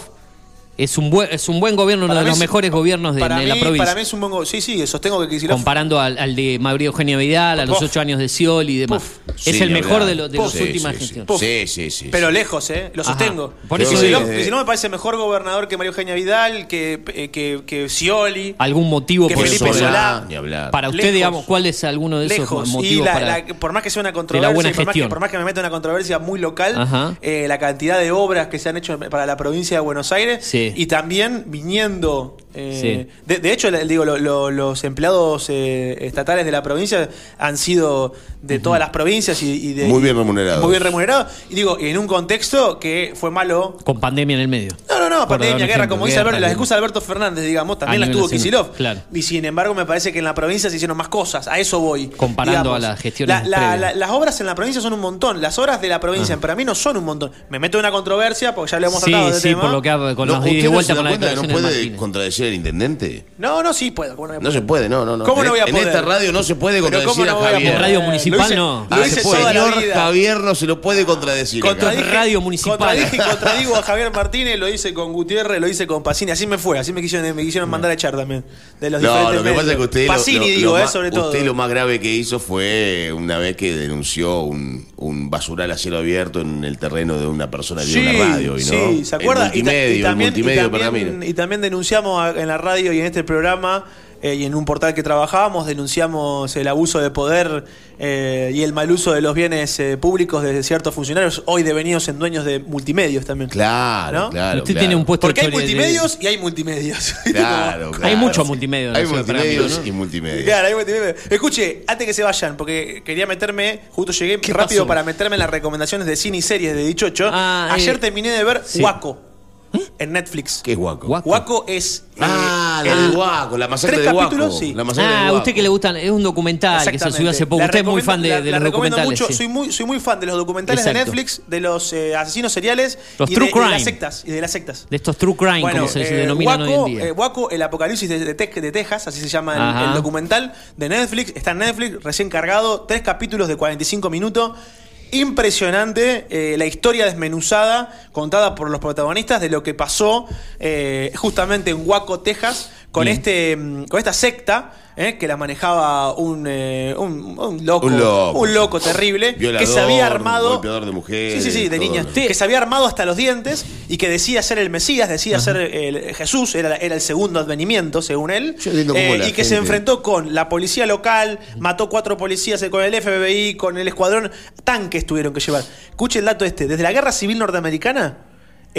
es un buen, es un buen gobierno, uno Para de mí los es- mejores gobiernos de, para de la mí- provincia. Para mí es un buen go- Sí, sí, sostengo que Kicillof. comparando al, al de María Eugenia Vidal, a los ocho años de Scioli y demás. Sí, es el ni mejor hablar. de, los de las Sí, últimas sí, sí. gestiones. Sí, sí, sí. Pero sí. lejos, ¿eh? Lo sostengo. Por eso Kicillof, me parece mejor gobernador que María Eugenia Vidal, que, eh, que, que Scioli. ¿Algún motivo Que por Felipe? Solá. Hablar. Para usted, Lejos. digamos, ¿cuál es alguno de esos lejos. motivos y la- para la- por más que sea una de controversia, la buena por, más que, gestión? por más que me meta en una controversia muy local, Ajá. eh, la cantidad de obras que se han hecho para la provincia de Buenos Aires Sí. Y también viniendo. Eh, Sí. de, de hecho, digo, lo- lo- los empleados eh, estatales de la provincia han sido de todas las provincias y, y de, Muy bien remunerados. Muy bien remunerados. Y digo, en un contexto que fue malo Con pandemia en el medio. no, no, no, Por pandemia, guerra, como dice Alberto, la guerra. excusa de Alberto Fernández, digamos, también A la nivel tuvo Kicillof. claro. Y sin embargo, me parece que en la provincia se hicieron más cosas, a eso voy. Comparando a las gestiones La- la- la- las obras en la provincia son un montón, las obras de la provincia Ah. para mí no son un montón. Me meto en una controversia porque ya le hemos Sí, tratado de sí, tema. por lo que ha, con No, los ¿usted ida y no vuelta con la no de puede contradecir al intendente? No, no, sí puedo. ¿cómo no, No se puede, no, no, no. ¿Cómo no voy a en poder? esta radio no se puede contradecir ¿cómo no a Javier. En radio Lo municipal hice- no. Al la señor. Javier no se lo puede contradecir. Contradije, Radio municipal. Contradije y contradigo a Javier Martínez, lo hice con Gutiérrez, lo hice con Pacini. Así me fue, así me quisieron, me quisieron mandar a echar también. De los No, diferentes lo que pasa medios. es que usted, lo- Pacini, lo, lo digo, eh, más- sobre todo. usted lo más grave que hizo fue una vez que denunció un, un basural a cielo abierto en el terreno de una persona que en la radio. y ¿no? Sí, ¿se acuerda? Multimedio, y, ta- y también, multimedio y también- y también denunciamos a- en la radio y en este programa eh, y en un portal que trabajábamos denunciamos el abuso de poder eh, y el mal uso de los bienes eh, públicos de ciertos funcionarios, hoy devenidos en dueños de multimedios también. Claro, ¿No? claro. Usted claro. tiene un puesto Porque hay de- multimedios y hay multimedios. [LAUGHS] Claro, claro. Hay mucho multimedia. en la Hay multimedios ¿no? y multimedia. Claro, hay multimedia. Escuche, antes que se vayan, porque quería meterme, justo llegué rápido pasó? para meterme en las recomendaciones de cine y series de Dichocho. Ah, Ayer eh, terminé de ver sí. Waco en Netflix. ¿Qué es guaco? Guaco. Es. eh, Ah, la el- de Guaco, la masacre tres de Guaco. capítulos, sí. La masacre de Ah, a Guaco. usted que le gustan, es un documental que se subió hace poco. La Usted es muy fan de, recomiendo- de la- los la documentales. mucho. sí. Soy, muy, soy muy fan de los documentales Exacto. de Netflix, de los eh, asesinos seriales Los y, true de, y de las crime. sectas. Y de las sectas. De estos true crime, Bueno, como se eh, denominan hoy en Waco, día. eh, Waco, el apocalipsis de, de Tex- de Texas, así se llama el documental de Netflix. Está en Netflix, recién cargado, tres capítulos de 45 minutos. Impresionante eh, la historia desmenuzada contada por los protagonistas de lo que pasó eh, justamente en Waco, Texas, con Bien. este mm, con esta secta eh, que la manejaba un, eh, un, un loco, Un loco. un loco terrible Violador, que se había armado golpeador de mujeres. Sí, sí, sí, de todo, niñas. ¿no? Que se había armado hasta los dientes y que decía ser el Mesías, decía ser el Jesús, era, era el segundo advenimiento, según él. Eh, y que se enfrentó con la policía local, mató cuatro policías con el FBI, con el escuadrón, tanques tuvieron que llevar. Escuche el dato este, desde la guerra civil norteamericana.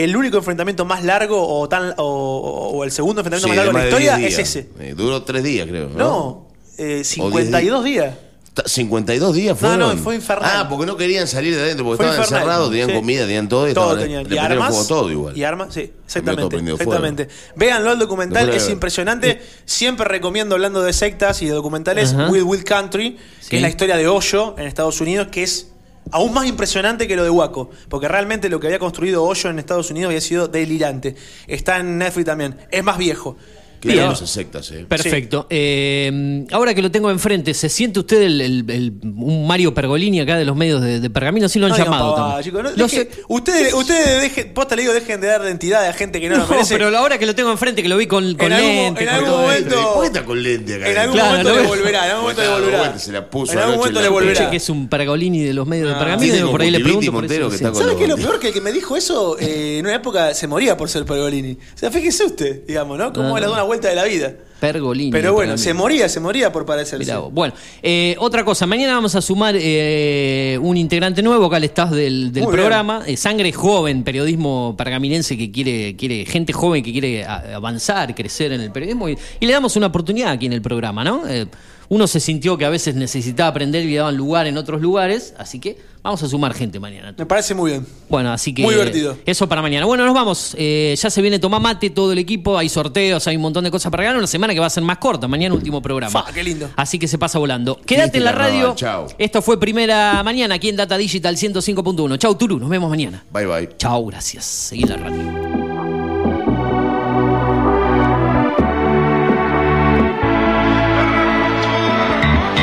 El único enfrentamiento más largo o tan o, o el segundo enfrentamiento Sí, más largo de la historia 10 es ese. Eh, duró tres días, creo. No. No, eh, 52 días. Ta- 52 días No, fueron. no, fue infernal. Ah, porque no querían salir de adentro, porque Fue estaban infernal. encerrados, tenían Sí. comida, tenían todo. Y Todo estaban, tenían. Le Y armas. fuego todo igual. Y armas, sí, exactamente. exactamente. Véanlo el documental, Después es impresionante. Siempre recomiendo, hablando de sectas y de documentales. Will Will Country, Sí. que es la historia de Hoyo en Estados Unidos, que es aún más impresionante que lo de Waco. Porque realmente lo que había construido Hoyo en Estados Unidos había sido delirante. Está en Netflix también. Es más viejo. Bien esas sectas, eh. Perfecto. Eh, ahora que lo tengo enfrente, ¿se siente usted el, el- el- un Mario Pergolini acá de los medios de, de Pergamino? Sí lo han No llamado chicos, no, Lo deje- sé. ustedes, ustedes dejen, posta le digo, dejen de dar identidad a gente que no, lo No, merece. pero ahora que lo tengo enfrente, que lo vi con, con En algún- lente, en con algún momento-. ¿Por qué está con lente acá? En algún Claro, momento ¿no le volverá, en algún momento le volverá. se la puso en algún momento en le volverá. Que es un Pergolini de los medios de Pergamino, tiene y por ahí le como pregunto. sí. ¿Sabes qué es lo peor? Que el que me dijo eso eh, en una época se moría por ser Pergolini. O sea, fíjese usted, digamos, ¿no? Cómo Ah. le da una vuelta de la vida. Pergolini. Pero bueno, se moría, se moría por parecerse. Bueno, eh, otra cosa, mañana vamos a sumar eh, un integrante nuevo acá al staff del, programa, eh, Sangre Joven, periodismo pergaminense que quiere, quiere gente joven que quiere avanzar, crecer en el periodismo y, y le damos una oportunidad aquí en el programa, ¿no? Eh, uno se sintió que a veces necesitaba aprender y le daban lugar en otros lugares, así que vamos a sumar gente mañana. Me parece muy bien. Bueno, así que. Muy divertido. Eso para mañana. Bueno, nos vamos. Eh, ya se viene Tomá Mate, todo el equipo. Hay sorteos, hay un montón de cosas para ganar. Una semana que va a ser más corta. Mañana, último programa. Fa, qué lindo. Así que se pasa volando. Quédate en la radio. chao. Esto fue primera mañana aquí en Data Digital 105.1. Chau, Turú. Nos vemos mañana. Bye, bye. Chau, gracias. Seguí en la radio.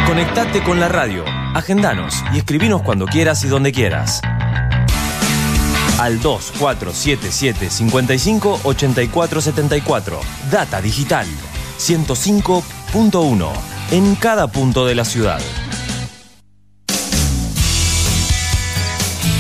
Conectate con la radio, agendanos y escribinos cuando quieras y donde quieras. Al 2477 55 84 74. Data Digital 105.1. En cada punto de la ciudad.